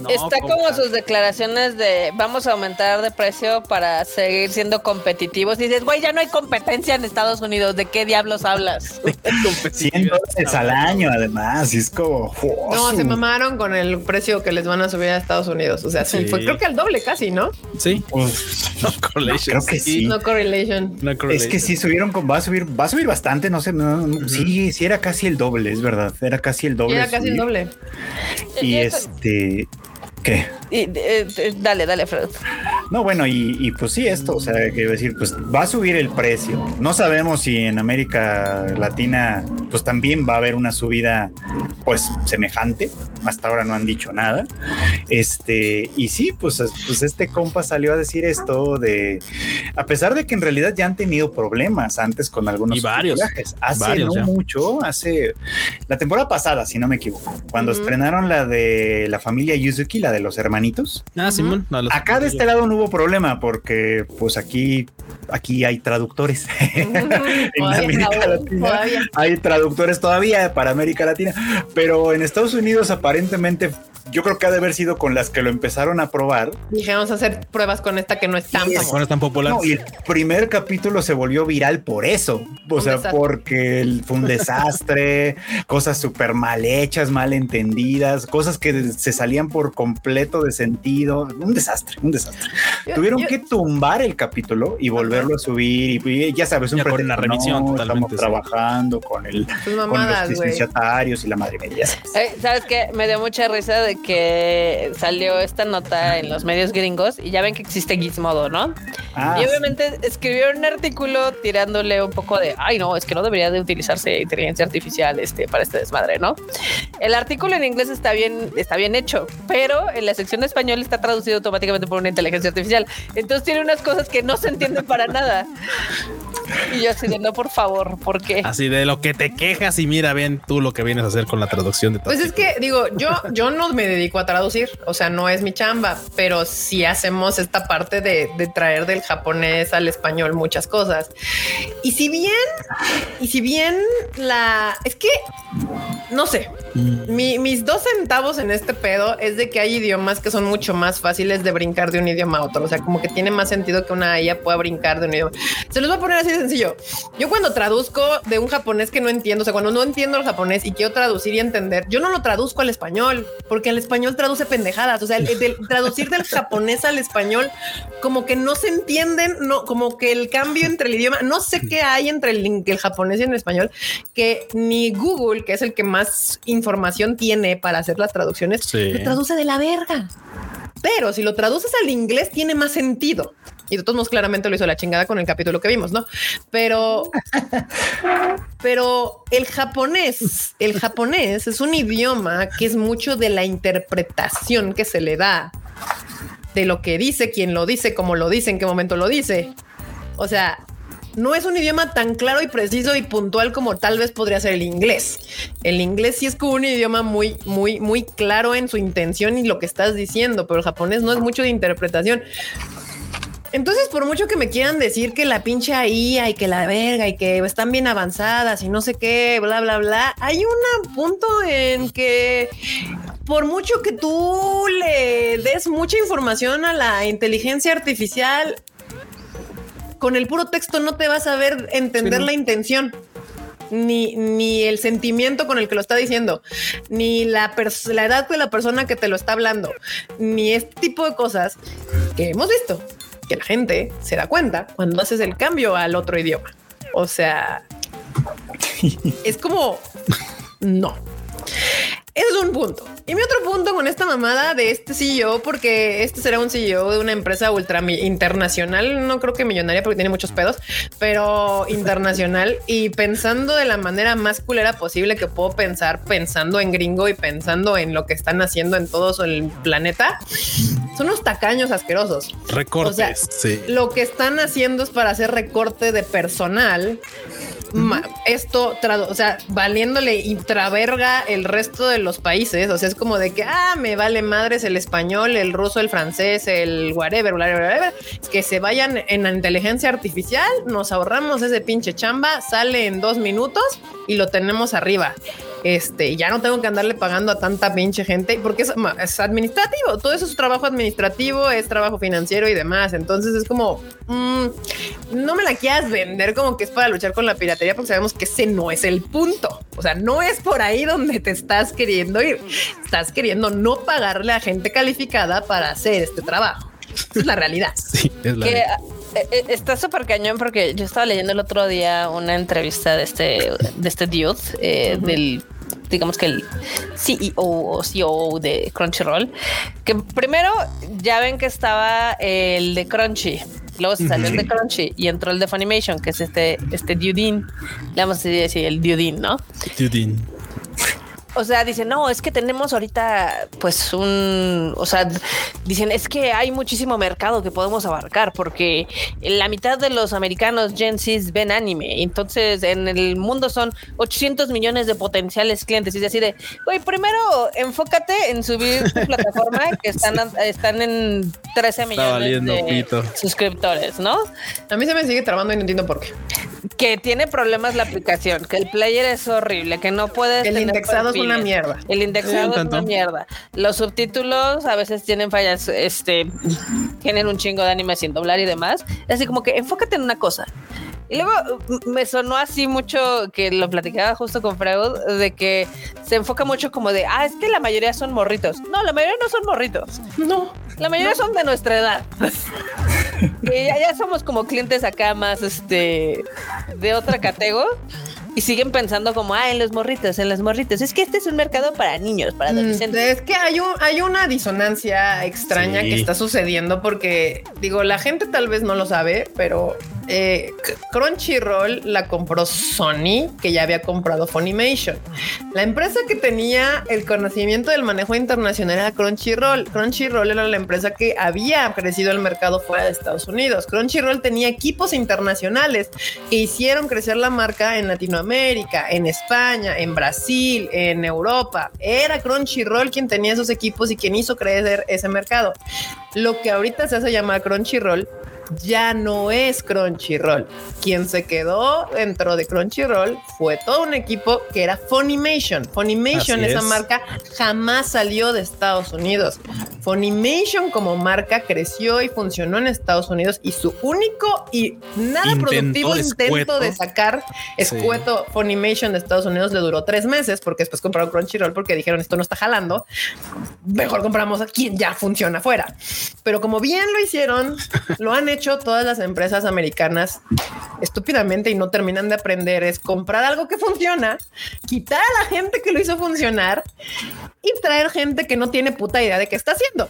No, Está como sus declaraciones de vamos a aumentar de precio para seguir siendo competitivos. Y dices, güey, ya no hay competencia en Estados Unidos. ¿De qué diablos hablas? 100 dólares al año, además. Y es como. no, su- se mamaron con el precio que les van a subir a Estados Unidos. O sea, sí, Sí. fue creo que al doble casi, ¿no? sí. Pues, No correlation. creo que sí. No correlation. No Es correlation. que sí subieron con, va a subir, va a subir bastante, no sé, no, no, sí, sí era casi el doble, es verdad, era casi el doble. Era casi el doble. Y Y eso- este, ¿qué? y, eh, eh, dale, dale, Fred. No, bueno, y, y pues sí, esto, o sea, quiero decir, pues va a subir el precio. No sabemos si en América Latina, pues también va a haber una subida, pues semejante. Hasta ahora no han dicho nada. Este, y sí, pues, es- pues este compa salió a decir esto de, a pesar de que en realidad ya han tenido problemas antes con algunos Y varios, viajes. Hace varios no ya. mucho, hace la temporada pasada, si no me equivoco, cuando estrenaron la de la familia Yuzuki, la de los hermanitos. Ah, Simón. no, Acá de este lado no hubo problema porque pues aquí aquí hay traductores. en Todavía, América Latina todavía. hay traductores todavía para América Latina, pero en Estados Unidos aparentemente yo creo que ha de haber sido con las que lo empezaron a probar. Dije, vamos a hacer pruebas con esta que no es tan es- tan popular. No, y el primer capítulo se volvió viral por eso. O Un sea, desastre. porque el- fue un desastre, cosas súper mal hechas, mal entendidas, cosas que se salían por completo de sentido. Un desastre, un desastre. Yo- Tuvieron yo- que tumbar el capítulo y volverlo a subir. Y, y ya sabes, un Ya con una revisión no, totalmente, Estamos sí. trabajando con el Sus con los mamadas, licenciatarios y la madre sabes. Eh, ¿Sabes qué? Me dio mucha risa de que salió esta nota en los medios gringos y ya ven que existe Gizmodo, ¿no? Ah, y obviamente escribieron un artículo tirándole un poco de, ay no, es que no debería de utilizarse inteligencia artificial este, para este desmadre, ¿no? El artículo en inglés está bien, está bien hecho, pero en la sección de español está traducido automáticamente por una inteligencia artificial. Entonces tiene unas cosas que no se entienden para nada. Y yo así de, no, por favor, ¿por qué? Así de lo que te quejas y mira bien tú lo que vienes a hacer con la traducción de todo. Pues es que digo, yo, yo no me dedico a traducir, o sea, no es mi chamba, pero sí hacemos esta parte de, traer del japonés al español muchas cosas. Y si bien, y si bien la es que no sé, mi- mis dos centavos en este pedo es de que hay idiomas que son mucho más fáciles de brincar de un idioma a otro. O sea, como que tiene más sentido que una IA pueda brincar de un idioma. Se los voy a poner así de sencillo. Yo cuando traduzco de un japonés que no entiendo, o sea, cuando no entiendo el japonés y quiero traducir y entender, yo no lo traduzco al español, porque al español traduce pendejadas. O sea, el, del- traducir del japonés al español, como que no se entienden, no, como que el cambio entre el idioma, no sé qué hay entre el, el japonés y el español, que ni Google, que es el que más información tiene para hacer las traducciones, Sí. lo traduce de la verga. Pero si lo traduces al inglés, tiene más sentido. Y de todos modos, claramente lo hizo la chingada con el capítulo que vimos, ¿no? Pero, pero el japonés, el japonés es un idioma que es mucho de la interpretación que se le da de lo que dice, quién lo dice, cómo lo dice, en qué momento lo dice. O sea, no es un idioma tan claro y preciso y puntual como tal vez podría ser el inglés. El inglés sí es como un idioma muy, muy, muy claro en su intención y lo que estás diciendo, pero el japonés no es mucho de interpretación. Entonces, por mucho que me quieran decir que la pinche IA y que la verga y que están bien avanzadas y no sé qué, bla, bla, bla, hay un punto en que por mucho que tú le des mucha información a la inteligencia artificial, con el puro texto no te vas a ver entender Sí, no. la intención. Ni, ni el sentimiento con el que lo está diciendo, ni la, la edad de la persona que te lo está hablando, ni este tipo de cosas que hemos visto que la gente se da cuenta cuando haces el cambio al otro idioma. O sea, es como no. Ese es un punto. Y mi otro punto con esta mamada de este CEO, porque este será un CEO de una empresa ultra internacional, no creo que millonaria porque tiene muchos pedos, pero internacional y pensando de la manera más culera posible que puedo pensar, pensando en gringo y pensando en lo que están haciendo en todo el planeta, son unos tacaños asquerosos. Recortes. o sea, sí. Lo que están haciendo es para hacer recorte de personal. Esto, tradu- o sea, valiéndole intraverga el resto de los países. O sea, es como de que, ah, me vale madres el español, el ruso, el francés, el whatever, whatever, whatever. Que se vayan en la inteligencia artificial, nos ahorramos ese pinche chamba, sale en dos minutos y lo tenemos arriba. Este, ya no tengo que andarle pagando a tanta pinche gente porque es, administrativo. Todo eso es trabajo administrativo, es trabajo financiero y demás. Entonces es como, mm, no me la quieras vender como que es para luchar con la piratería porque sabemos que ese no es el punto. O sea, no es por ahí donde te estás queriendo ir. Estás queriendo no pagarle a gente calificada para hacer este trabajo. Esa es la realidad. Sí, es la Que eh, eh, está súper cañón porque yo estaba leyendo el otro día una entrevista de este, de este dude, eh, del digamos que el CEO o CEO de Crunchyroll, que primero ya ven que estaba el de Crunchy, luego se salió el de Crunchy y entró el de Funimation, que es este, este Dudin, le vamos a decir el Dudin, ¿no? Dudin. O sea, dicen, no, es que tenemos ahorita pues un, o sea, dicen, es que hay muchísimo mercado que podemos abarcar porque la mitad de los americanos Gen Z ven anime. Entonces, en el mundo son 800 millones de potenciales clientes. Y es así de, güey, primero enfócate en subir tu plataforma que están, están en 13 millones valiendo de pito. suscriptores, ¿no? A mí se me sigue trabando y no entiendo por qué. Que tiene problemas la aplicación, que el player es horrible, que no puedes. El tener indexado es una mierda. El Sí, indexado un es una mierda. Los subtítulos a veces tienen fallas, este, tienen un chingo de anime sin doblar y demás. Así como que enfócate en una cosa. Y luego me sonó así mucho que lo platicaba justo con Freud de que se enfoca mucho como de, ah, es que la mayoría son morritos. No, la mayoría no son morritos. No. La mayoría son de nuestra edad. ya, ya somos como clientes acá más este de otra categoría. Y siguen pensando como, ah, en los morritos, en los morritos. Es que este es un mercado para niños, para Mm, adolescentes. Es que hay, un, hay una disonancia extraña Sí. que está sucediendo porque, digo, la gente tal vez no lo sabe, pero eh, Crunchyroll la compró Sony, que ya había comprado Funimation. La empresa que tenía el conocimiento del manejo internacional era Crunchyroll. Crunchyroll era la empresa que había crecido el mercado fuera de Estados Unidos. Crunchyroll tenía equipos internacionales que hicieron crecer la marca en Latinoamérica, en España, en Brasil, en Europa. Era Crunchyroll quien tenía esos equipos y quien hizo crecer ese mercado. Lo que ahorita se hace llamar Crunchyroll ya no es Crunchyroll. Quien se quedó dentro de Crunchyroll fue todo un equipo que era Funimation. Funimation, Así esa es. marca jamás salió de Estados Unidos. Funimation como marca creció y funcionó en Estados Unidos y su único y nada productivo escueto. intento de sacar escueto Funimation de Estados Unidos le duró tres meses porque después compraron Crunchyroll porque dijeron esto no está jalando. Mejor compramos a quien ya funciona afuera. Pero como bien lo hicieron, lo han hecho todas las empresas americanas estúpidamente y no terminan de aprender es comprar algo que funciona, quitar a la gente que lo hizo funcionar y traer gente que no tiene puta idea de qué está haciendo.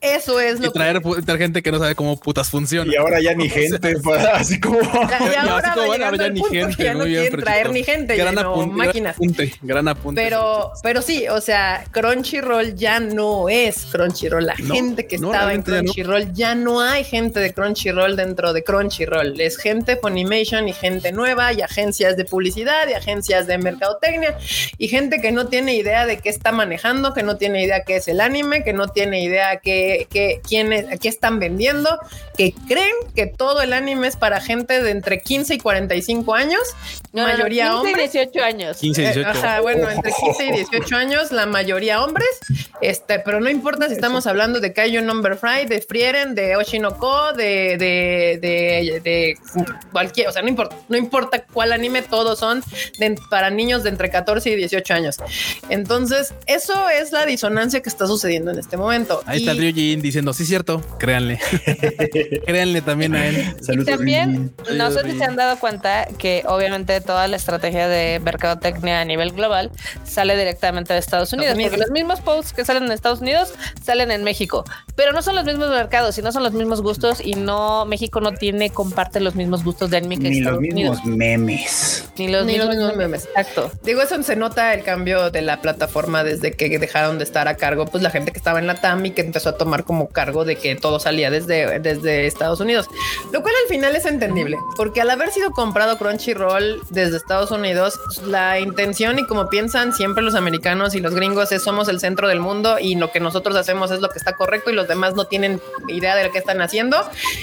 Eso es Y lo que traer, pu- traer gente que no sabe cómo putas funciona. Y ahora ya ni gente, pues, así como. Ya- ya Y ahora como, bueno, ahora ya ni que gente. ya no muy bien, traer ni gente, gran ya no apunte, máquinas. Gran apunte, gran apunte. Pero, pero sí, o sea, Crunchyroll ya no es Crunchyroll. La No, gente que no, estaba en realmente ya no. Crunchyroll ya no. hay gente de Crunchyroll dentro de Crunchyroll. Es gente Funimation y gente nueva y agencias de publicidad y agencias de mercadotecnia y gente que no tiene idea de qué está manejando, que no tiene idea qué es el anime, que no tiene idea qué, qué, quién es, qué están vendiendo, que creen que todo el anime es para gente de entre 15 y 45 años, No, no, no, mayoría 15 y hombres. 18 años. 15, Eh, 18. ajá, bueno, entre 15 y 18 años, la mayoría hombres, este, pero no importa si estamos hablando de Kaiju Number Fry, de Frieren, de Oshinoko, de, de, de, de cualquier, o sea, no importa, no importa cuál anime, todos son de- para niños de entre 14 y 18 años. Entonces, eso es la disonancia que está sucediendo en este momento. Ahí está Y- Ryujin diciendo, sí, cierto, créanle. créanle también a él. Y Saludos, también, Rin. no sé si se han dado cuenta que obviamente toda la estrategia de mercadotecnia a nivel global sale directamente de Estados Unidos, Unidos. porque los mismos posts que salen en Estados Unidos salen en México, pero no son los mismos mercados y no son los mismos gustos y no, México no tiene, comparte los mismos gustos de anime que Ni los Estados Unidos. mismos memes. Ni los, Ni mismos, los mismos memes. Exacto. Digo, eso se nota el cambio de la plataforma desde que dejaron de estar a cargo, pues la gente que estaba en la TAM y que empezó a tomar como cargo de que todo salía desde, desde Estados Unidos, lo cual al final es entendible, porque al haber sido comprado Crunchyroll desde Estados Unidos, la intención y como piensan siempre los americanos y los gringos es somos el centro del mundo y lo que nosotros hacemos es lo que está correcto y los demás no tienen idea de lo que están haciendo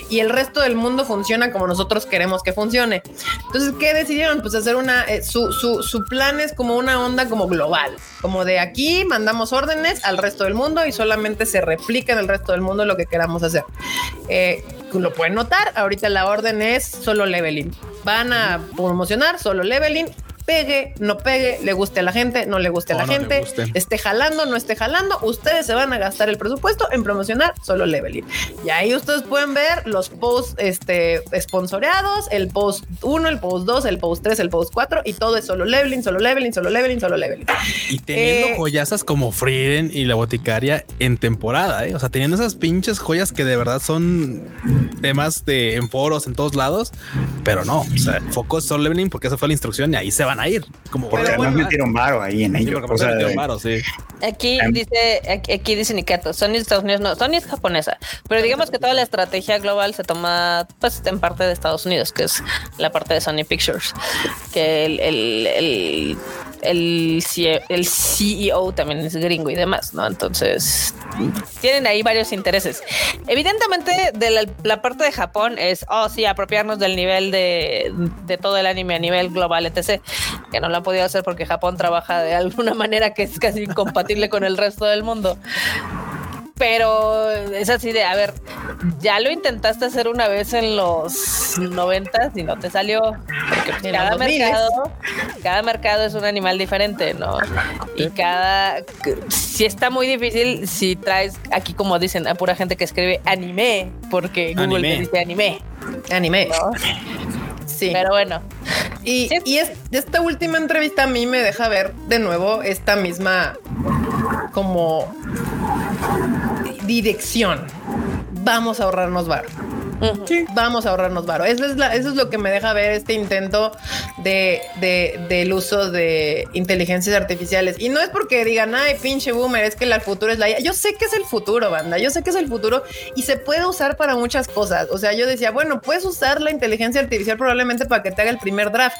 y el resto del mundo funciona como nosotros queremos que funcione. Entonces, ¿qué decidieron? Pues hacer una, eh, su, su, su plan es como una onda como global, como de aquí mandamos órdenes al resto del mundo y solamente se replica en el resto del mundo lo que queramos hacer. Eh, lo pueden notar, ahorita la orden es solo leveling. Van a promocionar solo leveling pegue, no pegue, le guste a la gente, no le guste a la no gente, esté jalando, no esté jalando, ustedes se van a gastar el presupuesto en promocionar solo leveling. Y ahí ustedes pueden ver los posts este, sponsoreados, el post 1, el post 2, el post 3, el post 4 y todo es solo leveling, solo leveling, solo leveling, solo leveling. Y teniendo Eh, joyasas como Frieden y la boticaria en temporada, ¿eh? o sea, teniendo esas pinches joyas que de verdad son temas de en foros en todos lados, pero no, o sea, foco es solo leveling porque esa fue la instrucción y ahí se van a ir. Como Porque además bueno, metieron varo ahí en Sí, ello. porque O sea, aparte metieron varo, sí. Aquí Em. dice, aquí, aquí dice Nikato, Sony de Estados Unidos, no, Sony es japonesa, pero digamos que toda la estrategia global se toma pues en parte de Estados Unidos, que es la parte de Sony Pictures, que el, el, el, el, C- el CEO también es gringo y demás, ¿no? Entonces, tienen ahí varios intereses. Evidentemente, de la, la parte de Japón es, oh, sí, apropiarnos del nivel de, de todo el anime a nivel global, etc. Que no lo han podido hacer porque Japón trabaja de alguna manera que es casi incompatible con el resto del mundo. Pero es así de, a ver, ya lo intentaste hacer una vez en los 90 y no te salió. Porque En cada los 2000s. mercado, cada mercado es un animal diferente, ¿no? Y cada. Si está muy difícil, si traes aquí, como dicen, a pura gente que escribe anime, porque Google Anime. te dice anime, Anime. ¿no? Sí. Pero bueno, Y, Sí. y es, esta última entrevista a mí me deja ver de nuevo esta misma como dirección. Vamos a ahorrarnos bar. Ujú. Vamos a ahorrarnos varo. Eso es, la- eso es lo que me deja ver este intento de, de- del uso de inteligencias artificiales. Y no es porque digan, ay, pinche boomer, es que el futuro es la IA. Yo sé que es el futuro, banda. Yo sé que es el futuro y se puede usar para muchas cosas. O sea, yo decía, bueno, puedes usar la inteligencia artificial probablemente para que te haga el primer draft.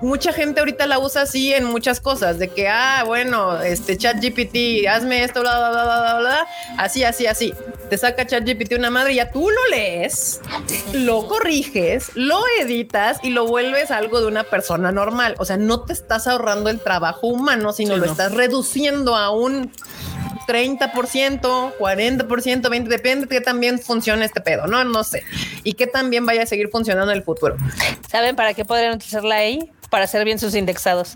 Mucha gente ahorita la usa así en muchas cosas, de que, ah, bueno, este chat GPT, hazme esto, bla, bla, bla, bla, bla, bla, así, así, así. Te saca chat GPT una madre y ya tú lo lees, lo corriges, lo editas y lo vuelves algo de una persona normal. O sea, no te estás ahorrando el trabajo humano, sino Sí, lo no. estás reduciendo a un 30%, 40%, 20%, depende de qué también funcione este pedo, ¿no? No sé. Y qué también vaya a seguir funcionando en el futuro. ¿saben para qué podrían utilizarla ahí? Para hacer bien sus indexados.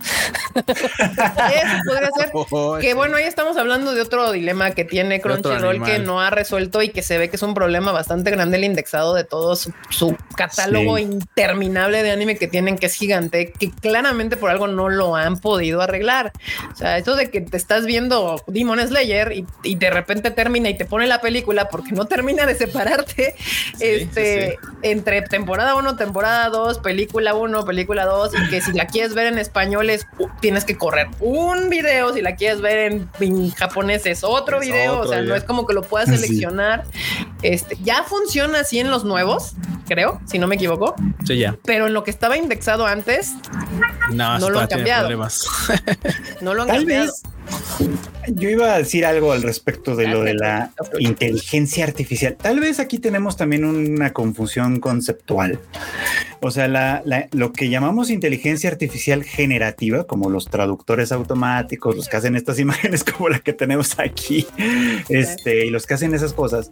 Eso podría ser. Oh, Que bueno, ahí estamos hablando de otro dilema que tiene Crunchyroll que no ha resuelto y que se ve que es un problema bastante grande el indexado de todo su, su catálogo Sí. interminable de anime que tienen, que es gigante, que claramente por algo no lo han podido arreglar. O sea, eso de que te estás viendo Demon Slayer y, y de repente termina y te pone la película porque no termina de separarte este, entre temporada 1, temporada 2, película 1, película 2 y que si la quieres ver en español es uh, tienes que correr un video, si la quieres ver en, en japonés es otro Es video, otro o sea, video. no es como que lo puedas Sí. seleccionar. Este, ya funciona así en los nuevos, creo, si no me equivoco, Sí, ya. pero en lo que estaba indexado antes No, No lo han cambiado. no lo han Tal cambiado. vez yo iba a decir algo al respecto de lo de la inteligencia artificial. Tal vez aquí tenemos también una confusión conceptual. O sea, la- la- lo que llamamos inteligencia artificial generativa, como los traductores automáticos, los que hacen estas imágenes como la que tenemos aquí, este, y los que hacen esas cosas.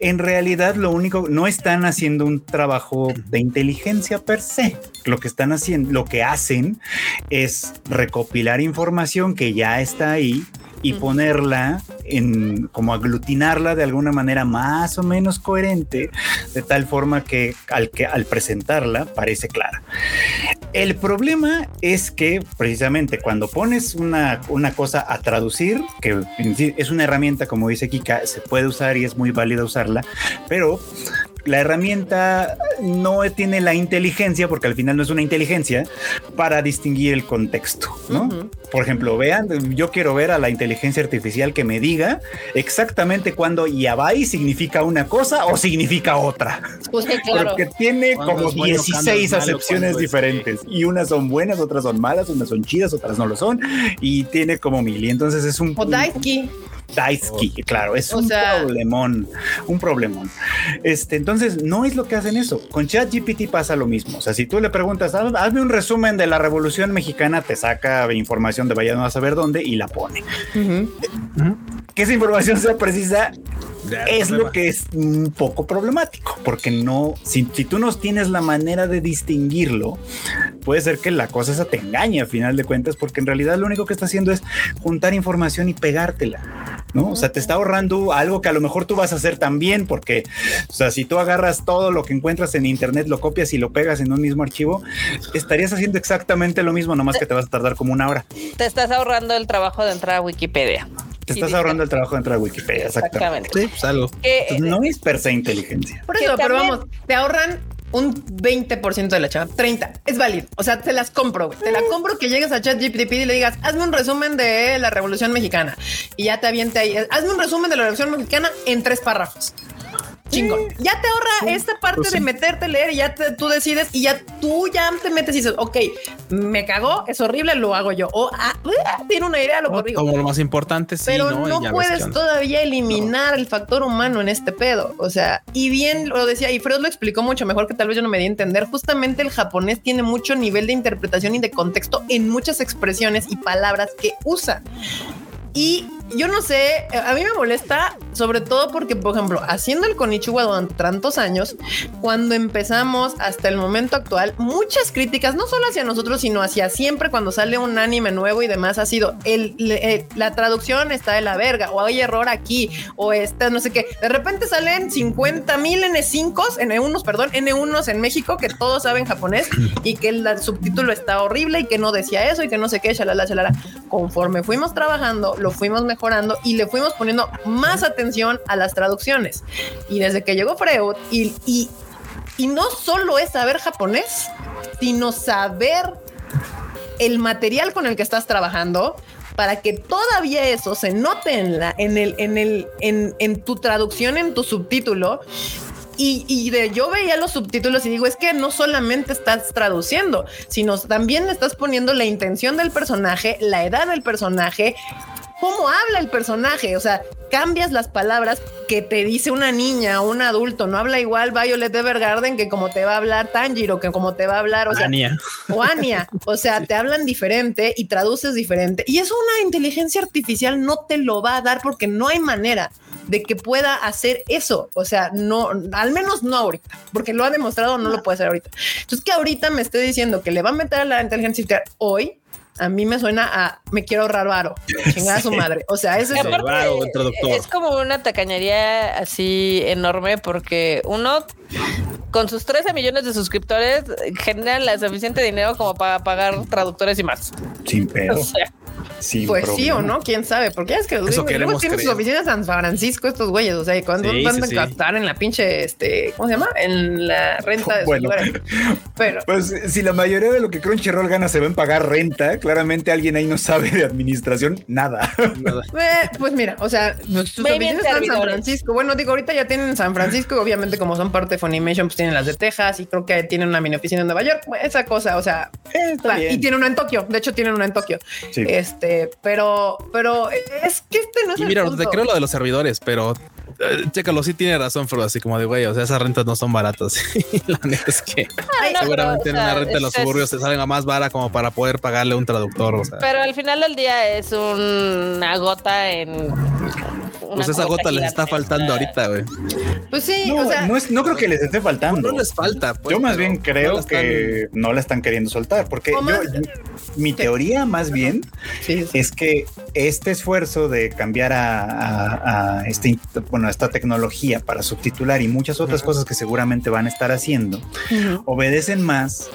En realidad, lo único, no están haciendo un trabajo de inteligencia per se. Lo que están haciendo, lo que hacen es recopilar información que ya está ahí y ponerla en como aglutinarla de alguna manera más o menos coherente, de tal forma que al, que al presentarla parece clara. El problema es que precisamente cuando pones una, una cosa a traducir, que es una herramienta, como dice Kika, se puede usar y es muy válida usarla, pero la herramienta no tiene la inteligencia, porque al final no es una inteligencia, para distinguir el contexto, ¿no? Por ejemplo, vean, yo quiero ver a la inteligencia artificial que me diga exactamente cuándo yabai significa una cosa o significa otra. Pues claro. Porque tiene como es bueno, cuándo 16 es malo, acepciones diferentes y unas son buenas, otras son malas, unas son chidas, otras no lo son y tiene como mil. Y entonces es un O Daisuki. Daisuki, claro, es O un sea- problemón, un problemón. Este, entonces no es lo que hacen eso. Con ChatGPT pasa lo mismo. O sea, si tú le preguntas, "Haz- hazme un resumen de la Revolución Mexicana, te saca información de vaya no a saber dónde y la pone. Ujú. Que esa información sea precisa Ya, es lo que es un poco problemático, porque no, si, si tú no tienes la manera de distinguirlo, puede ser que la cosa esa te engañe a final de cuentas, porque en realidad lo único que está haciendo es juntar información y pegártela, ¿no? O sea, te está ahorrando algo que a lo mejor tú vas a hacer también, porque, o sea, si tú agarras todo lo que encuentras en internet, lo copias y lo pegas en un mismo archivo, estarías haciendo exactamente lo mismo, nomás que te vas a tardar como una hora. Te estás ahorrando el trabajo de entrar a Wikipedia. Te estás ahorrando el trabajo de entrar a Wikipedia, exactamente. Exactamente. Sí, pues algo. Que, Pues no es per se inteligencia. Por eso, pero vamos, te ahorran un 20% de la chava, 30, es válido. O sea, te las compro, güey. Te la compro que llegues a ChatGPT y le digas, hazme un resumen de la Revolución Mexicana y ya te aviente ahí, hazme un resumen de la Revolución Mexicana en tres párrafos. Chingón. Ya te ahorra esta parte Pues de sí. meterte, leer y ya te- tú decides y ya tú ya te metes y dices, ok, me cagó, es horrible, lo hago yo. O ah, ah, tiene una idea, lo ¿no? corrijo. Como lo más importante, sí, Pero ¿no? no, puedes todavía eliminar el factor humano en este pedo. O sea, y bien lo decía, y Freud lo explicó mucho mejor que tal vez yo no me di a entender. Justamente el japonés tiene mucho nivel de interpretación y de contexto en muchas expresiones y palabras que usa. Y yo no sé, a mí me molesta sobre todo porque, por ejemplo, haciendo el Konichiwa durante tantos años, cuando empezamos hasta el momento actual, muchas críticas, no solo hacia nosotros, sino hacia siempre cuando sale un anime nuevo y demás, ha sido el, eh, la traducción está de la verga, o hay error aquí, o está no sé qué. De repente salen 50 mil N5, N1, perdón, N1 en México, que todos saben japonés y que el subtítulo está horrible y que no decía eso y que no sé qué, shalala, shalala. Conforme fuimos trabajando, lo fuimos mejorando y le fuimos poniendo más atención a las traducciones. Y desde que llegó Freud, y, y, y no solo es saber japonés, sino saber el material con el que estás trabajando para que todavía eso se note en la en el en el en, en tu traducción en tu subtítulo y, y de yo veía los subtítulos y digo, es que no solamente estás traduciendo, sino también estás poniendo la intención del personaje, la edad del personaje, cómo habla el personaje. O sea, cambias las palabras que te dice una niña o un adulto. No habla igual Violet Evergarden que como te va a hablar Tanjiro, que como te va a hablar, o sea, Ania. o Anya. O sea, te hablan diferente y traduces diferente. Y eso una inteligencia artificial no te lo va a dar porque no hay manera de que pueda hacer eso. O sea, no, al menos no ahorita, porque lo ha demostrado, no lo puede hacer ahorita. Entonces, que ahorita me esté diciendo que le va a meter a la inteligencia artificial hoy. A mí me suena a me quiero ahorrar varo, chingada a su madre. O sea, ese Y es es como una tacañería así enorme porque uno con sus 13 millones de suscriptores generan la suficiente dinero como para pagar traductores y más. Sin pedo. O sea, sin Pues sí o no, quién sabe, porque ya es que Eso luego tienen sus oficinas en San Francisco estos güeyes, o sea, y cuando Sí, van sí, a sí. captar en la pinche, este, ¿cómo se llama? En la renta de Bueno. Pero Pues si la mayoría de lo que Crunchyroll gana se va en pagar renta, claramente alguien ahí no sabe de administración nada. Nada. Eh, pues mira, o sea, sus oficinas están en San. Francisco. Bueno, digo, ahorita ya tienen en San Francisco, y obviamente como son parte de Funimation, pues tienen las de Texas y creo que tienen una mini oficina en Nueva York. Esa cosa, o sea, Eh, y tienen una en Tokio. De hecho, tienen una en Tokio. Sí. Este, pero, pero es que este no es Y el mira, te punto. creo lo de los servidores, pero eh, chécalo, sí tiene razón, Frodo, así como de güey, o sea, esas rentas no son baratas. la neta es que Ay, no, seguramente pero, en o una sea, renta en los es- suburbios te salen a más vara como para poder pagarle un traductor. O sea, Pero al final del día es una gota en. una pues esa gota les está faltando ahorita, güey. Pues sí, No, o sea, no, es- no creo que les esté faltando. No les falta. pues, yo más bien creo no la están- que no la están queriendo soltar, porque yo- mi teoría más bien sí, sí. es que este esfuerzo de cambiar a, a- a este, bueno, esta tecnología para subtitular y muchas otras cosas que seguramente van a estar haciendo, obedecen más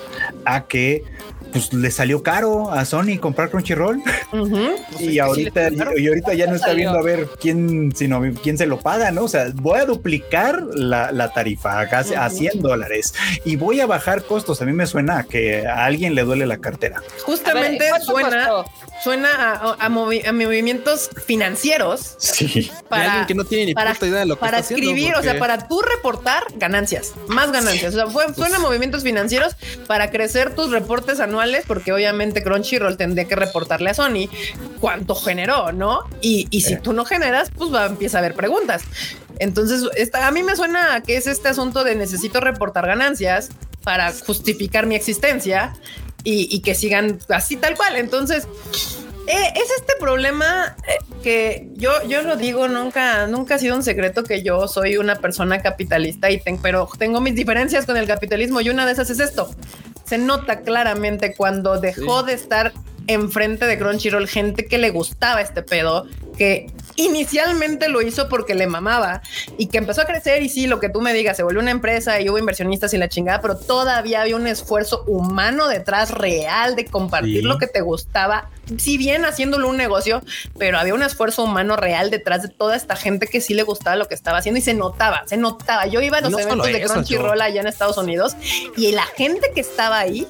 a que pues le salió caro a Sony comprar Crunchyroll y ahorita y ahorita ya no está viendo a ver quién sino quién se lo paga, ¿no? O sea, voy a duplicar la, la tarifa a, casi- a Ujú. 100 dólares y voy a bajar costos. A mí me suena a que a alguien le duele la cartera. Ver, Justamente ¿cuánto suena, costó? suena a, a movi- a movimientos financieros Sí. Para, alguien que no tiene ni para, puta idea de lo que para está haciendo, escribir, o sea, para tú reportar ganancias, más ganancias. O sea, fue, suena a movimientos financieros para crecer tus reportes anuales, porque obviamente Crunchyroll tendría que reportarle a Sony cuánto generó, ¿no? Y, y si tú no generas, pues va, empieza a haber preguntas. Entonces, esta, a mí me suena a que es este asunto de necesito reportar ganancias para justificar mi existencia y, y que sigan así tal cual. Entonces, eh, es este problema eh, que yo, yo lo digo, nunca, nunca ha sido un secreto que yo soy una persona capitalista y ten- pero tengo mis diferencias con el capitalismo y una de esas es esto. se nota claramente cuando dejó de estar enfrente de Crunchyroll gente que le gustaba este pedo, que inicialmente lo hizo porque le mamaba y que empezó a crecer y sí, lo que tú me digas, se volvió una empresa y hubo inversionistas y la chingada, pero todavía había un esfuerzo humano detrás real de compartir Sí. lo que te gustaba, si bien haciéndolo un negocio, pero había un esfuerzo humano real detrás de toda esta gente que sí le gustaba lo que estaba haciendo y se notaba, se notaba. Yo iba a los No eventos de Crunchyroll allá en Estados Unidos y la gente que estaba ahí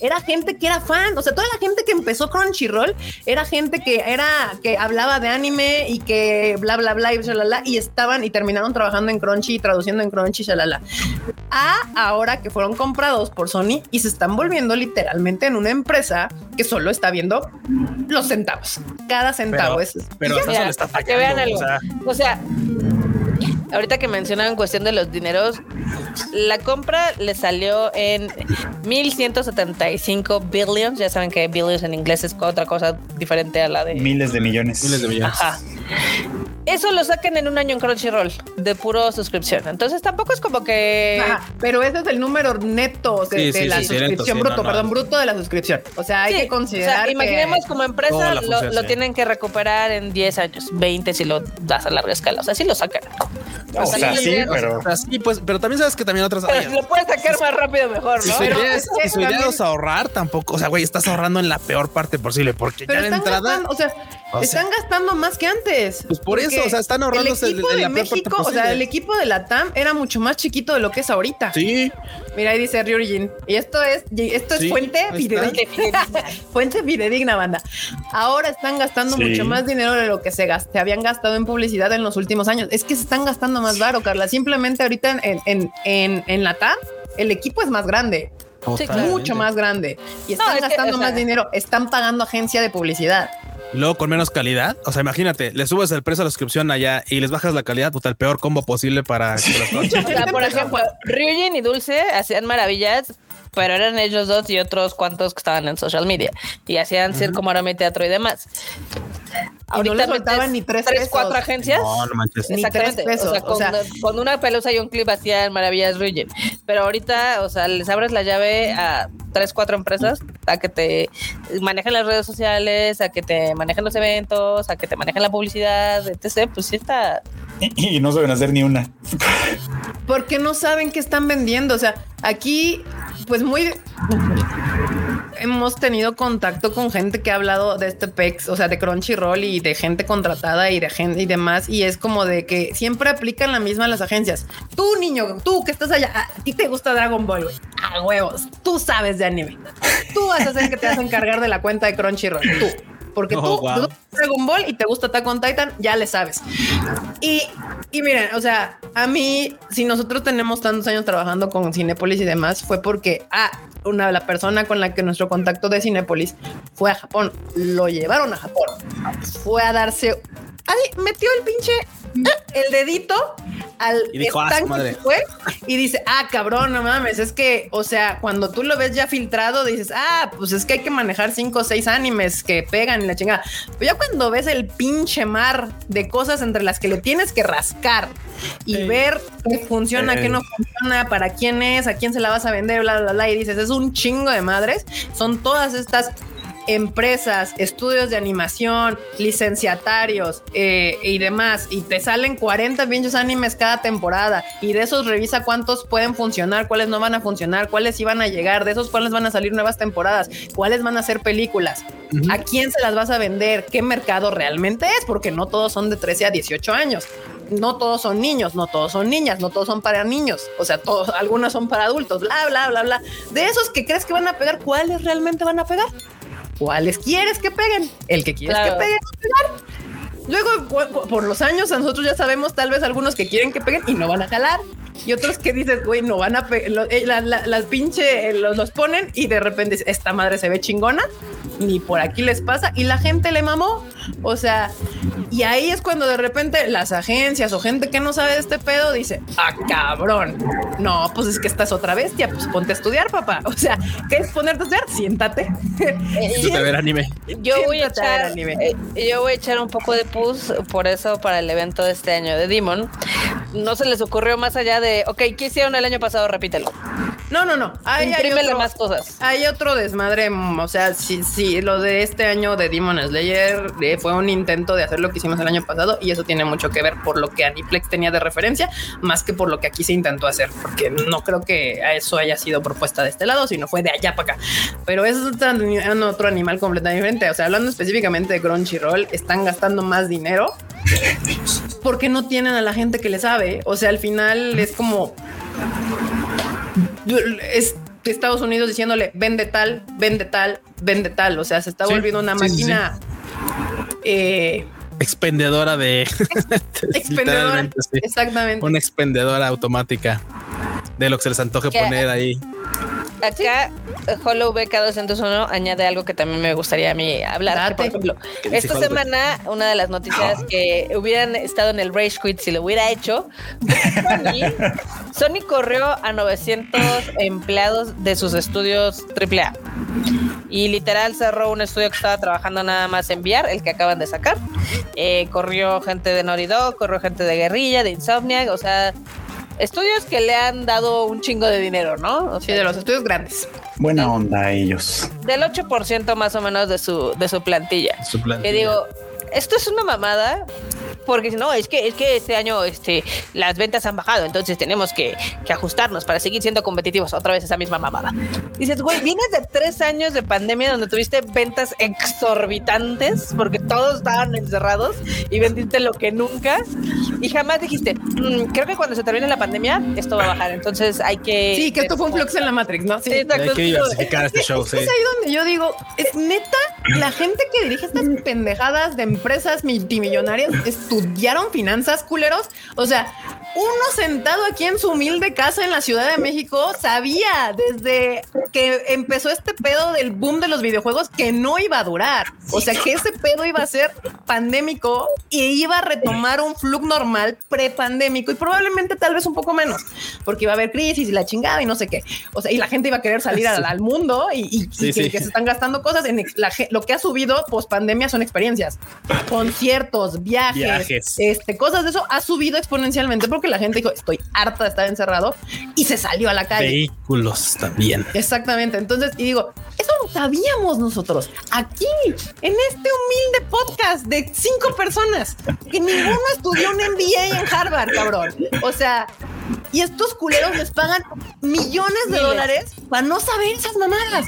era gente que era fan, o sea, toda la gente que empezó Crunchyroll era gente que era que hablaba de anime y que bla bla bla y shalala y estaban y terminaron trabajando en Crunchy y traduciendo en Crunchy shalala. A ahora que fueron comprados por Sony y se están volviendo literalmente en una empresa que solo está viendo los centavos. Cada centavo Pero- es Pero Mira, está para que vean fallando. algo. O sea, O sea, ahorita que mencionaban cuestión de los dineros, la compra le salió en 1175 billions. Ya saben que billions en inglés es otra cosa diferente a la de. Miles de millones. miles de millones. Ajá. Eso lo sacan en un año en Crunchyroll de puro suscripción. Entonces tampoco es como que. Ajá, pero ese es el número neto de, Sí, de sí, la sí, sí, neto, suscripción sí, bruto, no, no. perdón, bruto de la suscripción. O sea, hay Sí, que considerar o sea, que- imaginemos como empresa lo, lo tienen que recuperar en 10 años, 20 si lo das a larga escala. O sea, sí lo sacan. O sea, sí, pero O sea, sí, pues, pero también sabes que también otras. Pero si lo puedes sacar más rápido, mejor, Si ¿no? su Pero idea es es, que si su idea también- es ahorrar, tampoco. O sea, güey, estás ahorrando en la peor parte posible porque Pero ya de entrada. gastando, o sea, o sea- están gastando más que antes. Pues por eso, O sea, están ahorrándose el equipo en de México, o sea, el equipo de la TAM era mucho más chiquito de lo que es ahorita. Sí, Mira, ahí dice Ryujin. Y esto es, y esto es Sí, fuente fidedigna. fuente fidedigna, banda. Ahora están gastando Sí. mucho más dinero de lo que se, gas- se habían gastado en publicidad en los últimos años. Es que se están gastando más baro, Carla. Simplemente ahorita en, en, en, en la TAM, el equipo es más grande. Sí, claro. mucho más grande y están es que, gastando o sea- más dinero, están pagando agencia de publicidad. Y luego con menos calidad. O sea, imagínate, le subes el precio a la suscripción allá y les bajas la calidad, puta, el peor combo posible para que los O sea, por ejemplo, Ryujin y Dulce hacían maravillas, pero eran ellos dos y otros cuantos que estaban en social media y hacían circo, maroma y teatro y demás. Y no le metes ni tres pesos. cuatro agencias. No, no manches. Ni Exactamente. tres pesos, o sea, o con, sea- con una pelusa y un clip hacían maravillas Ryujin. Pero ahorita, o sea, les abres la llave a tres, cuatro empresas a que te manejen las redes sociales, a que te manejen los eventos, a que te manejen la publicidad, etc. Pues sí está. y, no saben hacer ni una. porque no saben qué están vendiendo. O sea, aquí, pues muy hemos tenido contacto con gente que ha hablado de este PEX, o sea, de Crunchyroll y de gente contratada y de gente y demás. Y es como de que siempre aplican la misma las agencias. Tú, niño, tú que estás allá, a ti te gusta Dragon Ball. A huevos. Tú sabes de anime. Tú vas a ser el que te vas a encargar de la cuenta de Crunchyroll. Tú. Porque Oh, tú, wow. Dragon Ball y te gusta Attack on Titan, ya le sabes. Y, y miren, o sea, a mí, si nosotros tenemos tantos años trabajando con Cinépolis y demás, fue porque, ah, una la persona con la que nuestro contacto de Cinépolis fue a Japón, lo llevaron a Japón, fue a darse, ahí metió el pinche, el dedito al Y dijo, "Ah, su estanque madre". que fue y dice, ah, cabrón, no mames, es que, o sea, cuando tú lo ves ya filtrado, dices, ah, pues es que hay que manejar cinco o seis animes que pegan y la chingada. Pero ya cuando ves el pinche mar de cosas entre las que le tienes que rascar y ver qué funciona, qué Eh. no funciona, para quién es, a quién se la vas a vender, bla, bla, bla, y dices, es un chingo de madres, son todas estas empresas, estudios de animación, licenciatarios eh, y demás, y te salen 40 pinches animes cada temporada, y de esos revisa cuántos pueden funcionar, cuáles no van a funcionar, cuáles iban a llegar, de esos cuáles van a salir nuevas temporadas, cuáles van a ser películas, a quién se las vas a vender, qué mercado realmente es, porque no todos son de 13 a 18 años. No todos son niños, no todos son niñas, no todos son para niños, o sea, todos, algunos son para adultos, bla, bla, bla, bla. De esos que crees que van a pegar, ¿cuáles realmente van a pegar? ¿Cuáles quieres que peguen? El que quieres Claro. que peguen. Luego, por los años, a nosotros ya sabemos tal vez algunos que quieren que peguen y no van a jalar. Y otros que dices, güey, no van a pegar. las pinche, eh, los, los ponen y de repente esta madre se ve chingona. Ni por aquí les pasa. Y la gente le mamó. O sea, y ahí es cuando de repente las agencias o gente que no sabe de este pedo dice, ah, cabrón. No, pues es que estás otra bestia. Pues ponte a estudiar, papá. O sea, ¿qué es ponerte a estudiar? Siéntate. Siéntate a ver anime. Yo voy a echar, anime. eh, yo voy a echar un poco de pus por eso para el evento de este año de Demon. No se les ocurrió más allá de, ok, ¿qué hicieron el año pasado? Repítelo. No, no, no. Hay Imprímele otro, más cosas. hay otro desmadre. O sea, sí, sí, lo de este año de Demon Slayer fue un intento de hacer lo que hicimos el año pasado y eso tiene mucho que ver por lo que Aniplex tenía de referencia, más que por lo que aquí se intentó hacer, porque no creo que eso haya sido propuesta de este lado, sino fue de allá para acá. Pero es otro, animal completamente diferente. O sea, hablando específicamente de Crunchyroll, están gastando más dinero porque no tienen a la gente que le sabe. O sea, al final es como es Estados Unidos diciéndole vende tal, vende tal, vende tal. O sea, se está Sí, volviendo una sí, sí, máquina eh, Expendedora de expendedora. Exactamente. Una expendedora automática de lo que se les antoje poner ahí. Acá, Hollow BK201 añade algo que también me gustaría a mí hablar. por ejemplo, ¿Qué dice esta Hollow? semana, una de las noticias que hubieran estado en el Rage Quit si lo hubiera hecho, Sony, Sony corrió a 900 empleados de sus estudios AAA. Y literal cerró un estudio que estaba trabajando nada más en VR, el que acaban de sacar. Eh, corrió gente de Dog, corrió gente de Guerrilla, de Insomniac, o sea, estudios que le han dado un chingo de dinero, ¿no? O Sí, de los estudios grandes. Buena onda ellos. del 8% más o menos de su, de su plantilla. Su plantilla. Que digo, esto es una mamada. Porque si no, es que, es que este año este, las ventas han bajado, entonces tenemos que, que ajustarnos para seguir siendo competitivos. Otra vez esa misma mamada. Dices, güey, vienes de tres años de pandemia donde tuviste ventas exorbitantes porque todos estaban encerrados y vendiste lo que nunca. Y jamás dijiste, "Mm, creo que cuando se termine la pandemia, esto va a bajar. Entonces hay que. Sí, que esto fue un flux en la Matrix, ¿no? Sí, exacto. Hay que diversificar este show, sí. Es ahí donde yo digo, es neta, la gente que dirige estas pendejadas de empresas multimillonarias estudiaron finanzas culeros. O sea, uno sentado aquí en su humilde casa en la Ciudad de México sabía desde que empezó este pedo del boom de los videojuegos que no iba a durar. O sea, que ese pedo iba a ser pandémico y iba a retomar un flujo normal prepandémico y probablemente tal vez un poco menos, porque iba a haber crisis y la chingada y no sé qué. O sea, y la gente iba a querer salir al, al mundo y, y- y Sí, que, sí. que se están gastando cosas. En la lo que ha subido post pandemia son experiencias, conciertos, viajes, Viajes. este, cosas de eso ha subido exponencialmente porque la gente dijo estoy harta de estar encerrado y se salió a la calle. Vehículos también. Exactamente. Entonces, y digo, eso lo sabíamos nosotros aquí, en este humilde podcast de cinco personas que ninguno estudió un MBA en Harvard, cabrón. O sea, y estos culeros les pagan millones de Miles. dólares para no saber esas mamadas.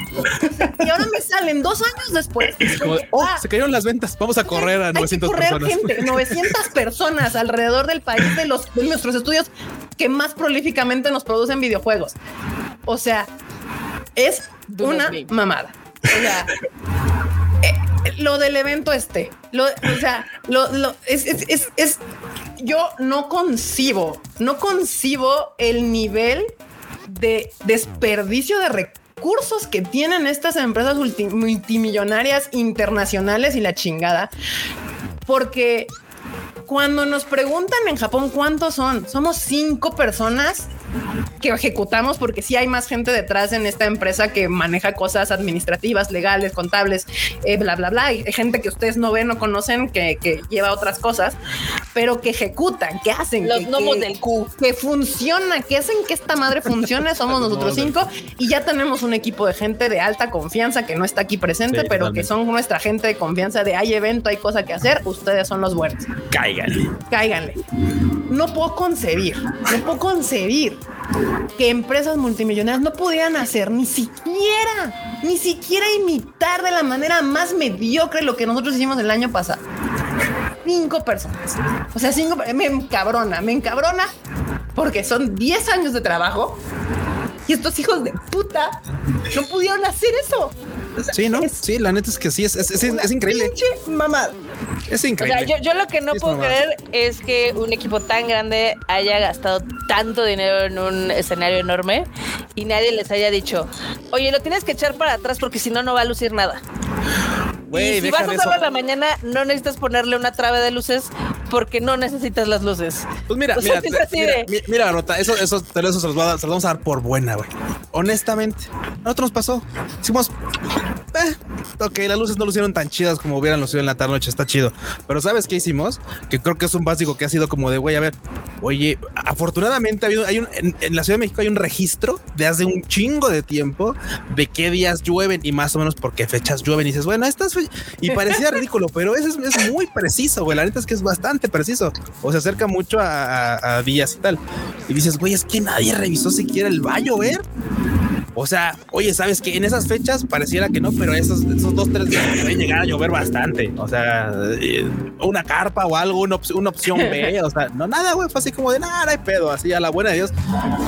Y ahora me salen dos años después. Como, oh, Ah, se cayeron las ventas. Vamos a correr a hay que 900 correr personas. gente, 900 personas alrededor del país de los de nuestros estudios que más prolíficamente nos producen videojuegos. O sea, es Do una mamada. O sea, eh, lo del evento este, lo, o sea, lo, lo- es, es, es, es- yo no concibo, no concibo el nivel de desperdicio de recursos que tienen estas empresas multi- multimillonarias internacionales y la chingada. Porque cuando nos preguntan en Japón cuántos son, somos cinco personas que ejecutamos porque sí hay más gente detrás en esta empresa que maneja cosas administrativas, legales, contables, eh, bla, bla, bla. Hay gente que ustedes no ven o conocen que, que lleva otras cosas, pero que ejecutan, que hacen. Los que, gnomos que- del Q. que funciona, que hacen que esta madre funcione, somos nosotros cinco y ya tenemos un equipo de gente de alta confianza que no está aquí presente, Sí, pero totalmente. que son nuestra gente de confianza de hay evento, hay cosa que hacer, ustedes son los buenos. Cáiganle. Cáiganle. No puedo concebir, no puedo concebir que empresas multimillonarias no pudieran hacer ni siquiera, ni siquiera imitar de la manera más mediocre lo que nosotros hicimos el año pasado. Cinco personas. O sea, cinco, me encabrona, me encabrona porque son 10 años de trabajo y estos hijos de puta no pudieron hacer eso. Sí, ¿no? Es- Sí, la neta es que sí, es, es, es- increíble. Pinche mamada. Es O sea, increíble. yo, yo lo que no puedo creer es que un equipo tan grande haya gastado tanto dinero en un escenario enorme y nadie les haya dicho, oye, lo tienes que echar para atrás porque si no, no va a lucir nada. Y si vas a eso. en la mañana, no necesitas ponerle una trave de luces porque no necesitas las luces. Pues mira, O sea, mira, así mira, de- mi- mira, Rota, eso, eso, eso se los, va a dar- se los vamos a dar por buena, güey. Honestamente, a nosotros nos pasó. Hicimos, eh, ok, las luces no lo hicieron tan chidas como hubieran lucido en la tarde noche, está chido. Pero ¿sabes qué hicimos? Que creo que es un básico que ha sido como de, güey, a ver, oye, afortunadamente ha habido- hay un, en, en la Ciudad de México hay un registro de hace un chingo de tiempo de qué días llueven y más o menos por qué fechas llueven. Y dices, bueno, estas y parecía ridículo, pero eso es, muy preciso, güey. La neta es que es bastante preciso. O se acerca mucho a, a- y tal. Y dices, güey, es que nadie revisó siquiera el va a llover. O sea, oye, ¿sabes que En esas fechas pareciera que no, pero esos, esos dos, tres días pueden llegar a llover bastante. O sea, eh, una carpa o algo, una, op- una opción B. O sea, no, nada, güey. Fue así como de nada, no hay pedo, así a la buena de Dios.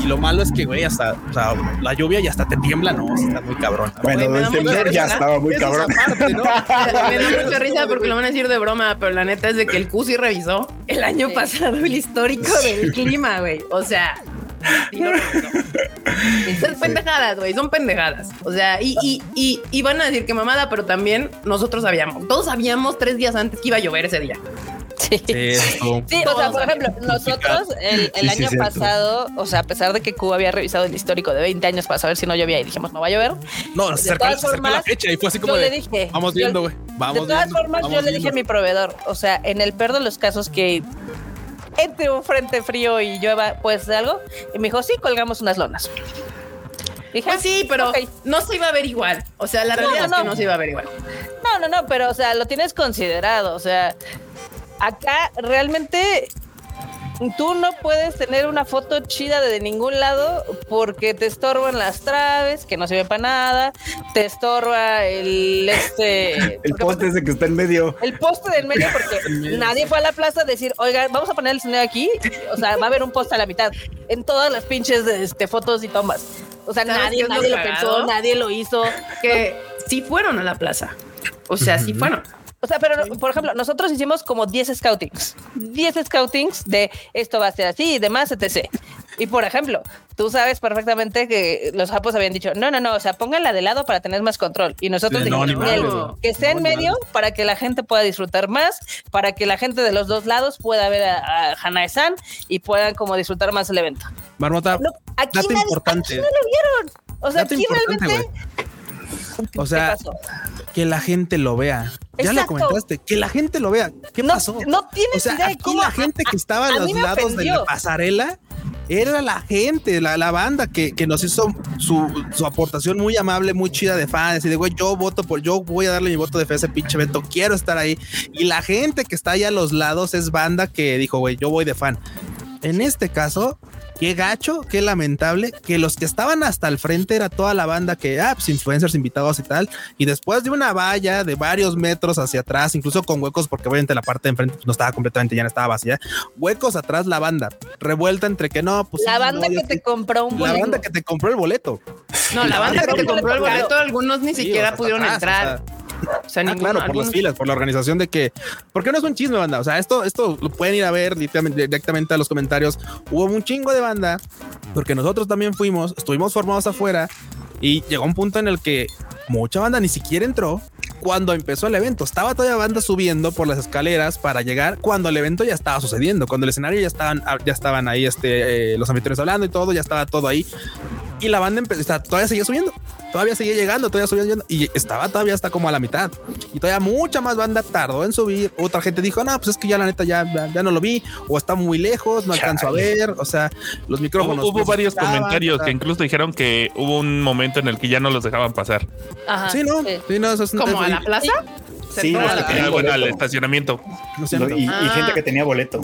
Y lo malo es que, güey, hasta, o sea, la lluvia ya hasta te tiembla, no, Sí está muy cabrón. Bueno, da el ya estaba muy cabrón. aparte, ¿no? Me da mucha risa porque lo van a decir de broma, pero la neta es de que el Q sí revisó el año pasado el histórico del clima, güey. O sea, Son pendejadas, güey, son pendejadas. O sea, y, y, y, y van a decir que mamada, pero también nosotros sabíamos, todos sabíamos tres días antes que iba a llover ese día. Sí. Sí, eso estuvo- Sí, o sea, por ejemplo, nosotros el, el Sí, sí, año cierto. pasado, o sea, a pesar de que Cuba había revisado el histórico de 20 años para saber si no llovía y dijimos no va a llover, No, De se acercó, la formas, fecha y fue así como yo de, le dije, vamos viendo, güey. De todas viendo, formas, yo le dije a viendo". mi proveedor, o sea, en el peor de los casos que entre un frente frío y llueva, pues algo, y me dijo, sí, colgamos unas lonas. Dije, Pues sí, pero no se iba a ver igual. O sea, la No, realidad es no. que no se iba a ver igual. No, no, no, pero o sea, lo tienes considerado. O sea, acá realmente tú no puedes tener una foto chida de ningún lado porque te estorban las traves, que no sirven para nada, te estorba el este El poste ese que está en medio. el poste del medio porque nadie fue a la plaza a decir, oiga, vamos a poner el sonido aquí. O sea, va a haber un poste a la mitad en todas las pinches este, fotos y tomas. O sea, ¿Sabes qué nadie, nadie lo pensó, nadie lo hizo. Que sí fueron a la plaza. O sea, sí fueron. O sea, pero por ejemplo, nosotros hicimos como 10 scoutings. 10 scoutings de esto va a ser así y demás, etc. Y por ejemplo, tú sabes perfectamente que los japos habían dicho, no, no, no, o sea, pónganla de lado para tener más control. Y nosotros Sí, no, dijimos, ni "Bien, madres, güey. que esté en No, ni medio para que la gente pueda disfrutar más, para que la gente de los dos lados pueda ver a, a Hanae-san y puedan como disfrutar más el evento. Marmota, No, aquí, dato nadie- importante. aquí no lo vieron. O sea, Dato aquí realmente... O ¿Qué sea? Que la gente lo vea. Ya lo Exacto. comentaste, que la gente lo vea. ¿Qué No- pasó? no tienes o sea, idea de aquí cómo- la gente que estaba a, a los lados de la pasarela era la gente, la, la banda que, que nos hizo su, su aportación muy amable, muy chida de fans. Y de güey, yo voto por, yo voy a darle mi voto de fe a ese pinche evento, quiero estar ahí. Y la gente que está allá a los lados es banda que dijo, güey, yo voy de fan. En este caso, qué gacho, qué lamentable que los que estaban hasta el frente era toda la banda que, ah, pues influencers invitados y tal. Y después de una valla de varios metros hacia atrás, incluso con huecos, porque obviamente la parte de enfrente pues, no estaba completamente llena, estaba vacía. Huecos atrás, la banda revuelta entre que no, pues La banda no, que te compró un La boleto. banda que te compró el boleto. No, la banda que te compró el boleto, algunos ni Sí, siquiera o sea, pudieron atrás, entrar. o sea, O sea, Ah, ninguno, claro, por algunos- las filas, por la organización de que. Porque no es un chisme, banda. O sea, esto, esto lo pueden ir a ver directamente, directamente a los comentarios. Hubo un chingo de banda, porque nosotros también fuimos, estuvimos formados afuera y llegó un punto en el que mucha banda ni siquiera entró cuando empezó el evento. Estaba todavía banda subiendo por las escaleras para llegar cuando el evento ya estaba sucediendo, cuando el escenario ya estaban, ya estaban ahí, este, eh, los anfitriones hablando y todo, ya estaba todo ahí. Y la banda empezó, o sea, todavía seguía subiendo, todavía seguía llegando, todavía subía llegando, y estaba todavía hasta como a la mitad. Y todavía mucha más banda tardó en subir. Otra gente dijo, no, pues es que ya la neta ya, ya, ya no lo vi, o está muy lejos, no alcanzo a ver. O sea, los micrófonos. Hubo, varios comentarios o sea, que incluso dijeron que hubo un momento en el que ya no los dejaban pasar. Ajá, Sí, no, sí. sí, no, eso es como a la plaza. Sí, no, la- Ah, bueno, al estacionamiento. no Lo- y, y Ah. gente que tenía boleto.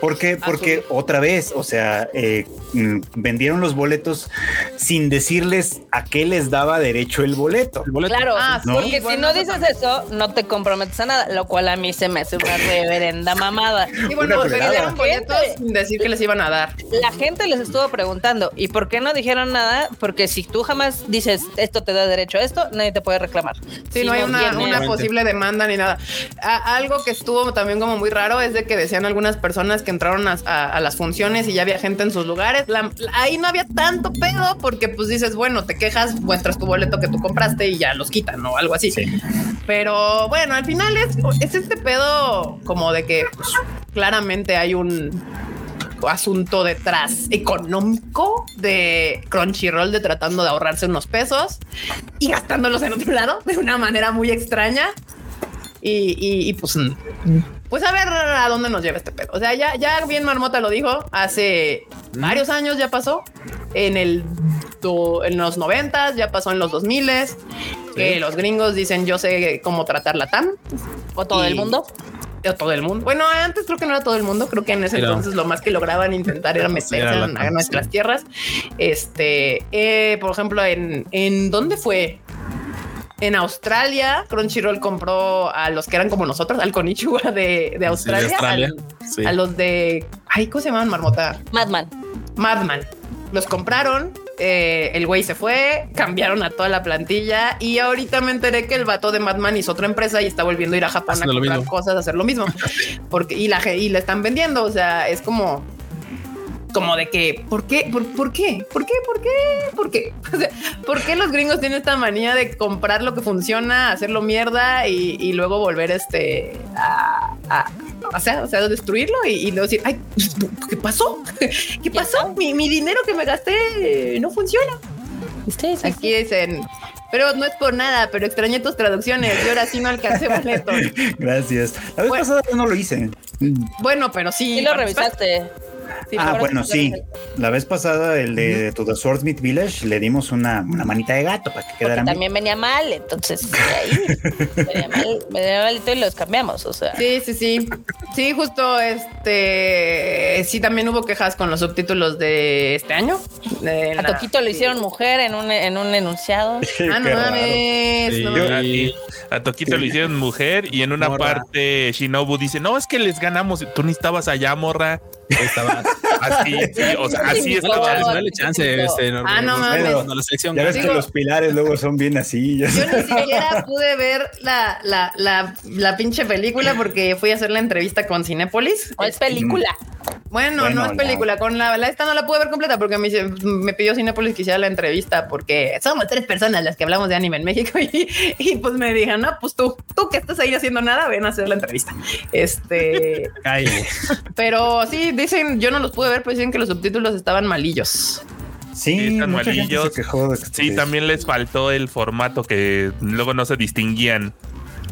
¿Por qué? Porque otra vez, o sea, eh, mm, vendieron los boletos sin decirles a qué les daba derecho el boleto. el boleto. Claro, Ah, porque bueno, si no dices eso, no te comprometes a nada, lo cual a mí se me hace una reverenda mamada. Y bueno, Una se fregada. dieron boletos sin decir que les iban a dar. La gente les estuvo preguntando, ¿y por qué no dijeron nada? Porque si tú jamás dices esto te da derecho a esto, nadie te puede reclamar. Sí, Si no hay una, posible demanda ni nada. A- algo que estuvo también como muy raro es de que decían algunas personas que entraron a, a- a las funciones y ya había gente en sus lugares. La- ahí no había tanto pedo porque pues dices, bueno, te quejas, muestras tu boleto que tú compraste y ya los quitan o algo así. Sí. Pero bueno, al final es, es este pedo como de que pues, claramente hay un asunto detrás económico de Crunchyroll de tratando de ahorrarse unos pesos y gastándolos en otro lado de una manera muy extraña. Y, y- y, pues, pues a ver a dónde nos lleva este pedo. O sea, ya, ya bien Marmota lo dijo hace varios años ya pasó en el do- en los noventas, ya pasó en los 2000 que los gringos dicen yo sé cómo tratar la TAM O todo el mundo. o todo el mundo. Bueno, antes creo que no era todo el mundo. Creo que en ese entonces lo más que lograban intentar era meterse a nuestras tierras. Este, eh, por ejemplo, en, en dónde fue? En Australia, Crunchyroll compró a los que eran como nosotros, al Konichiwa de, de Australia, Australia, al- sí. a los de, ay, ¿cómo se llamaban Marmota? Madman. Madman. Los compraron, eh, el güey se fue, cambiaron a toda la plantilla y ahorita me enteré que el vato de Madman hizo otra empresa y está volviendo a ir a Japón Haciendo a comprar cosas, a hacer lo mismo. Porque y la y le están vendiendo, o sea, es como como de que ¿por qué? ¿Por, por qué? ¿Por qué? ¿Por qué? ¿Por qué? O sea, ¿por qué los gringos tienen esta manía de comprar lo que funciona, hacerlo mierda y, y luego volver este a, a- o sea, o sea, destruirlo y, y luego decir, ay, ¿qué pasó? ¿Qué pasó? Mi, mi dinero que me gasté no funciona. Sí, sí, Aquí dicen, pero no es por nada, pero extrañé tus traducciones y ahora sí no alcancé boleto. Gracias. La vez Bueno. pasada yo no lo hice. Bueno, pero sí. Sí lo revisaste. Sí, ah, bueno, sí. La vez pasada, el de To the Swordsmith Village, le dimos una, una manita de gato para que quedara también venía mal, entonces ahí venía mal, venía malito y los cambiamos, o sea. Sí, sí, sí. Sí, justo este. Sí, también hubo quejas con los subtítulos de este año. De A la- Toquito lo hicieron mujer en un, en un enunciado. Ah, no mames. Sí. no Yo- mames. Y a Toquito lo hicieron mujer y en una Morra. parte Shinobu dice, no, es que les ganamos, tú ni estabas allá, morra. Estaba. Así, sí, o sea, así Sí, estaba. no, Dale, dale chance. Este, no, Ah, no no, mames. Cuando la selección Ya ves que los pilares luego son bien así. ya Yo sabes. ni siquiera pude ver la, la, la, la pinche película porque fui a hacer la entrevista con Cinépolis. O es película. Bueno, Bueno, no es la- película. Con la, la esta no la pude ver completa porque me, me pidió Cinépolis que hiciera la entrevista porque somos tres personas las que hablamos de anime en México y, y, pues me dijeron, no, pues tú, tú que estás ahí haciendo nada, ven a hacer la entrevista. Este, Cállate. pero sí, dicen, yo no los pude ver, pero dicen que los subtítulos estaban malillos. Sí, están malillos. se quejó de que Sí, también les faltó el formato que luego no se distinguían.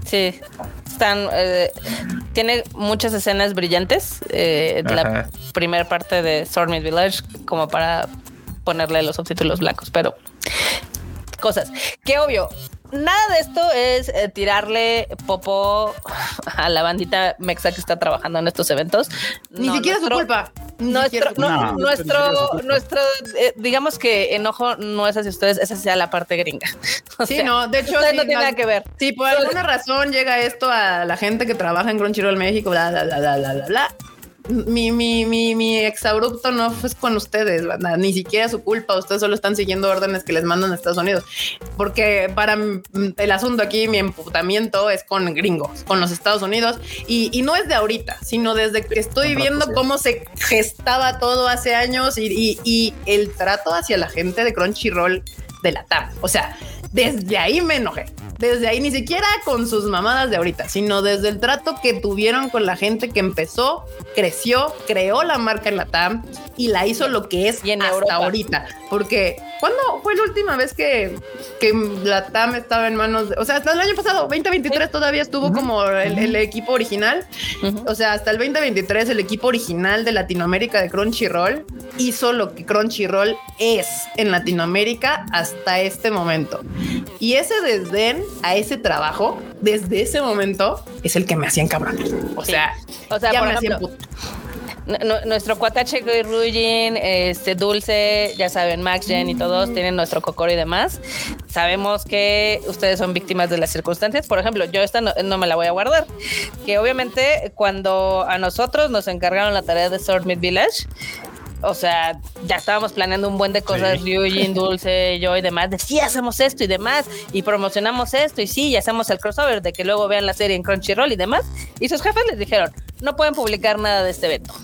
Sí. Están. eh, tiene muchas escenas brillantes. eh, de la primera parte de Stormy Village, como para ponerle los subtítulos blancos, pero cosas que obvio. Nada de esto es eh, tirarle popo a la bandita mexa que está trabajando en estos eventos. Ni No, siquiera nuestro- su culpa. Nuestro, no. No, nuestro, no, nuestro, eh, digamos que enojo no es hacia ustedes, esa sea la parte gringa. O Sí, sea, no, de hecho, sí, no tiene nada que ver. Si por alguna razón llega esto a la gente que trabaja en Crunchyroll México, bla, bla, bla, bla, bla, bla, bla. Mi, mi, mi, mi exabrupto no es con ustedes, banda, ni siquiera su culpa. Ustedes solo están siguiendo órdenes que les mandan a Estados Unidos. Porque para el asunto aquí, mi emputamiento es con gringos, con los Estados Unidos. Y, y no es de ahorita, sino desde que estoy viendo sí. cómo se gestaba todo hace años y, y- y el trato hacia la gente de Crunchyroll de la TAM. O sea, desde ahí me enojé. Desde ahí, ni siquiera con sus mamadas de ahorita, sino desde el trato que tuvieron con la gente que empezó, creció, creó la marca en la TAM y la hizo lo que es Y en hasta Europa. ahorita. Porque, ¿cuándo fue la última vez que, que la TAM estaba en manos de, o sea, hasta el año pasado, 2023 todavía estuvo como el, el equipo original. O sea, hasta el 2023 el equipo original de Latinoamérica de Crunchyroll hizo lo que Crunchyroll es en Latinoamérica hasta este momento. Y ese desdén a ese trabajo, desde ese momento, es el que me hacían cabrón. O Sí. sea, O sea, ya por me hacían ejemplo, puto. Nuestro cuatache y Rujin, este Dulce, ya saben, Max, Jen y todos tienen nuestro cocoro y demás. Sabemos que ustedes son víctimas de las circunstancias. Por ejemplo, yo esta no, no me la voy a guardar. Que obviamente cuando a nosotros nos encargaron la tarea de Sword Mid Village, o sea, ya estábamos planeando un buen de cosas, Ryujin, Dulce, yo y demás, de sí, hacemos esto y demás, y promocionamos esto, y sí, y hacemos el crossover, de que luego vean la serie en Crunchyroll y demás. Y sus jefes les dijeron, no pueden publicar nada de este evento.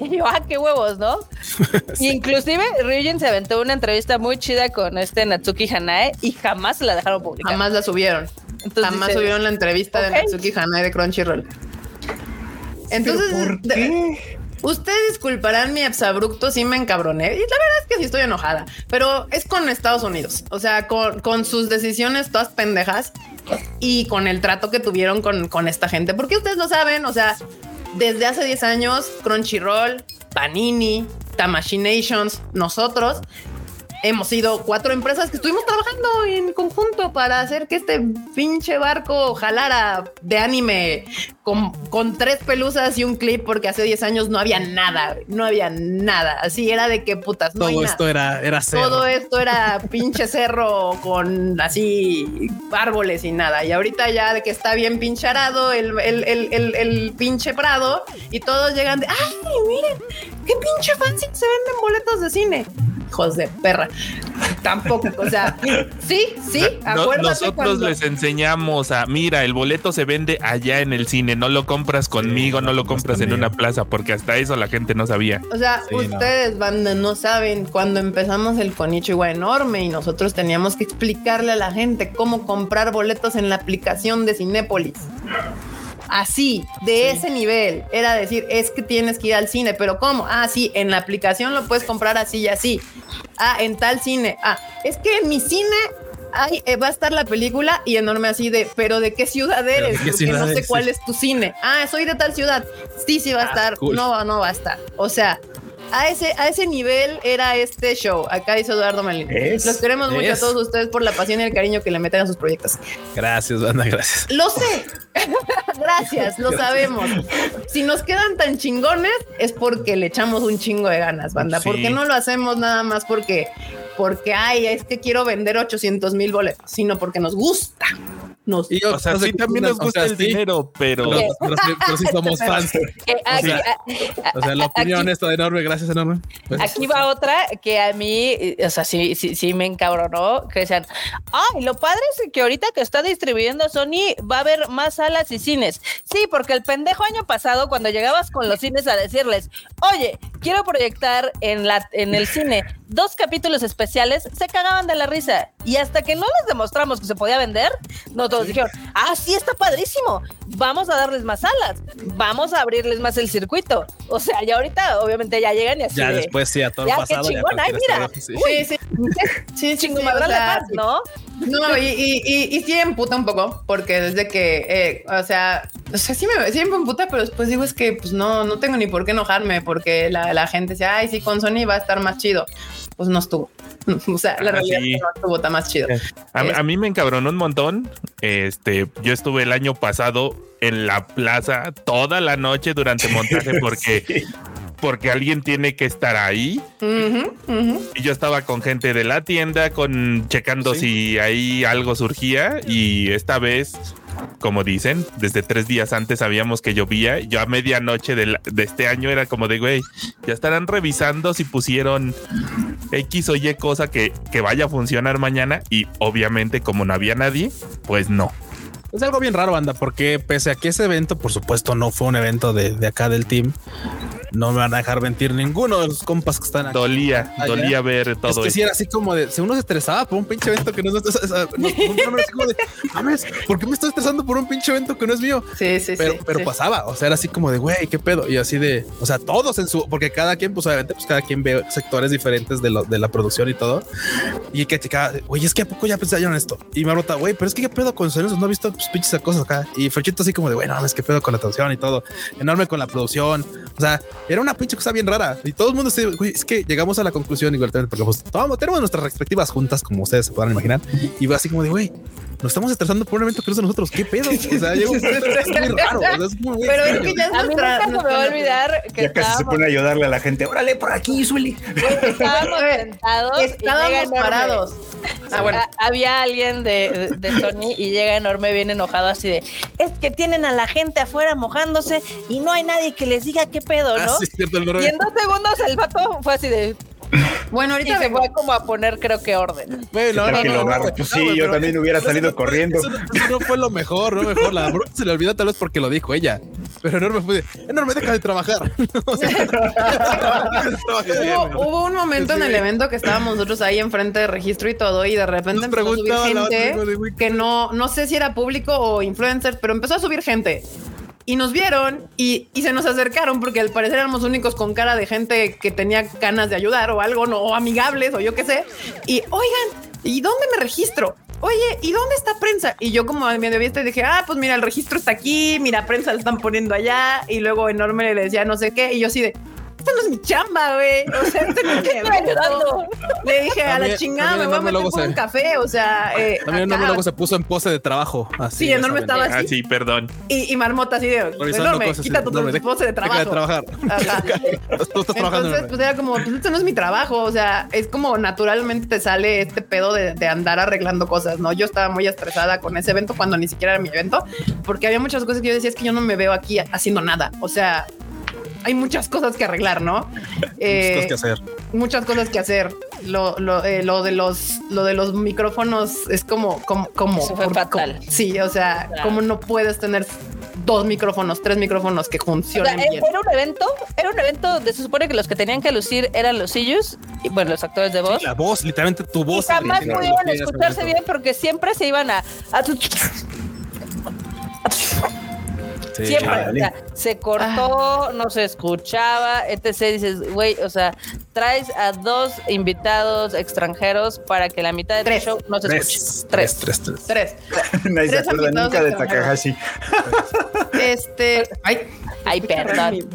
Y yo, ah, qué huevos, ¿no? Inclusive Ryujin se aventó una entrevista muy chida con este Natsuki Hanae y jamás la dejaron publicar. Jamás la subieron. Entonces Jamás dice, subieron la entrevista de Natsuki Hanai de Crunchyroll. Entonces, ¿Por de- qué? ustedes disculparán mi absabrupto, sí me encabroné. Y la verdad es que sí estoy enojada, pero es con Estados Unidos. O sea, con, con sus decisiones todas pendejas y con el trato que tuvieron con, con esta gente. Porque ustedes lo saben, o sea, desde hace 10 años, Crunchyroll, Panini, Tamashinations, nosotros hemos sido cuatro empresas que estuvimos trabajando en conjunto para hacer que este pinche barco jalara de anime con, con tres pelusas y un clip, porque hace 10 años no había nada, no había nada. Así era de que putas, no Todo nada. esto era, era cero. Todo esto era pinche cerro con así árboles y nada. Y ahorita ya de que está bien pincharado el, el, el, el, el pinche prado y todos llegan de, ay, miren, qué pinche fancy se venden boletos de cine. Hijos de perra. Tampoco, o sea, sí, sí, No- acuérdate nosotros cuando... les enseñamos a, mira, el boleto se vende allá en el cine, no lo compras conmigo, no lo compras en una plaza, porque hasta eso la gente no sabía. O sea, Sí, no. ustedes, banda, no saben cuando empezamos el Konichiwa enorme y nosotros teníamos que explicarle a la gente cómo comprar boletos en la aplicación de Cinépolis. Así, de ese nivel. Era decir, es que tienes que ir al cine, pero ¿cómo? Ah, sí, en la aplicación lo puedes comprar así y así. Ah, en tal cine. Ah, es que en mi cine ay, eh, va a estar la película y enorme así de, pero ¿de qué ciudad ¿Pero de eres? qué Porque ciudad no sé eres? cuál es tu cine. Ah, soy de tal ciudad. Sí, sí va a estar. cool. No, no va a estar. O sea, a ese, a ese nivel era este show. Acá dice Eduardo Malín. Los queremos mucho a todos ustedes por la pasión y el cariño que le meten a sus proyectos. Gracias, banda, gracias. Lo sé. Gracias, lo sabemos. Si nos quedan tan chingones es porque le echamos un chingo de ganas, banda. Sí. Porque no lo hacemos nada más porque, porque, ay, es que quiero vender 800 mil boletos, sino porque nos gusta. Nos Y yo, O sea, no sí también nos gusta o sea, el sí, dinero, pero... Pero, pero sí, pero sí somos fans. Que aquí, sea, a- O sea, la opinión Aquí- esta de enorme, gracias, enorme. Pues, Aquí va otra que a mí, eh, o sea, sí, sí, sí me encabronó, que decían, ay, lo padre es que ahorita que está distribuyendo Sony va a haber más salas y cines. Sí, porque el pendejo año pasado, cuando llegabas con los cines a decirles, oye, quiero proyectar en, la, en el cine dos capítulos especiales, se cagaban de la risa. Y hasta que no les demostramos que se podía vender, no todos dijeron, ah, sí, está padrísimo, vamos a darles más salas, vamos a abrirles más el circuito. O sea, ya ahorita, obviamente, ya llegan y así. ya de, después sí, a todo Ya, qué pasado. ya chingón, ay, mira. sí. Sí, sí. Sí, sí, o sea, ¿no? No, y, y, y, y sí emputa un poco, porque desde que, eh, o sea, o sea, sí me, sí me emputa, pero después digo es que pues no, no tengo ni por qué enojarme, porque la, la gente dice, ay, sí, con Sony va a estar más chido. Pues no estuvo. O sea, la Ah, realidad sí. es que no estuvo, está más chido. A, mí me encabronó un montón. Este, yo estuve el año pasado en la plaza toda la noche durante montaje porque, porque alguien tiene que estar ahí. Y yo estaba con gente de la tienda, con checando si ahí algo surgía. Y esta vez, como dicen, desde tres días antes sabíamos que llovía. Yo a medianoche del- de, este año era como de, güey, ya estarán revisando si pusieron X o Y cosa que, que vaya a funcionar mañana. Y obviamente, como no había nadie, pues no. Es algo bien raro, banda, porque pese a que ese evento, por supuesto, no fue un evento de, de acá del team, no me van a dejar mentir ninguno de los compas que están aquí. Dolía, Ah, dolía ver Es todo que eso. sí era así como de, si uno se estresaba por un pinche evento que no es, es- es- mames, ¿por qué me estoy estresando por un pinche evento que no es mío? Sí, sí, Pero, sí. pero sí. pasaba, o sea, era así como de, güey, qué pedo. Y así de, o sea, todos en su, porque cada quien, pues obviamente, pues cada quien ve sectores diferentes de, lo, de la producción y todo. Y que checaba, güey, es que a poco ya pensaron esto. Y me brota, güey, pero es que qué pedo con sonidos, no he visto pues, pinches cosas acá. Y Ferchito así como de, bueno, mames, qué pedo con la traducción y todo. Enorme con la producción. O sea, era una pinche cosa bien rara. Y todo el mundo se, güey, es que llegamos a la conclusión igual también, porque pues tenemos nuestras respectivas juntas, como ustedes se podrán imaginar. Y así como de, güey, nos estamos estresando por un evento que no es de nosotros. ¿Qué pedo? O sea, un estrés muy raro. o sea, es muy, Pero es que ya es A mí nuestra- nunca se me va a olvidar que Ya casi se pone a ayudarle a la gente. Órale, por aquí, Sueli. estábamos sentados. y Estábamos parados. Ah, bueno. Ha- Había alguien de, de Sony y llega enorme bien enojado así de es que tienen a la gente afuera mojándose y no hay nadie que les diga qué pedo, Ah, ¿no? sí, es cierto, el Y en dos segundos el vato fue así de Bueno, y ahorita se fue como a poner creo que orden. Güey, no, no, que no. Pues sí, yo también hubiera eso salido no- corriendo. Eso, no- eso no fue lo mejor, no mejor. La broma se le olvidó tal vez porque lo dijo ella. Pero enorme fue de, enorme, deja de trabajar. Hubo, un momento en el evento que estábamos nosotros ahí enfrente de registro y todo, y de repente empezó a subir gente que no, no sé si era público o influencer, pero empezó a subir gente. Y nos vieron y, y se nos acercaron porque al parecer éramos únicos con cara de gente que tenía ganas de ayudar o algo, no o amigables o yo qué sé. Y oigan, ¿y dónde me registro? Oye, ¿y dónde está prensa? Y yo como medio vista dije, ah, pues mira, el registro está aquí, mira, prensa lo están poniendo allá. Y luego enorme le decía no sé qué. Y yo así de, esta no es mi chamba, güey. O sea, este no es ayudando. Le dije a la También- chingada, me voy a meter por se- un café. O sea, eh, También acá- enorme luego se puso en pose de trabajo. Así, Sí, enorme estaba Ah, así. sí, perdón. Y, y marmota así de enorme, cosas, quita tu enorme, pose de trabajo. de trabajar. Ajá. Tú estás trabajando. Entonces, enorme. pues era como, pues esto no es mi trabajo. O sea, es como naturalmente te sale este pedo de, de andar arreglando cosas, ¿no? Yo estaba muy estresada con ese evento cuando ni siquiera era mi evento, porque había muchas cosas que yo decía, es que yo no me veo aquí haciendo nada. O sea, hay muchas cosas que arreglar, ¿no? Eh, Muchas cosas que hacer. muchas cosas que hacer. Lo, lo, eh, lo de los lo de los micrófonos es como como como Eso fue por- fatal. como- sí, o sea, Claro. como no puedes tener dos micrófonos, tres micrófonos que O sea, funcionen era bien. un evento, era un evento donde se supone que los que tenían que lucir eran los sillos y bueno, los actores de voz. La voz, literalmente tu y voz. jamás Argentina, pudieron escucharse bien porque siempre se iban a, a- Sí. siempre, o sea, se cortó, no se escuchaba, etc. Dices, güey, o sea, traes a dos invitados extranjeros para que la mitad de tu Tres. show no se Tres, escuche. tres, tres, tres. Tres. Nadie se acuerda nunca de. Takahashi. Este, ay, Ay, perdón.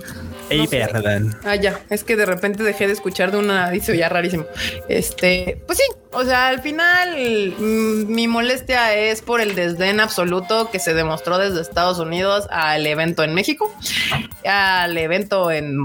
Ey, No sé. perdón. Ah, ya, es que de repente dejé de escuchar de una, dice ya rarísimo. Este, pues sí, o sea, al final mm, mi molestia es por el desdén absoluto que se demostró desde Estados Unidos al evento en México, al evento en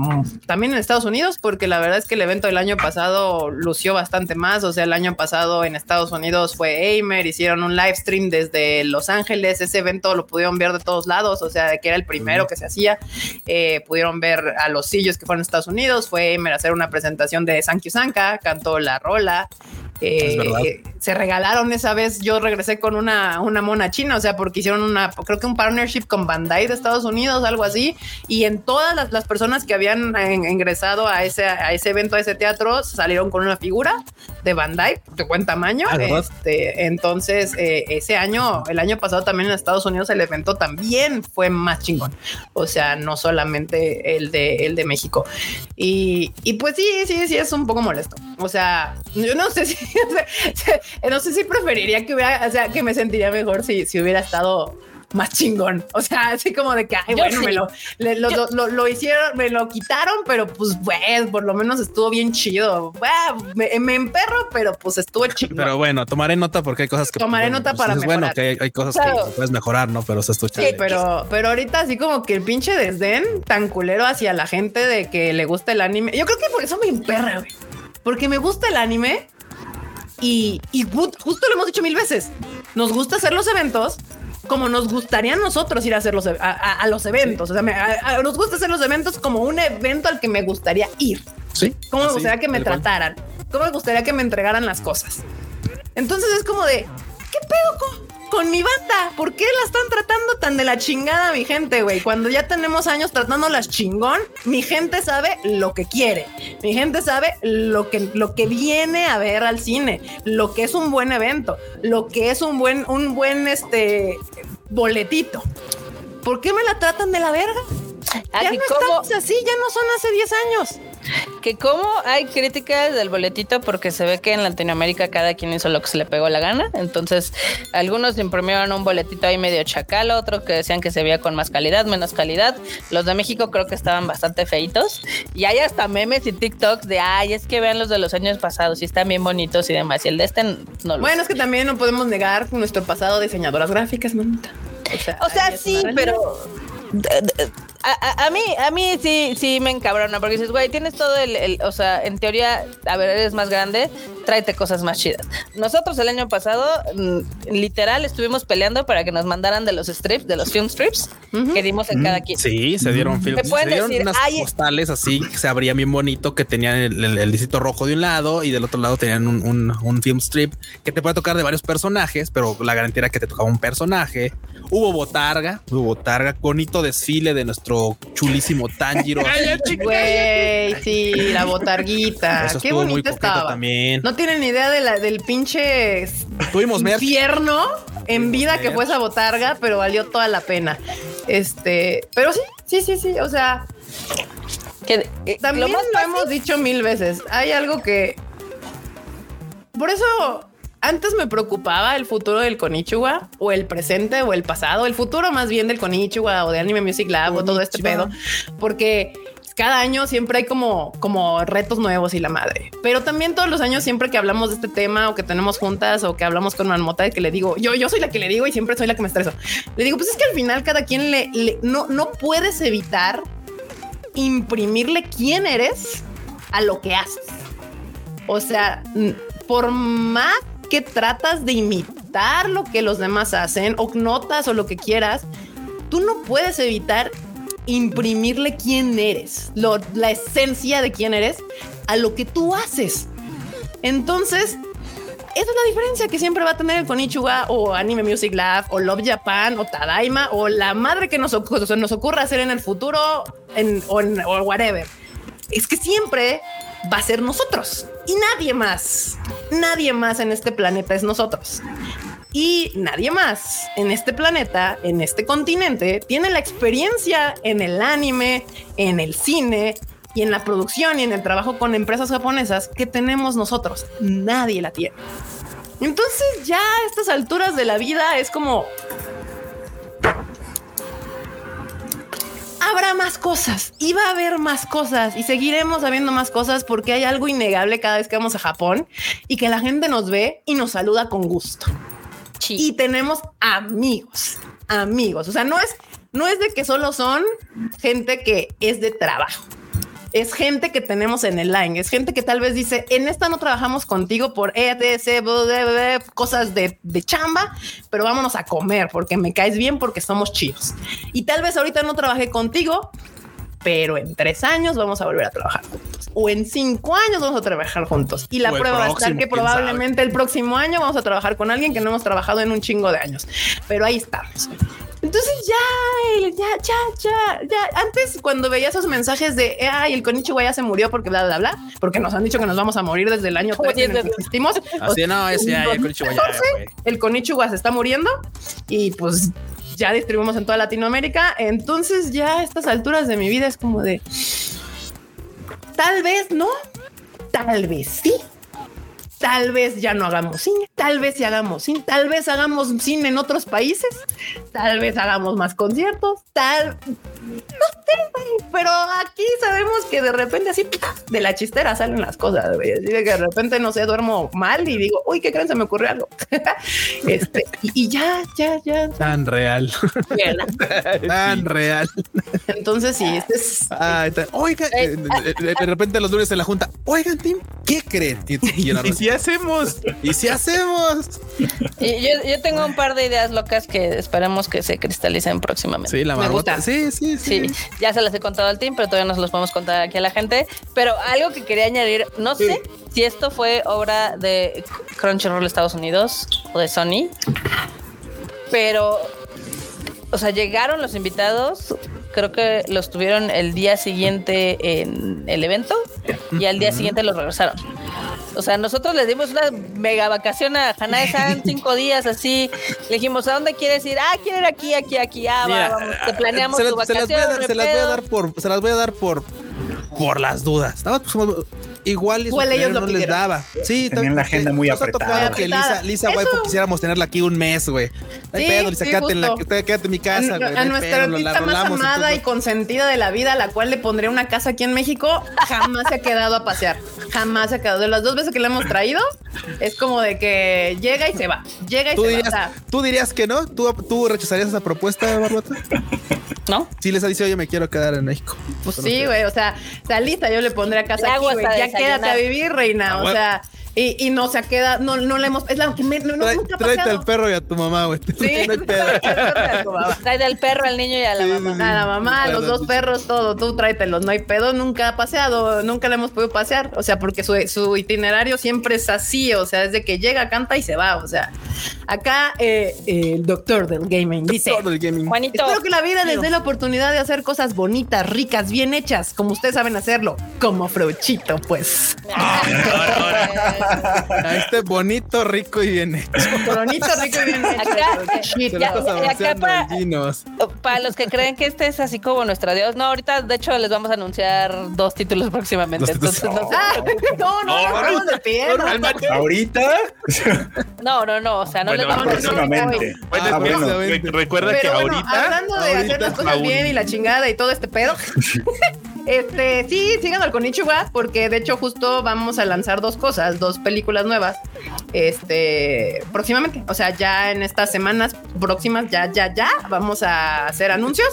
también en Estados Unidos, porque la verdad es que el evento del año pasado lució bastante más. O sea, el año pasado en Estados Unidos fue Aimer, hicieron un live stream desde Los Ángeles. Ese evento lo pudieron ver de todos lados, o sea, de que era el primero que se hacía. Eh, pudieron ver a los sillos que fueron a Estados Unidos. Fue hacer una presentación de Sankyu Sanka, cantó la rola. Eh, Es verdad. eh, se regalaron esa vez. Yo regresé con una, una mona china, o sea, porque hicieron una, creo que un partnership con Bandai de Estados Unidos, algo así. Y en todas las, las personas que habían en- ingresado a ese, a ese evento, a ese teatro, salieron con una figura de Bandai de buen tamaño. Ah. Este, entonces, eh, ese año, el año pasado también en Estados Unidos, el evento también fue más chingón. O sea, no solamente el de, el de México. Y, y pues sí, sí, sí, es un poco molesto. O sea, yo no sé si, no sé si preferiría que hubiera, o sea, que me sentiría mejor si, si hubiera estado más chingón. O sea, así como de que, ay, bueno, sí. me lo, le- lo, Yo- lo- lo hicieron, me lo quitaron, pero pues, pues, por lo menos estuvo bien chido. Me, me emperro, pero pues estuvo chido. Pero bueno, tomaré nota porque hay cosas que. Tomaré bueno, nota pues, para Es bueno que hay, hay cosas Claro. que puedes mejorar, ¿no? Pero se escucha. Sí, pero, pero ahorita así como que el pinche desdén tan culero hacia la gente de que le gusta el anime. Yo creo que por eso me emperra, güey. Porque me gusta el anime y, y ju- justo lo hemos dicho mil veces. Nos gusta hacer los eventos como nos gustaría a nosotros ir a hacer los, e- a, a- a los eventos. O sea, me- a- a- nos gusta hacer los eventos como un evento al que me gustaría ir. Sí. ¿Cómo me gustaría que me tal cual. trataran? ¿Cómo me gustaría que me entregaran las cosas? Entonces es como de, ¿qué pedo con, mi banda? ¿Por qué la están tratando tan de la chingada mi gente, güey? Cuando ya tenemos años tratándolas chingón, mi gente sabe lo que quiere. Mi gente sabe lo que, lo que viene a ver al cine, lo que es un buen evento, lo que es un buen, un buen este boletito. ¿Por qué me la tratan de la verga? Ya no estamos así, ya no son hace 10 años. Que como hay críticas del boletito porque se ve que en Latinoamérica cada quien hizo lo que se le pegó la gana. Entonces, algunos imprimieron un boletito ahí medio chacal, otros que decían que se veía con más calidad, menos calidad. Los de México creo que estaban bastante feitos. Y hay hasta memes y TikToks de, ay, es que vean los de los años pasados y están bien bonitos y demás. Y el de este no lo Bueno, es que también no podemos negar nuestro pasado de diseñadoras gráficas, mamita. O sea, O sí, pero a, a- a mí, a mí sí, sí me encabrona, porque dices, güey, tienes todo el, el- o sea, en teoría, a ver, eres más grande, tráete cosas más chidas. Nosotros el año pasado, mm, literal, estuvimos peleando para que nos mandaran de los strips, de los film strips, que dimos en cada quien. Sí, se dieron film. Se dieron decir, unas "Ay, postales así que se abría bien bonito que tenían el, el, el distrito rojo de un lado y del otro lado tenían un, un, un film strip que te puede tocar de varios personajes, pero la garantía era que te tocaba un personaje. Hubo botarga, hubo botarga, bonito desfile de nuestro chulísimo Tanjiro. Güey, sí, la botarguita. Eso Qué bonita estaba. también. No tienen idea de la, del pinche Tuvimos merch. infierno en vida que fue esa botarga, pero valió toda la pena. Este, pero sí, sí, sí, sí. O sea, Que, eh, también lo lo, más fácil- hemos dicho mil veces. Hay algo que. Por eso antes me preocupaba el futuro del Konichiwa o el presente o el pasado, el futuro más bien del Konichiwa o de Anime Music Lab o todo este pedo, porque cada año siempre hay como, como retos nuevos y la madre. Pero también todos los años, siempre que hablamos de este tema o que tenemos juntas o que hablamos con Marmota, que le digo, yo, yo soy la que le digo y siempre soy la que me estreso. Le digo, pues es que al final cada quien le, le- no, no puedes evitar imprimirle quién eres a lo que haces. O sea, por más que tratas de imitar lo que los demás hacen o notas o lo que quieras, tú no puedes evitar imprimirle quién eres, la esencia de quién eres a lo que tú haces. Entonces, esa es la diferencia que siempre va a tener el Konichiwa o Anime Music Lab o Love Japan o Tadaima o la madre que nos, oc- se nos ocurra hacer en el futuro o, en- o whatever. Es que siempre va a ser nosotros y nadie más. Nadie más en este planeta es nosotros. Y nadie más en este planeta, en este continente, tiene la experiencia en el anime, en el cine y en la producción y en el trabajo con empresas japonesas que tenemos nosotros. Nadie la tiene. Entonces ya a estas alturas de la vida es como... Habrá más cosas y va a haber más cosas y seguiremos habiendo más cosas porque hay algo innegable cada vez que vamos a Japón y que la gente nos ve y nos saluda con gusto Sí. y tenemos amigos, amigos. O sea, no es, no es de que solo son gente que es de trabajo. Es gente que tenemos en el line, es gente que tal vez dice, en esta no trabajamos contigo por ETC, cosas de, de chamba, pero vámonos a comer porque me caes bien porque somos chidos. Y tal vez ahorita no trabajé contigo, pero en tres años vamos a volver a trabajar juntos. O en cinco años vamos a trabajar juntos. Y la prueba va a estar próximo, que probablemente el próximo año vamos a trabajar con alguien que no hemos trabajado en un chingo de años. Pero ahí estamos. Entonces ya, el- ya, ya, ya, ya. Antes cuando veía esos mensajes de, ay, el Konichiwa ya se murió porque bla, bla, bla, porque nos han dicho que nos vamos a morir desde el año 13 en el que existimos. Así no, ese ya, ya, En Konichiwa, ya, 2014, güey. el Konichiwa se está muriendo y pues ya distribuimos en toda Latinoamérica. Entonces ya a estas alturas de mi vida es como de tal vez no, tal vez sí. Tal vez ya no hagamos cine, tal vez sí hagamos cine, tal vez hagamos cine en otros países, tal vez hagamos más conciertos, tal, no sé, güey, pero aquí sabemos que de repente así de la chistera salen las cosas, güey. Así de que de repente no sé, duermo mal y digo, uy, ¿qué creen? Se me ocurrió algo. este, y, y ya, ya, ya. Tan real, tan real. Entonces, sí, este es Ay, ta- Oiga, eh, de, de- repente los lunes en la junta, oigan, Tim, ¿qué creen? Y, y Y si hacemos. ¿y si hacemos? Y yo, yo tengo un par de ideas locas que esperemos que se cristalicen próximamente. Sí, la Me gusta. Sí, sí, sí. Sí, ya se las he contado al team, pero todavía no se los podemos contar aquí a la gente. Pero algo que quería añadir, no sé si esto fue obra de Crunchyroll Estados Unidos o de Sony, pero, o sea, llegaron los invitados, creo que los tuvieron el día siguiente en el evento y al día siguiente los regresaron. O sea, nosotros les dimos una mega vacación a Hanae-san, cinco días así. Le dijimos, ¿a dónde quieres ir? Ah, quiero ir aquí, aquí, aquí. Ah, va, Mira, vamos, te planeamos se, tu las- se las vacación. voy a dar, se las voy a dar por, se las voy a dar por, por las dudas. Nada más, como- igual y Igual ellos no les daba. Sí, Tenían la agenda muy ha apretada. que Lisa, Lisa Eso- Waifu quisiéramos tenerla aquí un mes, güey. No hay Sí, pedo, Lisa, sí, quédate, en la, quédate en mi casa, a, güey. a nuestra pedo, la artista más amada y consentida de la vida, a la cual le pondré una casa aquí en México, jamás se ha quedado a pasear. Jamás se ha quedado. De las dos veces que le hemos traído, es como de que llega y se va. Llega y ¿Tú se dirías, va. O sea, ¿Tú dirías que no? ¿Tú, ¿Tú rechazarías esa propuesta, Barbota? ¿No? Si les dice, oye, me quiero quedar en México. pues sí, güey. O sea, salita, yo le pondré a casa aquí, güey. hasta Ya. Quédate a vivir, reina. Ah, O sea, y, y no se queda, no, no le hemos, es la que me, no, Trae- nunca ha tráete al perro y a tu mamá, güey. Sí, no hay pedo. Trae del perro al niño y a la Sí, mamá. sí, sí. A la mamá, a los dos perros, todo, tú tráetelos, no hay pedo, nunca ha paseado, nunca le hemos podido pasear, o sea, porque su, su itinerario siempre es así, o sea, es de que llega, canta y se va, o sea, acá eh, eh, el doctor del gaming dice, Todo el gaming. Juanito. espero que la vida les dé la oportunidad de hacer cosas bonitas, ricas, bien hechas, como ustedes saben hacerlo, como Frochito, pues. Ah, A este bonito, rico y bien hecho. Bonito, rico y bien hecho. Acá, Se Ya, ya, acá. Para los que creen que este es así como nuestro Dios, no, ahorita de hecho les vamos a anunciar dos títulos próximamente. Dos títulos. Entonces, no, Ah, no, no, no, no, de pie. Ahorita, no, no, no, o sea, no Bueno, les vamos a próximamente. Bueno, Ah, bueno. re- recuerda que bueno, ahorita hablando de hacer las cosas aún- bien y la chingada y todo este pedo, este, sí, sigan al Konichiwa, porque de hecho justo vamos a lanzar dos cosas, dos películas nuevas, este, próximamente. O sea, ya en estas semanas próximas, ya, ya, ya, vamos a hacer anuncios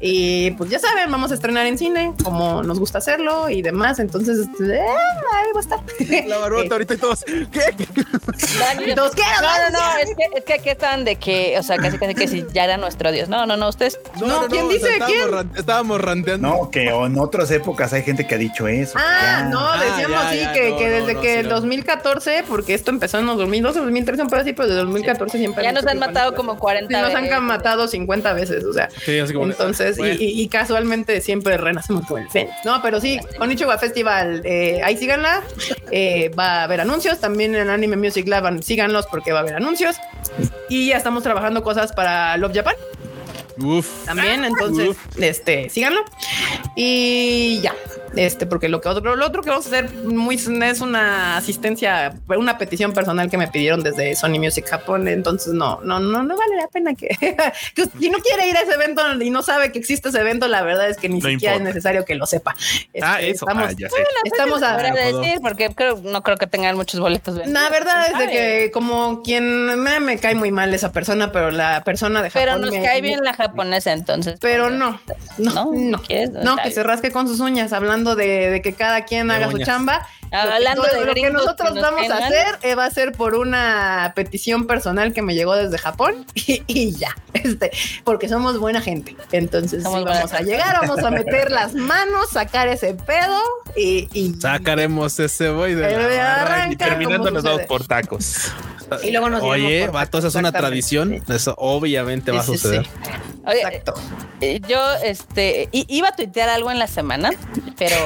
y pues ya saben, vamos a estrenar en cine, como nos gusta hacerlo y demás. Entonces, este, eh, ahí va a estar. La barbota ahorita y todos. ¿Qué? No, Y todos, ¿qué? no, no, no, es que, es que aquí están de que, o sea, casi casi que si ya era nuestro Dios. No, no, no, ustedes. No, ¿quién dice? estábamos ¿Quién? ran- estábamos ranteando. no, que en otras épocas hay gente que ha dicho eso. Ah, ya. no, Ah, decíamos ya, sí, ya, que, no, que no, desde no, que el no. 2014, porque esto empezó en los 2012, 2013, un pedo así, pero desde 2014 siempre. Ya nos han matado como 40 Sí, nos han veces. matado 50 veces, o sea. Sí, así como de, Entonces, y, bueno. y- y casualmente siempre renacemos como el Fénix. No, pero sí, con Ichiwa Festival, eh, ahí síganla. Eh, va a haber anuncios. También en Anime Music Lab, síganlos porque va a haber anuncios. Y ya estamos trabajando cosas para Love Japan Uf. también. Entonces, Uf. este, síganlo. Y ya. Este, porque lo que otro, lo otro que vamos a hacer muy es una asistencia, una petición personal que me pidieron desde Sony Music Japón. Entonces, no, no, no, no vale la pena que, que si no quiere ir a ese evento y no sabe que existe ese evento, la verdad es que ni No siquiera importa. es necesario que lo sepa. Ah, Este, eso, Estamos, ah, ya sé. estamos a, decir, porque creo, no creo que tengan muchos boletos. vendidos. la verdad es de que como quien me, me cae muy mal esa persona, pero la persona de Japón Pero nos me- cae bien la japonesa, entonces. Pero pues, no, no, ¿No? no, no, que se rasque con sus uñas, hablando de, de que cada quien De haga su chamba. Ah, Lo que hablando todo- de lo que nosotros que nos vamos a hacer eh, va a ser por una petición personal que me llegó desde Japón y, y ya, este, porque somos buena gente. Entonces Somos sí, buena vamos a llegar, vamos a meter las manos, sacar ese pedo y, y Sacaremos ese boy de la barra. arranca. Y terminando ¿cómo nos vamos por tacos. y luego nos Oye, por- vatos, es una tradición. Eso obviamente va a suceder. sí. Exacto. eh, yo este iba a tuitear algo en la semana, pero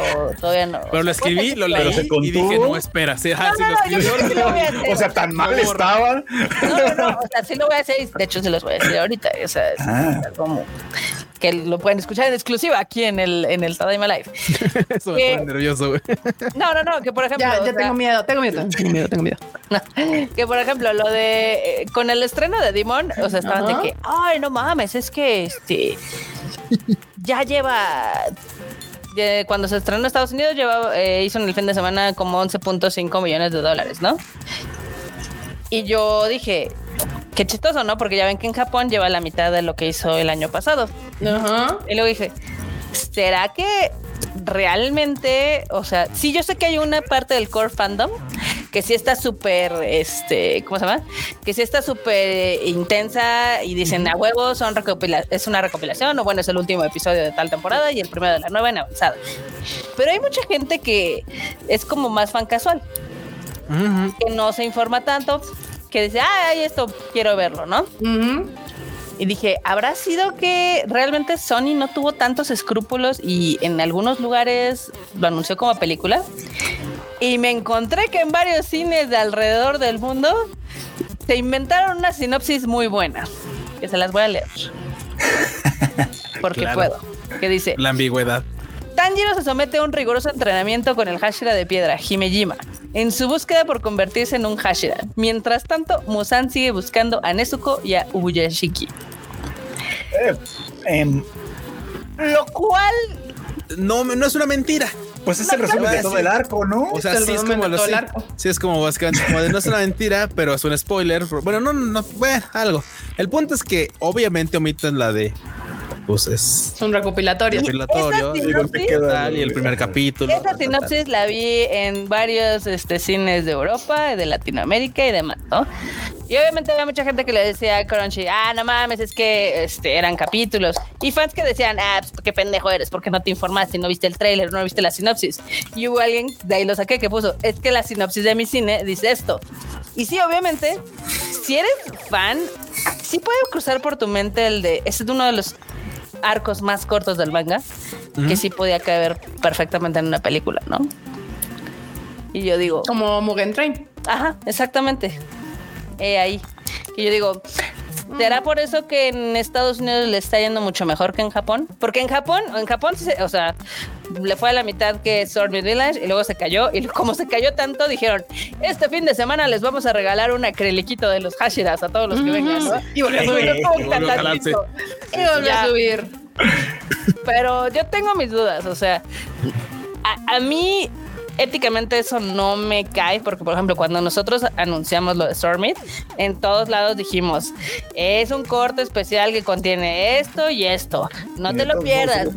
todavía no. Pero lo escribí, lo leí Pero se y dije, no, espera. Sí, ajá, No, sí, no, lo no, yo escribí. creo que lo voy a hacer. O sea, tan mal estaban. No, no, no, o sea, sí lo voy a hacer y de hecho se los voy a decir ahorita. O sea, es Ah. como que lo pueden escuchar en exclusiva aquí en el, en el Tadaima Live. Eso me pone nervioso. No, no, no, que por ejemplo. Ya, ya sea, tengo miedo, tengo miedo, tengo miedo, tengo miedo. que por ejemplo, lo de eh, con el estreno de Demon, o sea, estaban de que, ay, no mames, es que este ya lleva. cuando se estrenó en Estados Unidos, lleva, eh, hizo en el fin de semana como 11.5 millones de dólares, ¿no? Y yo dije, qué chistoso, ¿no? Porque ya ven que en Japón lleva la mitad de lo que hizo el año pasado. Ajá. Y luego dije, ¿será que realmente, o sea, sí yo sé que hay una parte del core fandom que sí está súper, este, ¿cómo se llama? Que sí está súper intensa y dicen a huevos, son recopila es una recopilación o bueno, es el último episodio de tal temporada y el primero de la nueva en avanzada. Pero hay mucha gente que es como más fan casual, que no se informa tanto, que dice, ay, esto quiero verlo, ¿no? Y dije, ¿habrá sido que realmente Sony no tuvo tantos escrúpulos y en algunos lugares lo anunció como película? Y me encontré que en varios cines de alrededor del mundo se inventaron una sinopsis muy buena, que se las voy a leer. Porque Claro. puedo. Que dice, La ambigüedad. Tanjiro se somete a un riguroso entrenamiento con el Hashira de piedra, Himejima, en su búsqueda por convertirse en un Hashira. Mientras tanto, Musan sigue buscando a Nezuko y a Ubuyashiki. Eh, em, Lo cual No, no es una mentira. pues es el resumen de todo el arco, ¿no? O sea, sí es como lo sí, sí es como básicamente como de no es una mentira, pero es un spoiler. Bueno, no, no, bueno, algo. El punto es que obviamente omiten la de pues es Es un recopilatorio. recopilatorio Esa y sinopsis- y el primer capítulo. Esa sinopsis la vi en varios este, cines de Europa, de Latinoamérica y demás, ¿no? Y obviamente había mucha gente que le decía a Crunchy, ah, no mames, es que este, eran capítulos. Y fans que decían, ah, pues qué pendejo eres, porque no te informaste, no viste el tráiler, no viste la sinopsis. Y hubo alguien, de ahí lo saqué, que puso, es que la sinopsis de mi cine dice esto. Y sí, obviamente, si eres fan, sí puede cruzar por tu mente el de, ese es uno de los arcos más cortos del manga, que sí podía caber perfectamente en una película, ¿no? Y yo digo, Como Mugen Train. Ajá, exactamente. Eh, ahí. Y yo digo, ¿será por eso que en Estados Unidos le está yendo mucho mejor que en Japón? Porque en Japón, en Japón, o sea, le fue a la mitad que Sword Village y luego se cayó. Y como se cayó tanto, dijeron, este fin de semana les vamos a regalar un acriliquito de los Hashiras a todos los que vengan, ¿no? Y volvió a subir. Y volvió a tantito. Y volvió a subir. Pero yo tengo mis dudas, o sea, a, a mí éticamente eso no me cae, porque por ejemplo, cuando nosotros anunciamos lo de Stormit, en todos lados dijimos, es un corte especial que contiene esto y esto, no te lo pierdas.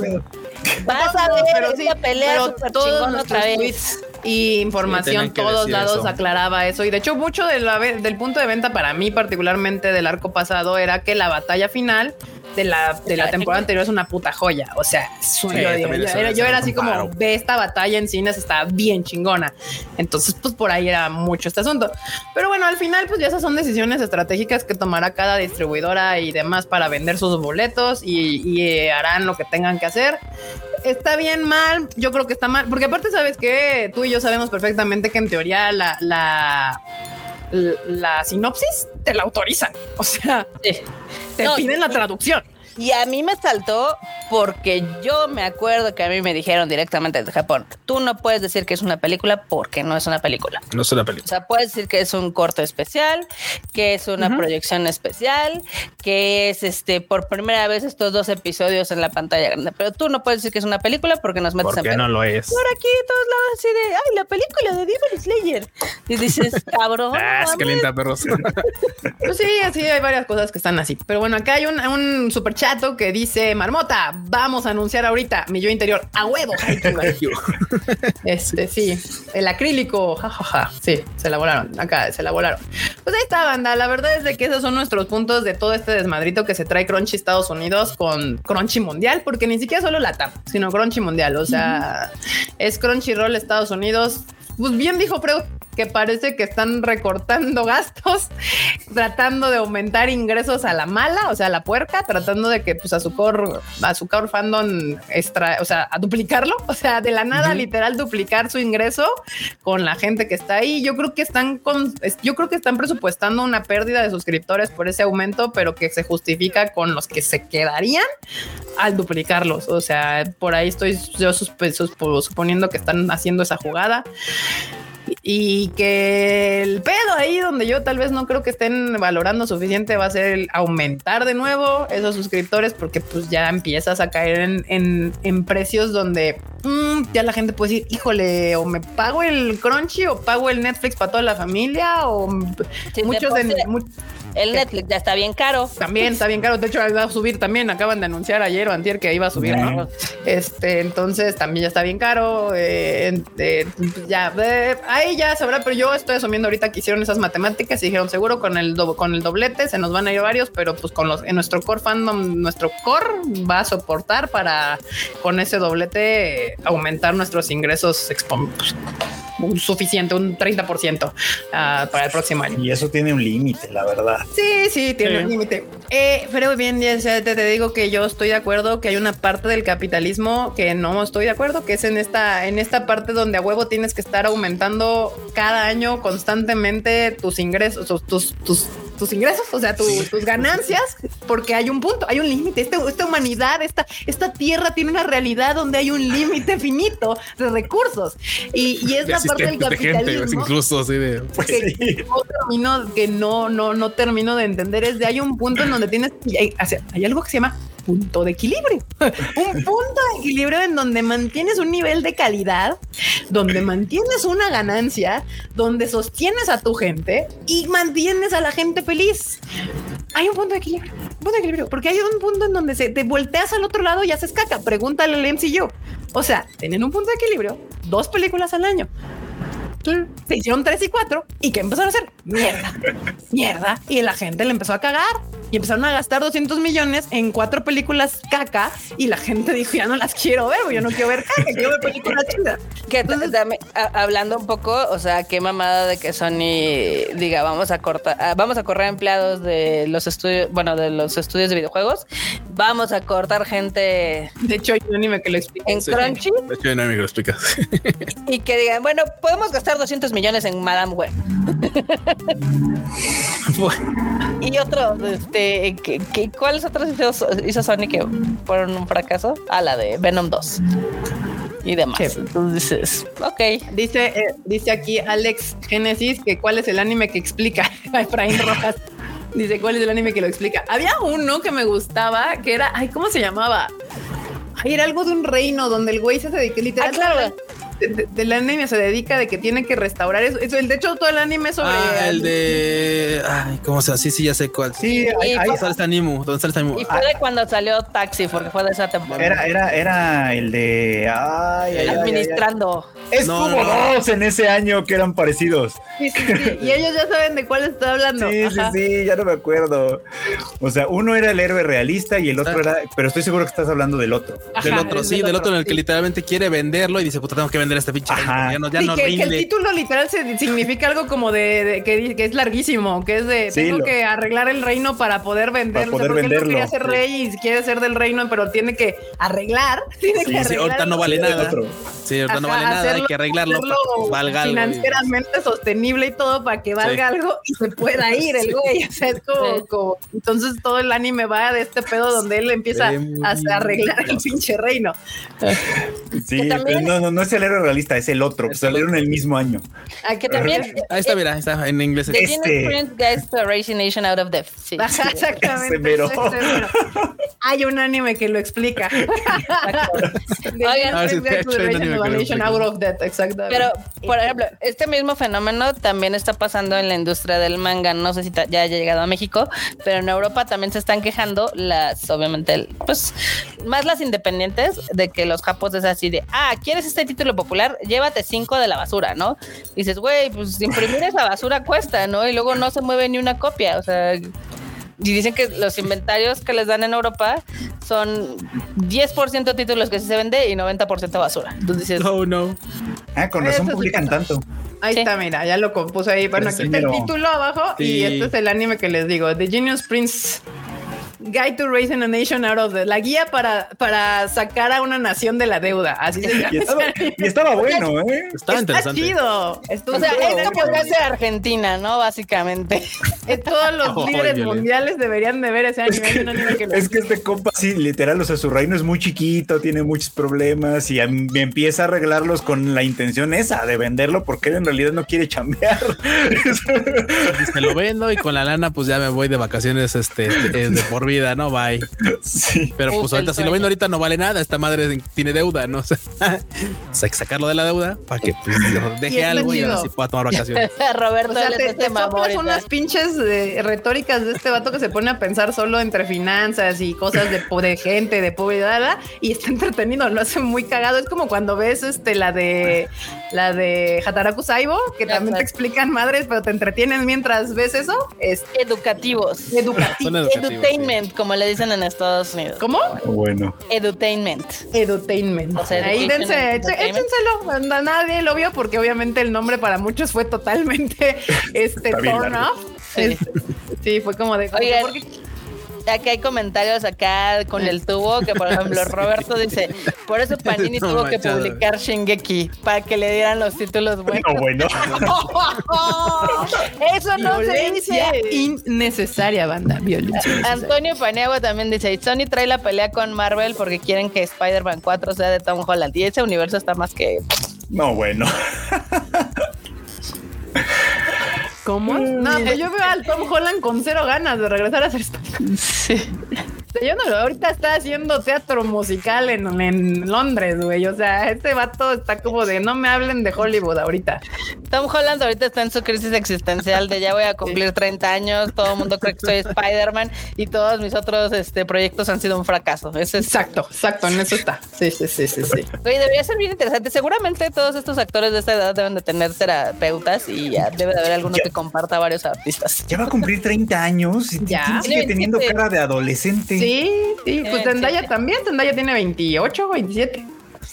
Vas a ver pero esta pelea pero súper todos chingona nuestros otra vez. tweets y información, que todos lados eso. aclaraba eso. Y de hecho, mucho de la ve- del punto de venta para mí, particularmente del arco pasado, era que la batalla final de la, de la temporada anterior es una puta joya. O sea, su- Sí, yo, yo- era, yo así como ve esta batalla en cines, está bien chingona. Entonces, pues por ahí era mucho este asunto. Pero bueno, al final, pues ya esas son decisiones estratégicas que tomará cada distribuidora y demás para vender sus boletos y, y, eh, harán lo que tengan que hacer. Está bien mal, yo creo que está mal, porque aparte sabes que tú y yo sabemos perfectamente que en teoría la, la, la sinopsis te la autorizan. O sea, Sí. te No, piden la traducción. Y a mí me saltó porque yo me acuerdo que a mí me dijeron directamente desde Japón, tú no puedes decir que es una película porque no es una película. No es una O película. sea, puedes decir que es un corto especial, que es una Ujú. proyección especial, que es este por primera vez estos dos episodios en la pantalla grande. Pero tú no puedes decir que es una película porque nos metes ¿Por en qué pedo. no lo es? Por aquí, todos lados, así de, ay, la película de Demon Slayer. Y dices, cabrón. Ah, se mames". calienta perros. Pues sí, así hay varias cosas que están así. Pero bueno, acá hay un, un super chato que dice: Marmota, vamos a anunciar ahorita mi yo interior a huevo. Este sí, el acrílico, jajaja. Sí, se la volaron. Acá se la volaron. Pues ahí está, banda. La verdad es de que esos son nuestros puntos de todo este desmadrito que se trae Crunchy Estados Unidos con Crunchy Mundial, porque ni siquiera solo la TAP, sino Crunchy Mundial. O sea, es Crunchyroll Estados Unidos. Pues bien dijo Freud que parece que están recortando gastos, tratando de aumentar ingresos a la mala, o sea, a la puerca, tratando de que pues a su core, a su core fandom extra, o sea, a duplicarlo, o sea, de la nada literal duplicar su ingreso con la gente que está ahí. Yo creo que están con, yo creo que están presupuestando una pérdida de suscriptores por ese aumento, pero que se justifica con los que se quedarían al duplicarlos. O sea, por ahí estoy yo suponiendo que están haciendo esa jugada y que el pedo ahí donde yo tal vez no creo que estén valorando suficiente va a ser el aumentar de nuevo esos suscriptores porque pues ya empiezas a caer en, en- en precios donde mm, ya la gente puede decir, híjole, o me pago el Crunchy o pago el Netflix para toda la familia o muchos de, El Netflix ya está bien caro. también está bien caro. De hecho, va a subir también. Acaban de anunciar ayer o antier que iba a subir, ¿no? Este, entonces también ya está bien caro. eh, eh, ya, eh, ahí ya sabrá, pero yo estoy asumiendo ahorita que hicieron esas matemáticas y dijeron seguro con el do- con el doblete se nos van a ir varios, pero pues con los en nuestro core fandom, nuestro core va a soportar para con ese doblete aumentar nuestros ingresos expon- pues, un suficiente, un 30% ah, para el próximo año. Y eso tiene un límite, la verdad. Sí, sí, tiene Sí. un límite. Eh, pero bien, ya te, te digo que yo estoy de acuerdo que hay una parte del capitalismo que no estoy de acuerdo, que es en esta, en esta parte donde a huevo tienes que estar aumentando cada año constantemente tus ingresos, tus, tus, tus, tus ingresos, o sea, tu- tus ganancias, porque hay un punto, hay un límite. Este- esta humanidad, esta, esta tierra tiene una realidad donde hay un límite finito de recursos. Y, y es De la parte del asistentes de gente, capitalismo incluso así de. Pues que sí. no termino, que no, no, no termino de entender es de hay un punto en donde tienes, hay, hay algo que se llama punto de equilibrio, un punto de equilibrio en donde mantienes un nivel de calidad, donde mantienes una ganancia, donde sostienes a tu gente y mantienes a la gente feliz. Hay un punto de equilibrio, un punto de equilibrio, porque hay un punto en donde se te volteas al otro lado y haces caca. Pregúntale al MCU. O sea, tienen un punto de equilibrio, dos películas al año. Se hicieron tres y cuatro y que empezaron a hacer mierda, mierda. Y la gente le empezó a cagar y empezaron a gastar 200 millones en cuatro películas caca y la gente dijo, ya no las quiero ver, yo no quiero ver caca, quiero ver películas chidas. Que t- dame- a- hablando un poco, o sea, qué mamada de que Sony diga, vamos a cortar, vamos a correr empleados de los estudios, bueno, de los estudios de videojuegos, vamos a cortar gente De hecho, hay un anime que lo explica. en Crunchy De hecho, no me lo explicas. y que digan, bueno, podemos gastar 200 millones en Madame Web. y otro, este, que- ¿cuáles otros hizo, hizo Sony que fueron un fracaso? Ah, la de Venom 2 y demás. Sí. Entonces, ok. Dice, eh, dice aquí Alex Genesis que cuál es el anime que explica a Efraín Rojas. Dice cuál es el anime que lo explica. Había uno que me gustaba que era, ay, ¿cómo se llamaba? Ay, era algo de un reino donde el güey se dedica literal. Ah, claro. De- de- del anime se dedica de que tiene que restaurar eso. eso de hecho, todo el anime es sobre. Ah, el de. Ay, ¿cómo se llama? Sí, sí, ya sé cuál. Sí, ¿Dónde sale este Animu? ¿Dónde sale este Animu? Y fue de cuando salió Taxi, porque fue de esa temporada. era, era, era el de. Ay, ay. Administrando. Es No, como no, no. dos en ese año que eran parecidos. Sí, sí, sí. Y ellos ya saben de cuál estoy hablando. Sí, Ajá. sí, sí, ya no me acuerdo. O sea, uno era el héroe realista y el otro Ah. era, pero estoy seguro que estás hablando del otro. Del otro, sí, del del otro en el que literalmente quiere venderlo y dice, puta, tengo que vender este pinche. Ajá. reino, Ya no, ya Sí, no que, que el título literal se, significa algo como de, de- que, es larguísimo, que es de Sí, tengo lo- que arreglar el reino para poder venderlo. poder porque él no venderlo, quería ser sí. rey y quiere ser del reino, pero tiene que arreglar. Tiene Sí, que sí, arreglar ahorita no vale nada. otro. Sí, ahorita no vale nada, hay que arreglarlo para que valga algo. y- financieramente sostenible y todo para que valga Sí. algo y se pueda ir el güey. O sea, es como, Sí. como- entonces todo el anime va de este pedo donde él empieza a, arreglar el pinche reino. Sí, Que también- pero no, no, no es el héroe realista, es el otro. Es que el salieron el mismo año. Ah, Que también. Ahí está, mira, está en inglés. The Este- Guides to Nation Out of Deficit. Ajá, Exactamente. Ese mero. ese mero. Hay un anime que lo explica. Oigan, sí, Nation explica. out of death, exactamente. Pero, por ejemplo, este mismo fenómeno también está pasando en la industria del manga. No sé si ya haya llegado a México, pero en Europa también se están quejando las, obviamente, el- pues, más las independientes de que los japos es así de, ah, ¿quieres este título popular? Llévate cinco de la basura, ¿no? dices, güey, pues imprimir esa basura cuesta, ¿no? Y luego no se mueve ni una copia, o sea... Y dicen que los inventarios que les dan en Europa son 10% títulos que sí se vende y 90% basura. Entonces dices, No, no. Ah, con razón publican tanto. Ahí Sí. está, mira, ya lo compuse ahí. Bueno, aquí está el título abajo y este es el anime que les digo: The Genius Prince. Guide to Raising a Nation Out of the La guía para, para sacar a una nación de la deuda. Así. Y estaba, y estaba bueno, ¿eh? Estaba Está interesante. chido. Estuvo O sea, esto podría ser Argentina, ¿no? Básicamente. Eh, Todos los Oh, líderes mundiales deberían de ver ese anime. Es que lo- Es que este compa, sí, literal, o sea, su reino es muy chiquito, tiene muchos problemas y em- empieza a arreglarlos con la intención esa de venderlo porque él en realidad no quiere chambear. Se lo vendo y con la lana, pues ya me voy de vacaciones este, de, de por vida, ¿no? Bye. sí. Pero pues ahorita si lo vendo ahorita no vale nada. Esta madre tiene deuda, ¿no? O sea, hay que sacarlo de la deuda para que pues, deje algo y ahora sí pueda tomar vacaciones. Roberto O sea, te, hace te soplas unas pinches eh, retóricas de este vato que se pone a pensar solo entre finanzas y cosas de, de gente, de pobreza, y está entretenido, lo hace muy cagado. Es como cuando ves este la de la de Hataraku Saibo, que también te explican madres, pero te entretienen mientras ves eso. Es Educativos. educativo. Educativos, Edutainment, como le dicen en Estados Unidos. ¿Cómo? Bueno. Edutainment. Edutainment. O sea, Ahí dense, échenselo. A Nadie lo vio porque obviamente el nombre para muchos fue totalmente este turn off. Sí. Sí, fue como de. como que, Oigan, ¿por Aquí hay comentarios acá con el tubo que, por ejemplo, Roberto dice, por eso Panini No tuvo que publicar Shingeki para que le dieran los títulos buenos. No, bueno. Eso no se dice. innecesaria, banda. Violencia. Antonio Paniagua también dice, y Sony trae la pelea con Marvel porque quieren que Spider-Man 4 sea de Tom Holland. Y ese universo está más que... No, bueno. ¿Cómo? No, pues yo veo al Tom Holland con cero ganas de regresar a ser Spider-Man. Sí. Yo no lo, ahorita está haciendo teatro musical en, en Londres, güey. O sea, este vato está como de no me hablen de Hollywood ahorita. Tom Holland ahorita está en su crisis existencial de ya voy a cumplir 30 años, todo el mundo cree que soy Spider-Man y todos mis otros este, proyectos han sido un fracaso. Ese es Exacto, exacto, en eso está. Sí, sí, sí, sí, sí. Oye, debería ser bien interesante. Seguramente todos estos actores de esta edad deben de tener terapeutas y ya debe de haber alguno Ya. que comparta varios artistas. Ya va a cumplir 30 años y Ya. sigue teniendo 27. cara de adolescente. Sí, sí, pues Eh, Tendaya sí. también. Tendaya tiene 28, 27.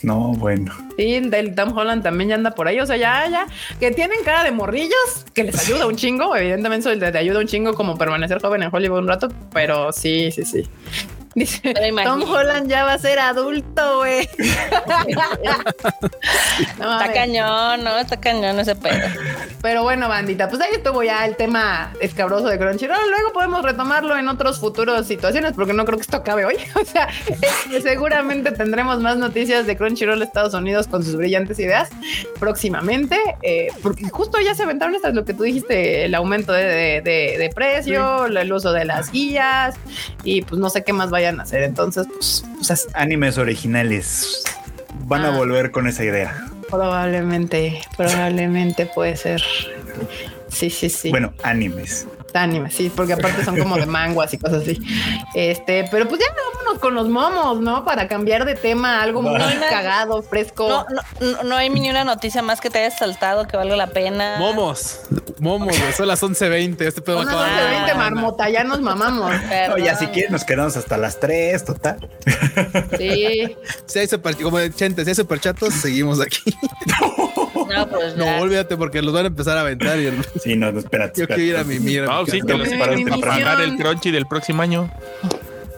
No, bueno. Sí, del Tom Holland también ya anda por ahí. O sea, ya, ya, que tienen cara de morrillos, que les ayuda un chingo. Evidentemente, eso te ayuda un chingo como permanecer joven en Hollywood un rato, pero sí, sí, sí. Dice. Tom Holland ya va a ser adulto, güey. No Está cañón, ¿no? Está cañón ese pedo. Pero bueno, bandita, pues ahí estuvo ya el tema escabroso de Crunchyroll. Luego podemos retomarlo en otros futuros situaciones, porque no creo que esto acabe hoy. O sea, eh, seguramente tendremos más noticias de Crunchyroll Estados Unidos con sus brillantes ideas próximamente, eh, porque justo ya se aventaron estas, lo que tú dijiste, el aumento de, de- de- de precio, el uso de las guías y pues no sé qué más vayan a hacer. Entonces, pues, pues, Animes originales van a Ah. volver con esa idea. probablemente, probablemente puede ser. Sí, sí, sí. Bueno, animes. Anime, sí, porque aparte son como de manguas y cosas así. Este, pero pues ya vámonos con los momos, ¿no? Para cambiar de tema, algo muy cagado, fresco. No, no, no, no hay ni una noticia más que te haya saltado que valga la pena. Momos, momos, son las 11.20. Este pedo Unas acaba de 11, 20 Ah. marmota, ya nos mamamos. Perdón. Oye, si quieren nos quedamos hasta las 3, total. Sí. Si hay super, como de Chente, si hay superchatos, seguimos aquí. No, pues No, ya. olvídate porque los van a empezar a aventar. Y el- Sí, no, no, espérate. yo quiero ir a mi mira. No, sí, que los para, mi para pagar el crunchy del próximo año.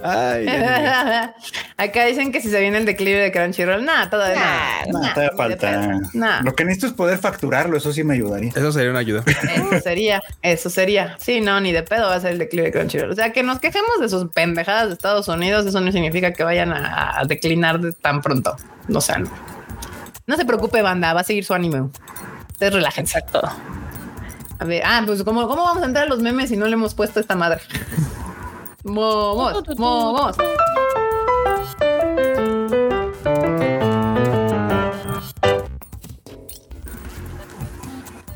Ay. Acá dicen que si se viene el declive de Crunchyroll, nada, todavía Nah, No, nah, todavía falta. Nah. Lo que necesito es poder facturarlo, eso sí me ayudaría. Eso sería una ayuda. Eso sería, eso sería. Sí, no, ni de pedo va a ser el declive de Crunchyroll. O sea, que nos quejemos de sus pendejadas de Estados Unidos, eso no significa que vayan a, a declinar de tan pronto. No sé. No. No se preocupe, banda, va a seguir su anime. Ustedes relájense. Exacto. A ver, ah, pues ¿cómo, ¿cómo vamos a entrar a los memes si no le hemos puesto esta madre? Momos, momos.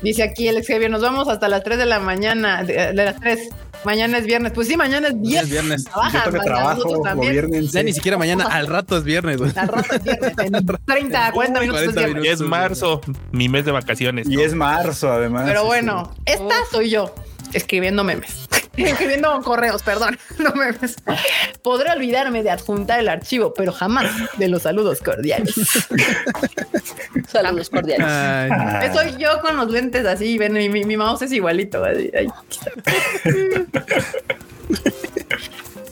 Dice aquí el ex Javier, nos vamos hasta las 3 de la mañana, de, de las 3. Mañana es viernes. Pues sí, mañana es viernes. viernes. Trabajas, Yo trabajo, también. gobiernense. Ya ni siquiera mañana, al rato es viernes. güey. Al rato es viernes. En 30, 40 Uy, minutos es 40 viernes. Y es marzo, mi mes de vacaciones. Y es marzo, además. Pero sí, bueno, esta soy yo escribiendo memes. escribiendo correos, perdón, no memes. Podré olvidarme de adjuntar el archivo, pero jamás de los saludos cordiales. Saludos cordiales. Ay, Soy yo con los lentes así, ven, mi, mi- mi mouse es igualito. así, ay,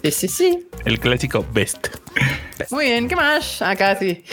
Sí, sí, sí. El clásico best. Muy bien, ¿qué más? Acá sí.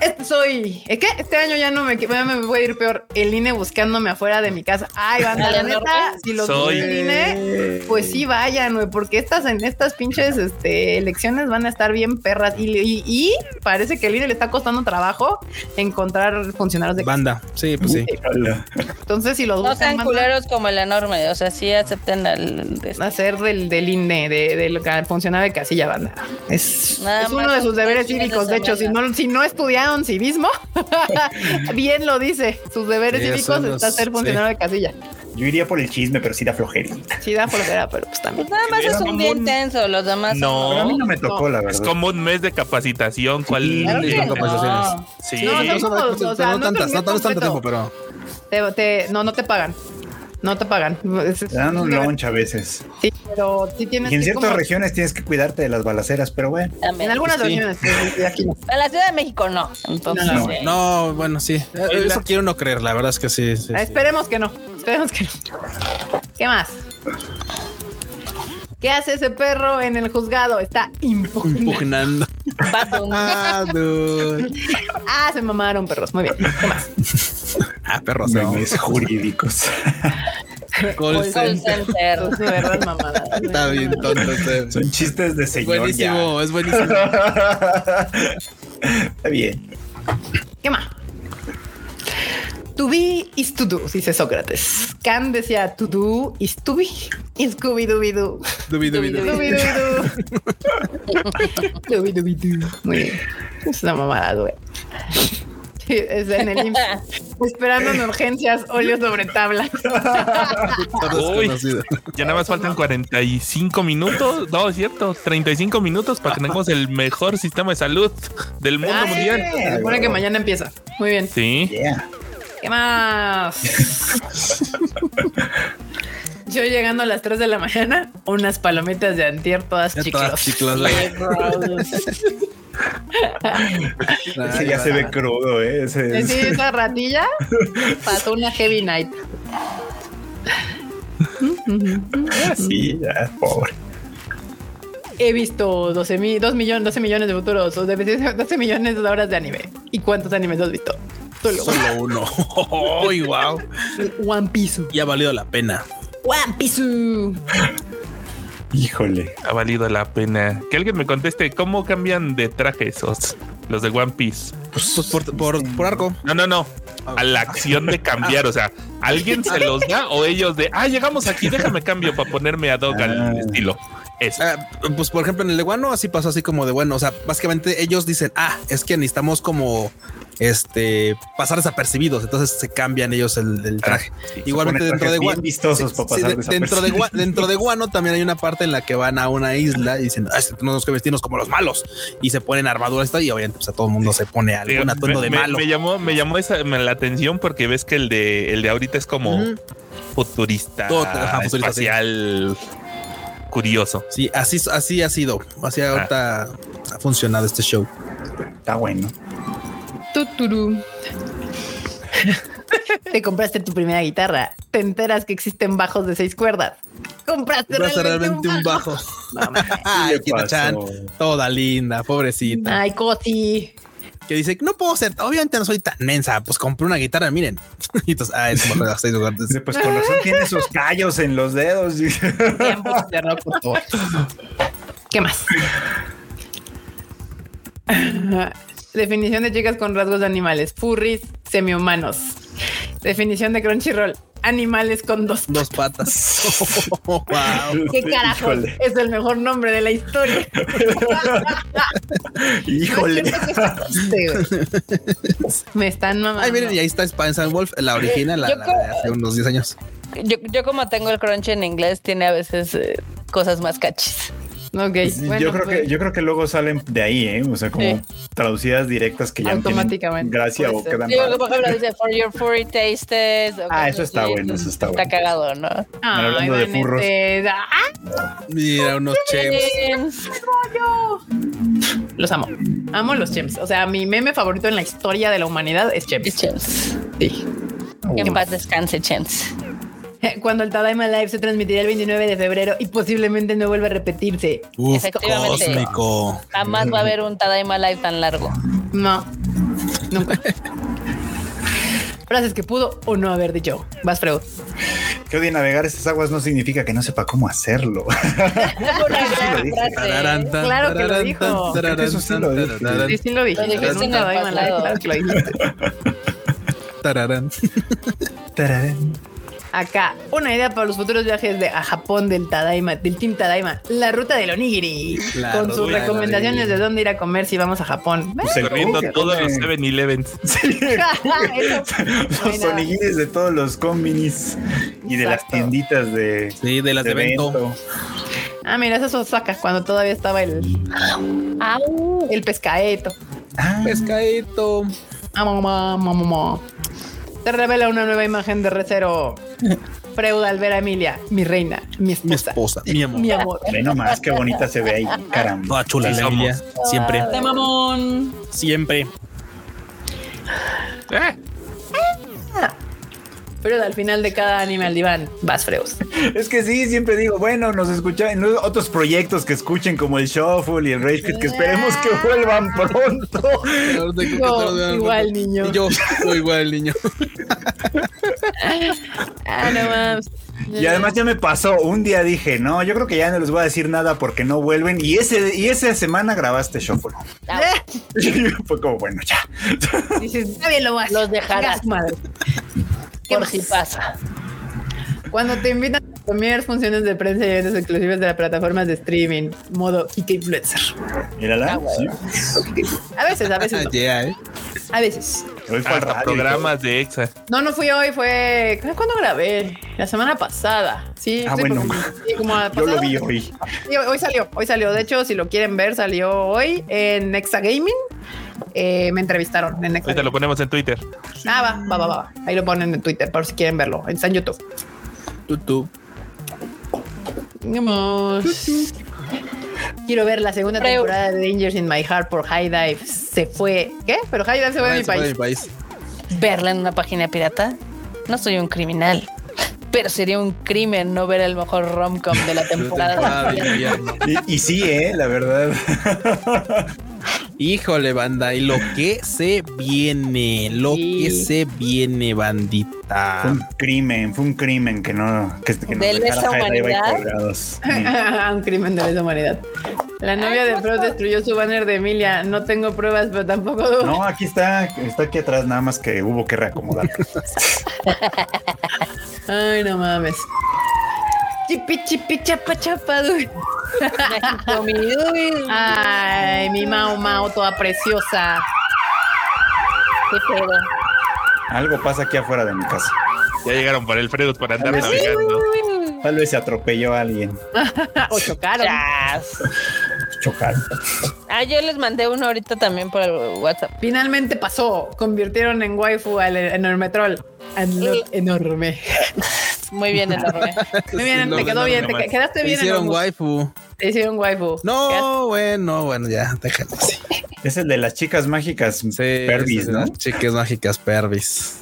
Este soy. ¿eh, ¿Qué? Este año ya no me, ya me voy a ir peor. El INE buscándome afuera de mi casa. Ay, banda, la neta, si los Soy- busca el INE, pues sí vayan, güey, porque estas en estas pinches este, elecciones van a estar bien perras. Y, y- y parece que el INE le está costando trabajo encontrar funcionarios de casa. banda. Sí, pues sí. Entonces, si los No buscan, sean banda, culeros como el enorme. O sea, sí acepten al. hacer del, del INE, de- del funcionario de casilla, banda. Es, es uno de sus deberes cívicos. De hecho, si no, si no estudiaron civismo, bien lo dice. Sus deberes Sí, cívicos los- está ser funcionario de casilla. Yo iría por el chisme, pero sí da flojerita. Sí, da flojera, pero pues también. Pues nada más es un día intenso. Los demás. No. A mí no me tocó, la Es verdad. como un mes de capacitación. ¿Cuál? Sí, Claro no. Sí. No, No, no, no no tantas, es no un tanto completo. tiempo, pero Te, te- no, no te pagan. No te pagan. Te dan un lunch a veces. Sí, pero sí tienes Y en ciertas como- regiones tienes que cuidarte de las balaceras, pero bueno. También. En algunas Sí. regiones, aquí no. En la Ciudad de México no. Entonces. No, no. eh, no, bueno, sí. Eso quiero no creer, la verdad es que sí. sí, sí. Esperemos que no. Esperemos que no. ¿Qué más? ¿Qué hace ese perro en el juzgado? Está impugnando. Impugnando. Ah. Ah, se mamaron perros. Muy bien. ¿Qué más? Ah, perros. no. Memes jurídicos. Call Call center. center. Son de verdad mamadas. Está bien tonto. Son chistes de señor. Buenísimo, es buenísimo. Está bien. ¿Qué más? To be is to do, dice Sócrates. Can decía to do is to be. Y Scooby Dooby Doo. Dubi, dubi, dubi. Scooby Dooby Doo. Scooby Dooby Doo. Muy bien. Es una mamada, güey. Sí, es en el IMSS. Esperando en urgencias, óleo sobre tabla. Uy. Ya nada más faltan 45 minutos. No, es cierto, 35 minutos para que tengamos el mejor sistema de salud del mundo Ay, mundial. Se supone que mañana empieza. Muy bien. Sí. Yeah. ¿Qué más? Yo llegando a las 3 de la mañana, unas palomitas de antier todas. Ese ya se ve crudo, ¿eh? Ese es- Sí, esa ratilla pasó una heavy night. Sí, ya, pobre. He visto 12, mi- 2 millones, 12 millones de futuros, o de 12 millones de horas de anime. ¿Y cuántos animes has visto? Solo Solo uno. Uy, wow. One Piece. Y ha valido la pena. One Piece. Híjole. Ha valido la pena. Que alguien me conteste cómo cambian de traje esos, los de One Piece. Pues por, por, por arco. No, no, no. A la acción de cambiar. O sea, ¿alguien se los da o ellos de, ah, llegamos aquí, déjame cambio para ponerme a dog al Ah. estilo? Eso. Ah, pues por ejemplo en el de Guano así pasó así como de bueno, o sea, básicamente ellos dicen, ah, es que necesitamos como este pasar desapercibidos, entonces se cambian ellos el, el traje. Igualmente dentro de Guano, vistosos para pasar dentro de desapercibidos. Gua- dentro de Guano también hay una parte en la que van a una isla y dicen, tenemos que vestirnos como los malos y se ponen armaduras y obviamente pues a todo el mundo se pone algún atuendo de me- malo. me llamó, me llamó esa, la atención porque ves que el de el de ahorita es como futurista, Todo- ajá, futurista, sí. Curioso. Sí, así, así ha sido, así ahorita ha funcionado este show. Está bueno. Tuturu. Te compraste tu primera guitarra. Te enteras que existen bajos de seis cuerdas. Compraste realmente, realmente un bajo. Kita-chan, pasó? toda linda, pobrecita. Ay, Coti. Que dice no puedo ser, obviamente no soy tan mensa, pues compré una guitarra, miren. y entonces, ah, eso me seis lugares. Pues con razón tiene sus callos en los dedos. Locutor. ¿Qué más? Definición de chicas con rasgos de animales. Furries, semihumanos. Definición de Crunchyroll. Animales con dos. Dos patas. wow. ¿Qué carajo? Híjole. Es el mejor nombre de la historia. Híjole. Me están mamando. Ay, miren, y ahí está Spice Wolf, la original, la, Yo la de hace unos 10 años. Yo, yo como tengo el crunch en inglés, tiene a veces eh, cosas más cachis. Ok, bueno, yo creo pues, que yo creo que luego salen de ahí, ¿eh? O sea, como Sí. traducidas directas que ya no tienen Automáticamente, gracia puede o quedan mal. por ejemplo, dice for your furry tastes. o Ah, eso está bueno, eso está Está bueno. cagado, ¿no? Ay, hablando de furros. Vanessa, ¡ah! Mira, unos chems. Em, Los amo. Amo los chems. O sea, mi meme favorito en la historia de la humanidad es chems. Chance. Sí. Que en paz descanse, Chance. Cuando el Tadaima Live se transmitirá el 29 de febrero y posiblemente no vuelva a repetirse. Uf, Efectivamente. cósmico. Jamás va a haber un Tadaima Live tan largo. No, nunca. Frases que pudo o no haber dicho. Vas, Freud. Que odie navegar estas aguas no significa que no sepa cómo hacerlo. Dije. Claro que lo dijo. Eso sí lo dije. Sí, sí lo dijiste. Lo dijiste en un en el Tadaima Live, pasado. claro que lo dijiste. tararán. Tararán. Acá, una idea para los futuros viajes de a Japón del Tadaima, del Team Tadaima, la ruta del onigiri, La con sus recomendaciones de dónde ir a comer si vamos a Japón. Pues Corriendo todos los come 7-Elevens. Eso. Los onigiris de todos los combinis y de las tienditas de, Sí, de las de evento. Ah, mira, eso es Osaka, cuando todavía estaba el, Au. el pescaeto. Ah, Pescadito. Ah, mamá, mamá, mamá. Se revela una nueva imagen de Recero. Freud al ver a Emilia, mi reina, mi esposa. Mi esposa, mi amor. Mi amor. ve nomás qué bonita se ve ahí, caramba. Toda chula Sí. Emilia. Siempre. De mamón. Siempre. Eh, Freud al final de cada anime al diván. Vas, Freud. Es que sí, siempre digo, bueno, nos escuchan en otros proyectos que escuchen como el Shuffle y el Rage Quit, que esperemos que vuelvan pronto. Yo, igual, niño. Y yo, yo igual, niño. Ah, no más. Y además ya me pasó, un día dije, no, yo creo que ya no les voy a decir nada porque no vuelven. Y ese y esa semana grabaste Shuffle. Ah, Y fue como, bueno, ya. Dices, está bien, lo vas. Los dejarás. Madre. ¿Qué por más? si pasa. Cuando te invitan a comer funciones de prensa y eventos exclusivos de las plataformas de streaming, modo Kike Influencer. Mírala. sí. A veces, a veces no. Yeah, eh. A veces. Hoy y programas de Exa. No, no fui hoy, fue. ¿Cuándo grabé? La semana pasada. Sí, Ah, bueno. como- sí, como. Yo lo vi hoy. Sí, hoy salió, hoy salió. De hecho, si lo quieren ver, salió hoy en Nexa Gaming. Eh, me entrevistaron en Nexa Ahorita lo ponemos en Twitter. Ah, va, va, va, va. Ahí lo ponen en Twitter, por si quieren verlo. Está en YouTube. Tú. Vamos. Quiero ver la segunda Creo- temporada de Dangers in My Heart por High Dive. Se fue. ¿Qué? Pero High Dive se fue de mi Se fue de país. mi país. Verla en una página pirata. No soy un criminal. Pero sería un crimen no ver el mejor romcom de la temporada. Temporada de invierno. Y, y sí, eh, la verdad. Híjole, banda, y lo que se viene, lo Sí. que se viene, Fue bandita. un crimen, fue un crimen que no. Que, que ¿De dejara lesa humanidad? un crimen de lesa humanidad. La novia de Freud destruyó su banner de Emilia. No tengo pruebas, pero tampoco. No, aquí está, está aquí atrás, nada más que hubo que reacomodar. Ay, no mames. Chipi, chipi, chapa, chapa, Ay, mi Mao Mao, toda preciosa. qué pedo. Algo pasa aquí afuera de mi casa. Ya llegaron por el Freud por andar sí. navegando. Tal vez se atropelló a alguien. o chocaron. Chas. Chocar. Ah, yo les mandé uno ahorita también por el WhatsApp. Finalmente pasó. Convirtieron en waifu al enorme troll. Eno- enorme. Muy bien, enorme. Muy bien, te quedó bien. Te quedaste bien. Hicieron enorme. waifu. Te hicieron waifu. No, bueno, bueno, ya, déjalo así. Es el de las chicas mágicas Sí, Pervis, ¿no? Chicas mágicas Pervis.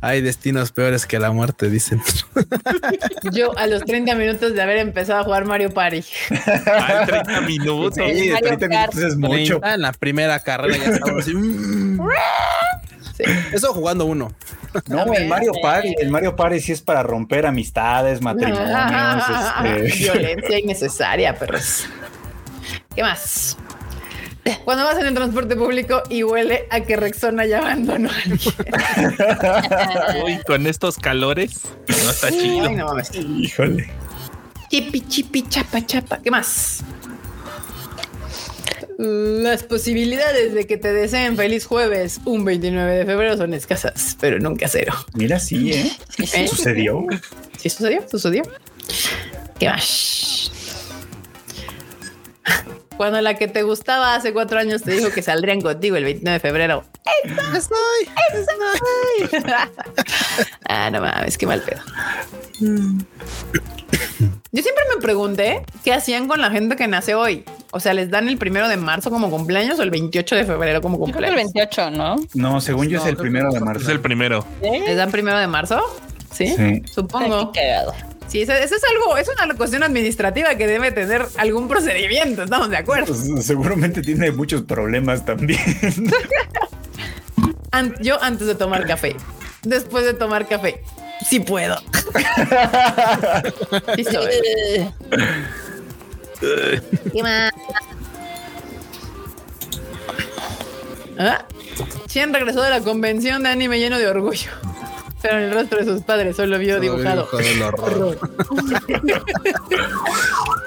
Hay destinos peores que la muerte, dicen. Yo a los 30 minutos de haber empezado a jugar Mario Party. Ay, 30 minutos. Sí, de Mario 30 Kart. minutos es mucho. En la primera carrera ya estamos así. Sí. Eso jugando uno. No, el Mario Party, el Mario Party sí es para romper amistades, matrimonios, este. Violencia innecesaria, perros. ¿Qué más? Cuando vas en el transporte público y huele a que Rexona ya abandonó a alguien. Uy, con estos calores. No está chido. Ay, no mames. Híjole. Chipi, chipi, chapa, chapa. ¿Qué más? Las posibilidades de que te deseen feliz jueves un 29 de febrero son escasas, pero nunca cero. Mira, sí, ¿eh? ¿Eh? Sucedió. ¿Sí sucedió? ¿Sucedió? ¿Qué más? Cuando la que te gustaba hace cuatro años te dijo que saldrían contigo el 29 de febrero. ah, no mames, qué mal pedo. Yo siempre me pregunté qué hacían con la gente que nace hoy. O sea, ¿les dan el primero de marzo como cumpleaños o el 28 de febrero como Yo creo que el cumpleaños? 28, ¿no? No, según yo es el primero de Es marzo. el primero. ¿Les dan primero de marzo? Sí, Sí. supongo. Sí, eso, eso es algo, es una cuestión administrativa que debe tener algún procedimiento, estamos de acuerdo. Pues, seguramente tiene muchos problemas también. Yo antes de tomar café, después de tomar café, sí puedo. Sí. ¿Qué más? ¿Ah? Chien regresó de la convención de anime lleno de orgullo. Pero en el rostro de sus padres solo vio Solo dibujado. dibujado el horror.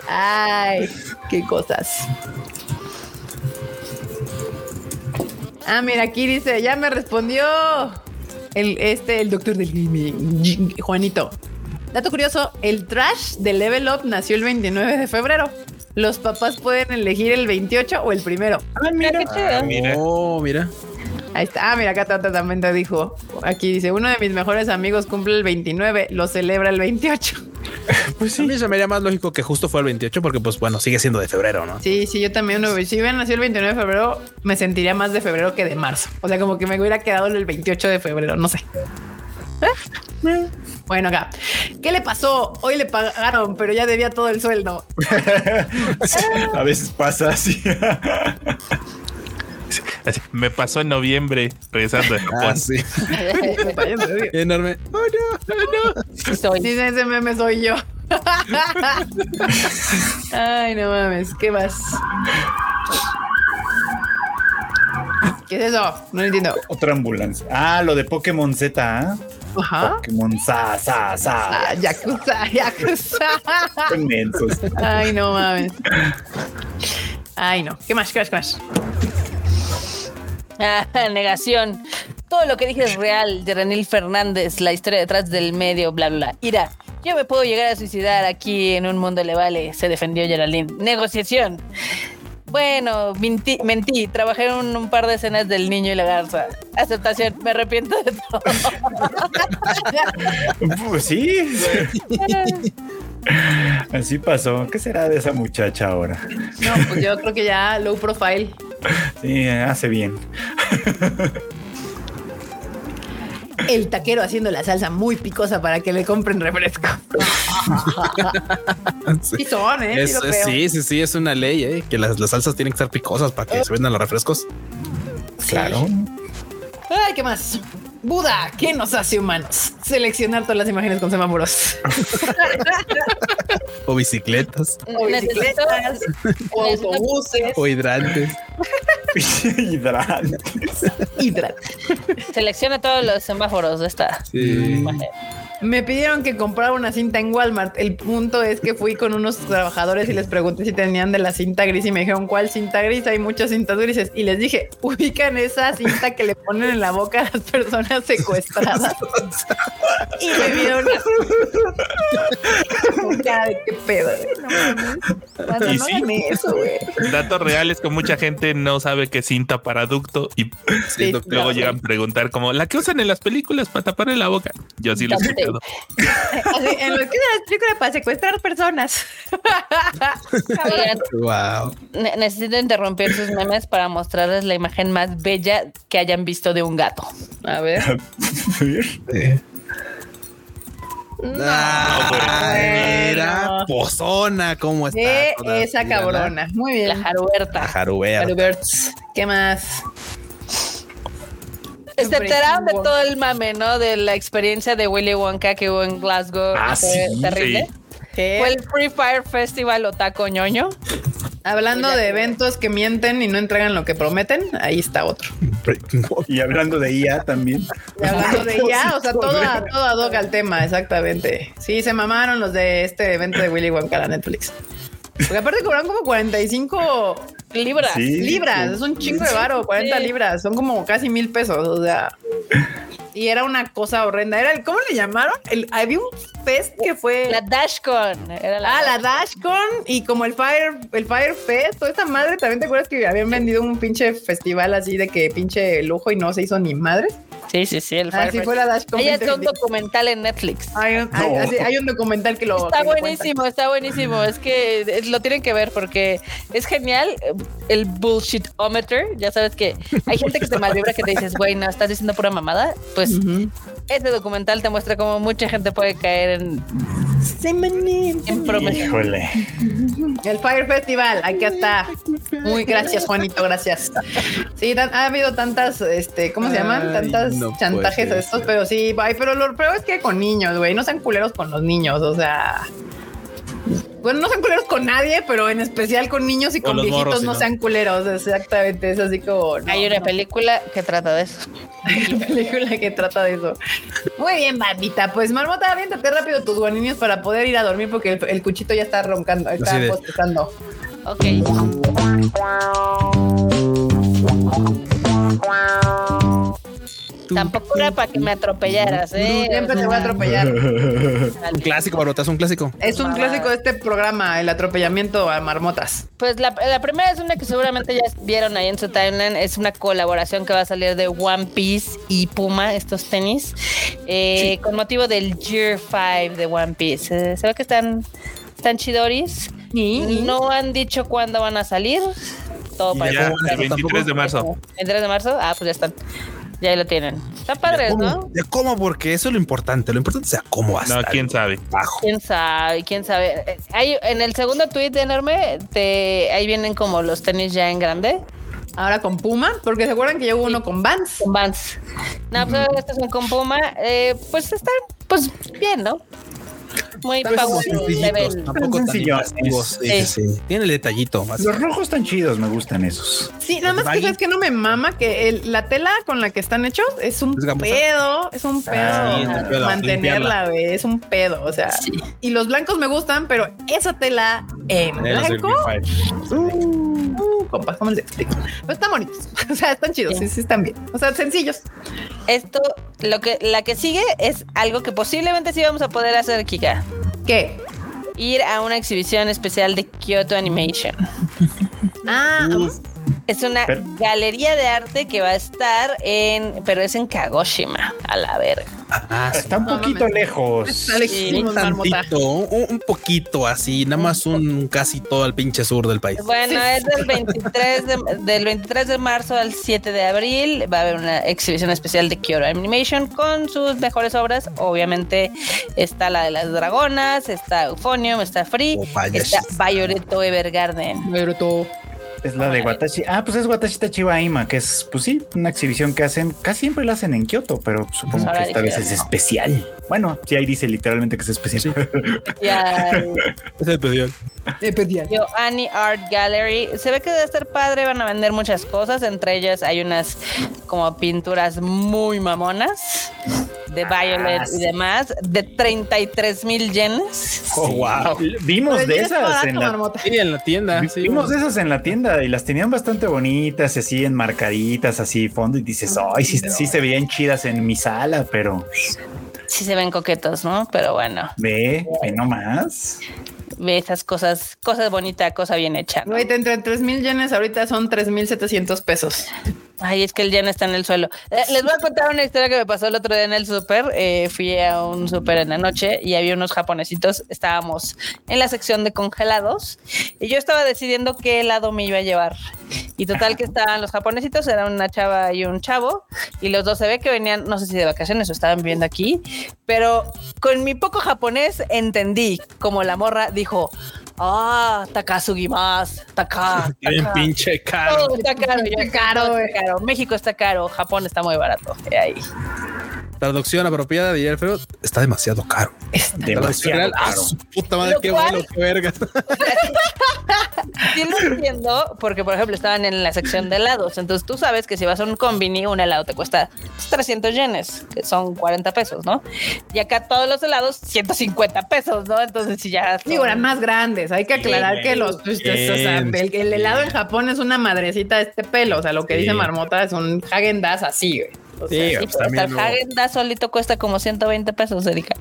Ay, qué cosas. Ah, mira, aquí dice, ya me respondió el, este, el doctor del gaming, Juanito. Dato curioso, el trash de Level Up nació el 29 de febrero. Los papás pueden elegir el 28 o el primero. Ah, Mira. Mira. Oh, mira. Ahí está. Ah, mira, acá Tata también te dijo. Aquí dice, uno de mis mejores amigos cumple el 29, lo celebra el 28. Pues sí. A mí se me haría más lógico que justo fue el 28 porque pues bueno, sigue siendo de febrero, ¿no? Sí, sí, yo también. uno- Si hubiera nacido el 29 de febrero, me sentiría más de febrero que de marzo. O sea, como que me hubiera quedado el 28 de febrero, no sé. ¿Eh? Bueno, acá. ¿Qué le pasó? Hoy le pagaron, pero ya debía todo el sueldo. A veces pasa así. Me pasó en noviembre regresando de Japón. Ah, sí. Enorme. Oh, no, no, no. Sí soy. Dice ese meme soy yo. Ay, no mames, ¿qué más? ¿Qué es eso? No lo entiendo. Otra ambulancia. Ah, lo de Pokémon Z, ¿ah? Ajá. Pokémon Sa, Sa, Sa. Ah, Yakuza, Yakuza. Qué mensos. Ay, no mames. Ay, no. ¿Qué más? ¿Qué más? ¿Qué más? Negación. Todo lo que dije es real de Renil Fernández, la historia detrás del medio, bla, bla, bla. Ira, yo me puedo llegar a suicidar aquí en un mundo le vale, se defendió Geraldine. Negociación. Bueno, mentí, mentí, trabajé en un, un par de escenas del niño y la garza. Aceptación, me arrepiento de todo. Pues sí. Así pasó. ¿Qué será de esa muchacha ahora? No, pues yo creo que ya low profile. Sí, hace bien. El taquero haciendo la salsa muy picosa para que le compren refresco. Sí son, ¿eh? Sí, Es- sí, sí, sí, es una ley, ¿eh? Que las, las salsas tienen que estar picosas para que se vendan los refrescos. Claro. Ay, ¿qué más? Buda, ¿qué nos hace humanos? Seleccionar todas las imágenes con semáforos. O bicicletas, O bicicletas, o autobuses. o hidrantes. Hidrante. Hidra. Selecciona todos los semáforos de esta Sí. imagen. Me pidieron que comprara una cinta en Walmart. El punto es que fui con unos trabajadores y les pregunté si tenían de la cinta gris y me dijeron cuál cinta gris. Hay muchas cintas grises y les dije ubican esa cinta que le ponen en la boca a las personas secuestradas. y me vieron de qué pedo. No Y no sí. eso, güey. Datos reales que mucha gente no sabe es cinta para ducto y Sí, luego claro. llegan a preguntar como la que usan en las películas para taparle la boca. Yo sí lo Así, en lo que es la película para secuestrar personas. Wow. ne- necesito interrumpir sus memes para mostrarles la imagen más bella que hayan visto de un gato. A ver. Ah, mira, bueno. pozona, cómo está. De esa cabrona. Muy bien. La jaruberta. La jaruberta. ¿Qué más? Se enteraron de todo el mame, ¿no? De la experiencia de Willy Wonka que hubo en Glasgow. Ah, Fue sí, terrible. sí. ¿Qué? Fue el Free Fire Festival Otaco ñoño. Hablando de eventos que mienten y no entregan lo que prometen, ahí está otro. Y hablando de IA también. Y hablando de ya, o sea, todo todo ad hoc al tema, exactamente. Sí, se mamaron los de este evento de Willy Wonka a la Netflix. Porque aparte cobran como 45 Libras. Sí. libras, es un chingo de varo, 40 Sí. libras, son como casi mil pesos, o sea. Y era una cosa horrenda. Era el, ¿cómo le llamaron? El, había un fest que fue. La Dashcon. Era la Ah, la Dashcon y como el Fire, el Fire Fest, toda esta madre, también te acuerdas que habían vendido un pinche festival así de que pinche lujo y no se hizo ni madre. Sí, sí, sí, el Ah, Fire sí Fest. fue la Dashcon. Ahí está un 2020. documental en Netflix. Hay un, hay- No. así- hay un documental que lo. Está que lo buenísimo, está buenísimo. Es que lo tienen que ver porque es genial el bullshitometer. Ya sabes que hay gente que te malvibra que te dices, güey, no, estás diciendo pura mamada. Pues. Ujú. este documental te muestra cómo mucha gente puede caer en, en. Híjole. El Fire Festival, aquí está. Muy gracias, Juanito, gracias. Sí, tan- ha habido tantas, este, ¿cómo se llaman? Ay, Tantas no chantajes a estos, pero sí, ay, pero lo peor es que con niños, güey, no sean culeros con los niños, o sea. Bueno, no sean culeros con nadie, pero en especial con niños y Con viejitos morros, no ¿no? sean culeros, exactamente, es así como... no, Hay una no. película que trata de eso. Hay una película que trata de eso. Muy bien, bandita. Pues Marmota, aviéntate rápido tus guaninios para poder ir a dormir porque el, el cuchito ya está roncando, está de- postezando. Ok. Tampoco era para que me atropellaras, ¿eh? Siempre te voy a atropellar. Un clásico, Barotas, un clásico. Es un clásico de este programa, el atropellamiento a marmotas. Pues la, la primera es una que seguramente ya vieron ahí en su timeline. Es una colaboración que va a salir de One Piece y Puma, estos tenis, eh, con motivo del Year 5 de One Piece. Eh, se ve que están, están chidoris. No han dicho cuándo van a salir. Todo Y para Ya, ¿cómo van a el estar 23 de marzo. 23 de marzo. Ah, pues ya están. Ya ahí lo tienen. Están padres, ¿Cómo? ¿no? ¿De cómo? Porque eso es lo importante. Lo importante es a cómo va a No, estar. quién sabe. Bajo. Quién sabe, quién sabe. Hay, en el segundo tweet enorme, te, ahí vienen como los tenis ya en grande. Ahora con Puma, porque se acuerdan que ya hubo uno con Vans. Con Vans. No, pues estos son con Puma. Eh, pues están, pues bien, ¿no? Muy. Tampoco tan. Sí, sí, sí. Tiene el detallito más. Los rojos están chidos, me gustan esos. Sí, nada más que sabes que no me mama que el- la tela con la que están hechos es un ¿Es pedo, es un pedo Ah, sí, es pedo, mantenerla, güey, es un pedo, o sea, y los blancos me gustan, pero esa tela en blanco, Five. uh, compa, ¿cómo les explico? Pero están bonitos, o sea, están chidos, sí, sí están bien, o sea, sencillos. Esto, lo que, la que sigue es algo que posiblemente sí vamos a poder hacer, ¿Qué? Ir a una exhibición especial de Kyoto Animation. Ah, Es una Pero- galería de arte que va a estar en, pero es en Kagoshima, a la verga. Ah, sí. Está un poquito lejos. está un tantito, un, un poquito así, nada más un casi todo al pinche sur del país. Bueno, Sí. es del 23 de, del 23 de marzo al 7 de abril. Va a haber una exhibición especial de Kyoto Animation con sus mejores obras. Obviamente está la de las dragonas, está Euphonium, está Free, Oh, está Violeto Evergarden. Tú- Es la de Watashi. Ah, pues es Watashi Tachiba Ima, que es, pues sí, una exhibición que hacen, casi siempre la hacen en Kioto, pero supongo que esta vez es especial. Bueno, sí, ahí dice literalmente que es especial. Ya, Es pedía. Yo, Annie Art Gallery. Se ve que debe estar padre, van a vender muchas cosas. Entre ellas hay unas como pinturas muy mamonas de Violet y demás, de 33 mil yenes. Oh, wow. Vimos Pero de esas en la. Sí, en la tienda. sí. Vimos de esas en la tienda y las tenían bastante bonitas, así enmarcaditas, así fondo y dices, ay, sí, sí se veían chidas en mi sala, pero Sí se ven coquetos, ¿no? Pero bueno, ve, ve nomás. ve esas cosas, cosas bonitas, cosa bien hecha. ¿no? Güey, te entre 3 mil yenes ahorita son 3 mil 700 pesos. Ay, es que el yen está en el suelo. Eh, les voy a contar una historia que me pasó el otro día en el súper. Eh, fui a un súper en la noche y había unos japonesitos. Estábamos en la sección de congelados y yo estaba decidiendo qué helado me iba a llevar. Y total que estaban los japonesitos, era una chava y un chavo, y los dos se ve que venían, no sé si de vacaciones o estaban viviendo aquí, pero con mi poco japonés entendí como la morra dijo, ah, Takasugi más, taka, Bien taka". pinche caro. Todo está caro, Está caro, está caro. México está caro, Japón está muy barato. Y ahí. Traducción apropiada de Alfredo. Está demasiado caro. Traducción Demasiado real. Ah, caro. su puta madre, Lo qué cual- bueno, qué verga. Sí lo entiendo, porque por ejemplo estaban en la sección de helados. Entonces tú sabes que si vas a un combini, un helado te cuesta 300 yenes, que son 40 pesos, ¿no? Y acá todos los helados, 150 pesos, ¿no? Entonces si ya... son- Digo, eran más grandes. Hay que aclarar Sí, que los, pues, o sea, bien, el, el helado en Japón es una madrecita de este pelo. O sea, lo que Sí. dice Marmota es un Hagen Dazs así, güey. O sea, Sí, Sí, pues, hasta el no. Hagen Dazs solito cuesta como 120 pesos, Erika.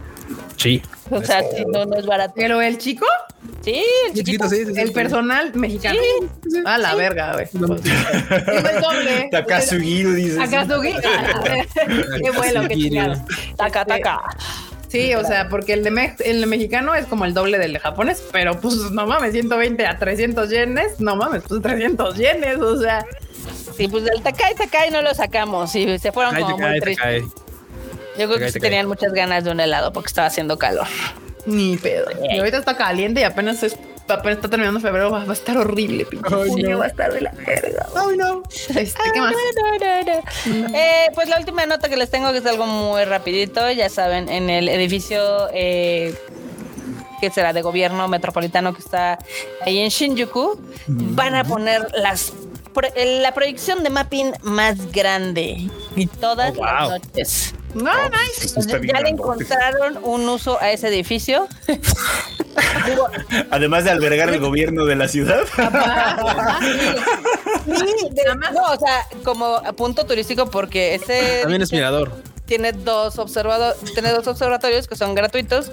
Sí. O sea, sí, no, no es barato. Pero el chico, Sí, el chiquito. chiquito, sí, sí, sí, el sí. personal mexicano. Sí, A la verga, güey. Pues, es el doble. Takasugi, dices. Akatsuki. Qué bueno, qué chingada. Taca, taca. Sí, o sea, porque el de, me- el de mexicano es como el doble del de japonés, pero pues no mames, 120 a 300 yenes, no mames, pues 300 yenes, o sea, Sí, pues del Takai Takai no lo sacamos y se fueron como te muy tristes. Yo creo que sí tenían muchas ganas de un helado porque estaba haciendo calor. ni pedo. Y ahorita está caliente y apenas, es, apenas está terminando febrero, va, va a estar horrible, pinche no. va a estar de la verga. Ay, no. Este, ¿Qué más? Eh, pues la última nota que les tengo que es algo muy rapidito, ya saben, en el edificio eh, que será de gobierno metropolitano que está ahí en Shinjuku, van a poner las pro- la proyección de mapping más grande y todas Oh, las noches. No, nice. Está bien ya le grandote. encontraron un uso a ese edificio. Digo, Además de albergar el gobierno de la ciudad. sí, de- no, o sea, como punto turístico porque ese También es mirador. Tiene dos observado tiene dos observatorios que son gratuitos.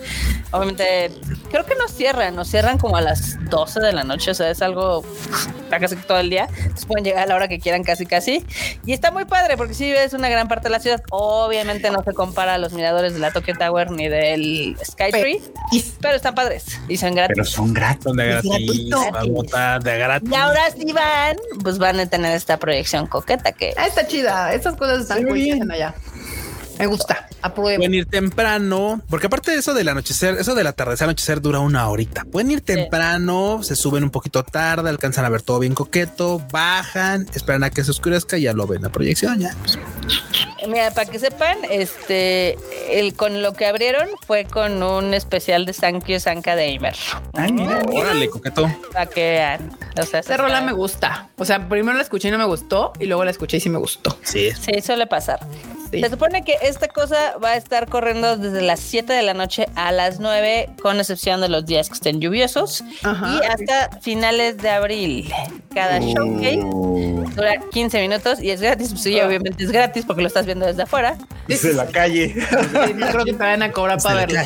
Obviamente, creo que no cierran, nos cierran como a las 12 de la noche, o sea, es algo casi todo el día. Entonces pueden llegar a la hora que quieran casi casi. Y está muy padre porque sí es una gran parte de la ciudad. Obviamente no se compara a los miradores de la Tokyo Tower ni del Skytree, pero están padres y son gratis. Pero son gratis. Son de gratis. de gratis. Y ahora sí van, pues van a tener esta proyección coqueta que Ah, está chida. Estas cosas están que bien. allá. Me gusta. Apruebo. Pueden ir temprano, porque aparte de eso del anochecer, eso del atardecer anochecer dura una horita. Pueden ir temprano, se suben un poquito tarde, alcanzan a ver todo bien coqueto, bajan, esperan a que se oscurezca y ya lo ven la proyección. Ya Mira, para que sepan, este, el con lo que abrieron fue con un especial de Sankyo Sanka Damer. Ay, mira. órale, coqueto. Para que vean. O sea, Esta rola me gusta. O sea, primero la escuché y no me gustó y luego la escuché y sí me gustó. Sí, Sí, suele pasar. Sí. Se supone que esta cosa va a estar corriendo desde las 7 de la noche a las 9, con excepción de los días que estén lluviosos, Ajá. y hasta finales de abril. Cada showcase Oh. dura 15 minutos y es gratis. Pues sí, obviamente es gratis porque lo estás viendo desde afuera. Desde la calle. Sí, no creo que te vayan a cobrar para verla.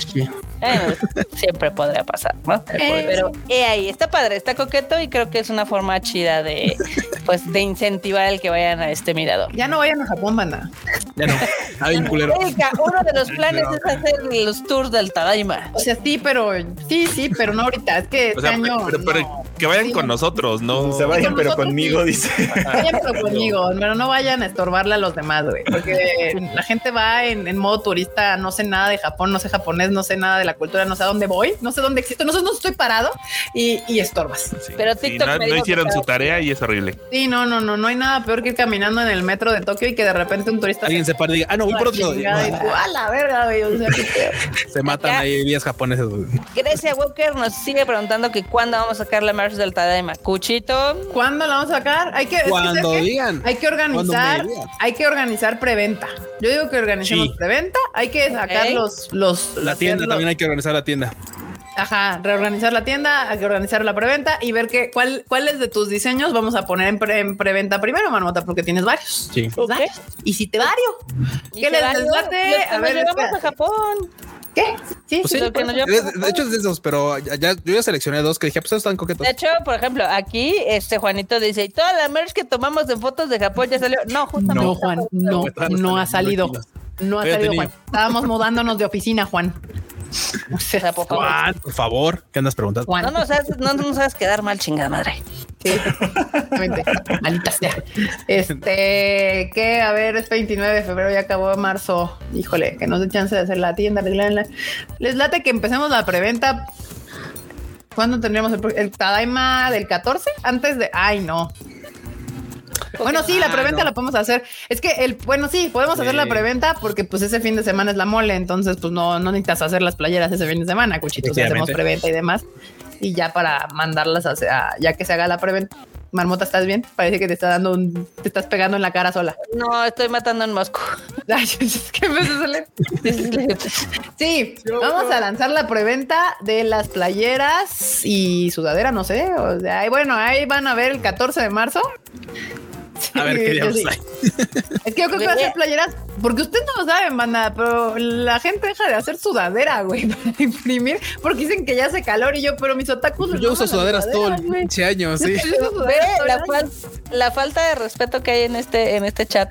Eh, siempre podría pasar, ¿no? Pero eh, ahí está padre, está coqueto y creo que es una forma chida de, pues, de incentivar el que vayan a este mirador. Ya no vayan a Japón, banda. Ya no, está bien culero. Erika, uno de los planes es hacer los tours del Tadaima. O sea, sí, pero sí, sí, pero no ahorita. Es que este O sea, año. pero, pero no. que vayan Sí, con nosotros, no. Se vayan, Con pero conmigo, sí. dice. Vayan pero conmigo, pero no vayan a estorbarle a los demás, güey. Porque la gente va en, en modo turista, no sé nada de Japón, no sé japonés, no sé nada de la cultura, no sé a dónde voy, no sé dónde existo, no sé dónde estoy parado y, y estorbas. Sí, Pero sí, TikTok no, me no dijo hicieron que- su tarea y es horrible. Sí, no, no, no, no hay nada peor que ir caminando en el metro de Tokio y que de repente un turista Alguien se para diga, ah, no, voy por otro. lado. a la verga, güey. O sea. Se matan Acá- ahí días japoneses. güey. Grecia Walker nos sigue preguntando que cuándo vamos a sacar la March del Tadaima. Cuchito, ¿Cuándo la vamos a sacar? Hay que, es que, Cuando ¿sabes qué? digan. Hay que organizar, hay que organizar preventa. Yo digo que organicemos Sí. preventa. Hay que sacar Ok. los, los, La los- tienda los- también hay que organizar la tienda. Ajá, reorganizar la tienda, hay que organizar la preventa y ver qué, cuál, cuáles de tus diseños vamos a poner en, pre- en preventa primero, Marmota, porque tienes varios. Sí. Varios. Y si te vario. ¿Qué les que A ver, llevamos espera. a Japón. ¿Qué? Sí, Pues sí, Lo que nos de, de hecho es de esos, pero ya, ya- yo ya seleccioné dos que dije, pues están coquetos. De hecho, por ejemplo, aquí este Juanito dice, y toda la merch que tomamos en fotos de Japón ya salió. No, justamente. No, Juan, no, no ha salido. No ha salido. Juan. Estábamos mudándonos de oficina, Juan. O sea, por favor. Juan, por favor, ¿qué andas preguntando? Juan. No nos sabes, no nos sabes quedar mal, chingada madre. Sí, exactamente. Maldita sea. Este, que a ver, es 29 de febrero, ya acabó marzo. Híjole, que nos dé chance de hacer la tienda. arreglarla. Les late que empecemos la preventa. ¿Cuándo tendríamos el, el Tadaima del 14? Antes de. Ay, no. Bueno, sí, la Ah, preventa no. la podemos hacer. Es que el, bueno, sí, podemos hacer la preventa porque pues ese fin de semana es la mole, entonces pues no, no necesitas hacer las playeras ese fin de semana, cuchitos, hacemos preventa y demás. Y ya para mandarlas a, a- ya que se haga la preventa. Marmota, ¿estás bien? Parece que te está dando un, te estás pegando en la cara sola. No, estoy matando en Moscú. Ay, es que me sale. Sí, vamos a lanzar la preventa de las playeras y sudadera, no sé. O sea, ahí- bueno, ahí van a ver el 14 de marzo. A ver qué diablos sí. hay. Es que yo creo que va a ser playeras, porque ustedes no lo saben, banda, pero la gente deja de hacer sudadera, güey, para imprimir, porque dicen que ya hace calor y yo, pero mis otakus. Yo uso sudaderas todo el pinche año, sí. Ve la, año. fal- la falta de respeto que hay en este, en este chat.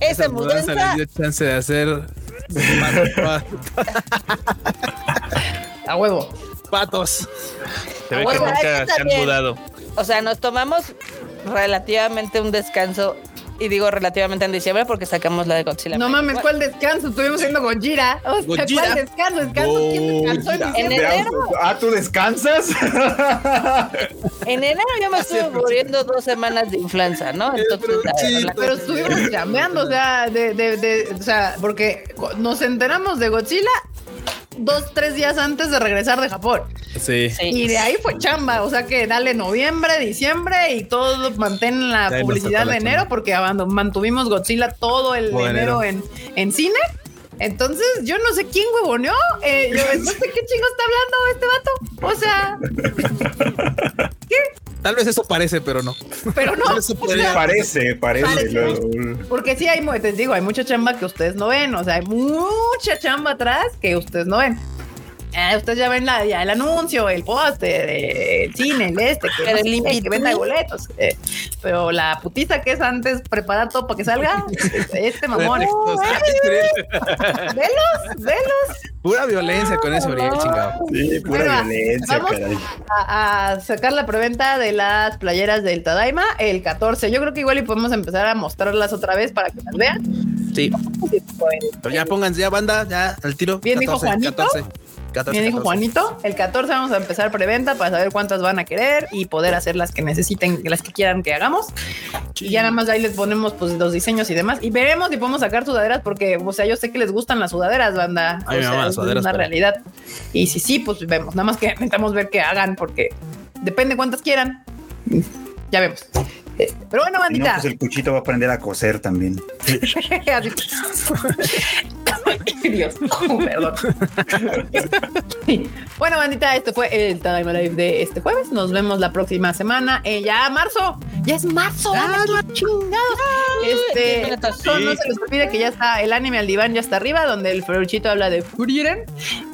Esa Esa mudanza mudanza, les dio chance de hacer A huevo. patos. Se ve que nunca se han mudado. o sea, nos tomamos relativamente un descanso. Y digo relativamente en diciembre porque sacamos la de Godzilla. No mames, ¿cuál descanso? Estuvimos haciendo Gojira. O sea, Gojira. ¿cuál descanso? ¿Descanso? ¿Quién descansó en enero, Ah, ¿tú descansas? en enero yo me estuve muriendo dos semanas de influenza, ¿no? Entonces, la- la- Pero estuvimos chambeando, o sea, de, de, de, o sea, porque nos enteramos de Godzilla dos, tres días antes de regresar de Japón. Sí. sí. Y de ahí fue chamba, o sea que dale noviembre, diciembre y todo mantén la publicidad de enero chamba. porque mantuvimos Godzilla todo el enero, enero. En, en cine. Entonces, yo no sé quién huevoneó. Eh, yo no sé qué chingo está hablando este vato. O sea, Tal vez eso parece, pero no. pero no. Eso o podría- sea, parece, parece. Porque sí hay, te digo, hay mucha chamba que ustedes no ven, o sea, hay mucha chamba atrás que ustedes no ven. Eh, ustedes ya ven la, ya el anuncio, el póster, el cine, el este, que, Pero no el sé que venda boletos. eh, pero la putiza que es antes preparar todo para que salga, este mamón. O sea, velos, velos. Pura violencia con eso, Uriel, chingado. Sí, pura Bueno, violencia, vamos caray. A, a sacar la preventa de las playeras del Tadaima el 14. Yo creo que igual y podemos empezar a mostrarlas otra vez para que las vean. Sí. Pero ya pónganse ya banda, ya al tiro. Bien dijo Juanito. 14, 14, Bien dijo 14. Juanito, el 14 vamos a empezar preventa para saber cuántas van a querer y poder hacer las que necesiten, las que quieran que hagamos. Y ya nada más ahí les ponemos pues los diseños y demás. Y veremos si podemos sacar sudaderas porque, o sea, yo sé que les gustan las sudaderas, banda. A mí O me sea, las es sudaderas, una pero- realidad. Y si sí, pues vemos. Nada más que intentamos ver qué hagan porque depende cuántas quieran. Ya vemos. Pero bueno, no, bandita. pues el cuchito va a aprender a coser también. Dios, perdón. bueno, bandita, esto fue el Tadaima Live de este jueves. Nos vemos la próxima semana. Eh, ya marzo, ya es marzo. Ah, ¡Ah, chingados! Este, no, no se les olvide que ya está el anime al diván, ya está arriba, donde el Feruchito habla de Furiren.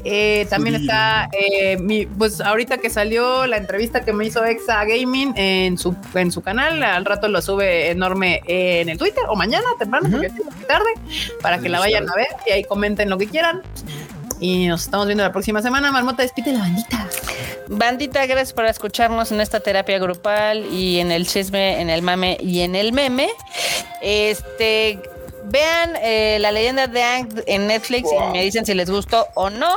Eh, también está, eh, mi, pues ahorita que salió la entrevista que me hizo Exa Gaming en su, en su canal, al rato lo sube enorme en el Twitter o mañana temprano, porque es muy tarde, para que la vayan a ver y ahí comenten lo que quieran. Y nos estamos viendo la próxima semana. Marmota, despide la bandita. Bandita, gracias por escucharnos en esta terapia grupal y en el chisme, en el mame y en el meme. Este, vean eh, la leyenda de Ang en Netflix y me dicen si les gustó o no.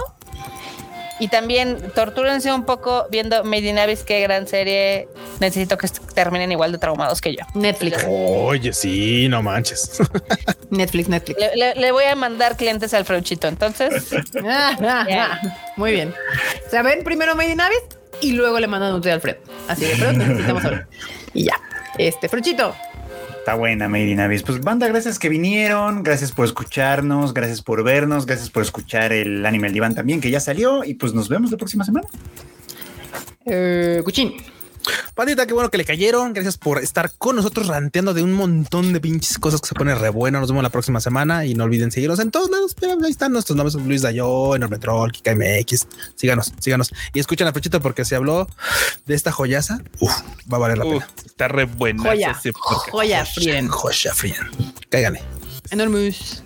Y también tortúrense un poco viendo Made in Abyss, qué gran serie. Necesito que terminen igual de traumados que yo. Netflix. Oye, sí, no manches. Netflix, Netflix. Le, le- le voy a mandar clientes al Freuchito, entonces. Ah, ah, ah. Muy bien. O sea, ven primero Made in Abyss y luego le mandan un tweet a Alfred. Así de, pero necesitamos hablar. Y ya. Este, Fruchito. Está buena, Made in. Pues banda, gracias que vinieron, gracias por escucharnos, gracias por vernos, gracias por escuchar el anime El Diván también, que ya salió, y pues nos vemos la próxima semana. Eh, Cuchín. Pandita, qué bueno que le cayeron. Gracias por estar con nosotros ranteando de un montón de pinches cosas que se pone re bueno. Nos vemos la próxima semana y no olviden seguirnos en todos lados. Pero ahí están nuestros nombres: Luis Dayo, Enorme Troll, Kika MX. Síganos, síganos y escuchen a Frechito porque se habló de esta joyaza. Uf, va a valer la Uf, pena. está re buena. Joya. Joya, Frieden. Joya, Frien. Cáigale. Enormous.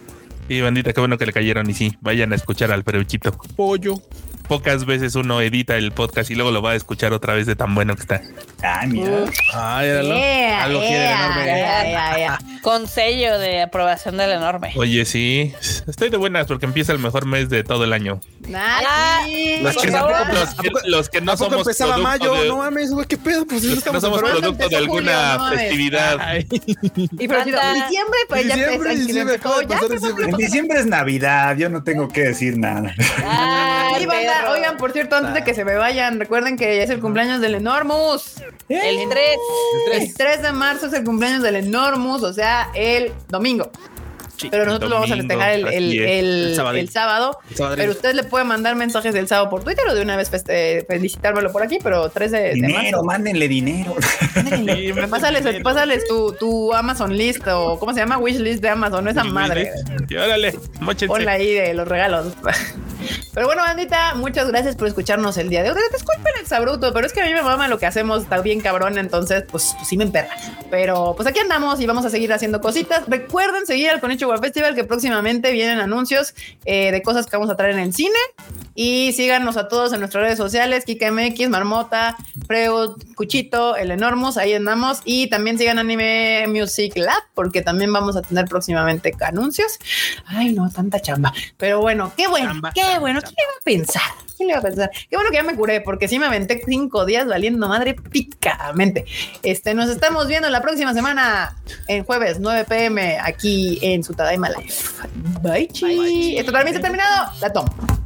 Sí, bandita, qué bueno que le cayeron y sí, vayan a escuchar al Peruchito. Pollo. Pocas veces uno edita el podcast y luego lo va a escuchar otra vez de tan bueno que está. Ah, mira. Ay, éralo. Yeah, Algo quiere yeah, enorme. yeah, yeah, yeah. Con sello de aprobación del enorme. Oye, sí, estoy de buenas porque empieza el mejor mes de todo el año. Ah, Ay, Los que-. Los que, los que no ¿A poco somos empezaba producto mayo? de- No mames, güey, qué pedo. Pues los que no somos Pero producto de alguna julio, no festividad. Ay. Y Banda. diciembre, pues ya Diciembre, diciembre, diciembre. En diciembre es Navidad, yo no tengo que decir nada. Ay, Y oigan, por cierto, antes de que se me vayan, recuerden que es el cumpleaños del Enormous. El 3. El 3 de marzo es el cumpleaños del Enormous, o sea, el domingo. Sí, Pero nosotros lo vamos a festejar el, el, el- El sabadín. el sábado. Pero usted le puede mandar mensajes del sábado por Twitter o de una vez feste- felicitármelo por aquí, pero 3 de, de Dinero, marzo. mándenle dinero. Sí, Pásales, dinero. pásales tu, tu Amazon list o ¿cómo se llama? Wish list de Amazon, esa madre. Y órale, mochense. Ponla ahí de los regalos. Pero bueno, bandita, muchas gracias por escucharnos el día de hoy. Disculpen el sabruto, pero es que a mí me mama lo que hacemos, está bien cabrón, entonces pues, pues sí me emperra. Pero pues aquí andamos y vamos a seguir haciendo cositas. Recuerden seguir al Conicho Festival que próximamente vienen anuncios eh, de cosas que vamos a traer en el cine. Y síganos a todos en nuestras redes sociales, Kika MX, Marmota, Freud, Cuchito, El Enormous, ahí andamos. Y también sigan Anime Music Lab, porque también vamos a tener próximamente anuncios. Ay, no, tanta chamba. Pero bueno, qué bueno, Chamba, qué chamba, bueno. ¿Quién iba a pensar? ¿Quién le iba a pensar? Qué bueno que ya me curé, porque sí me aventé cinco días valiendo madre picamente. Este, nos estamos viendo la próxima semana, en jueves, 9 pm, aquí en su Tadaima Life. Bye, chi. Esto también se ha terminado. La tomo.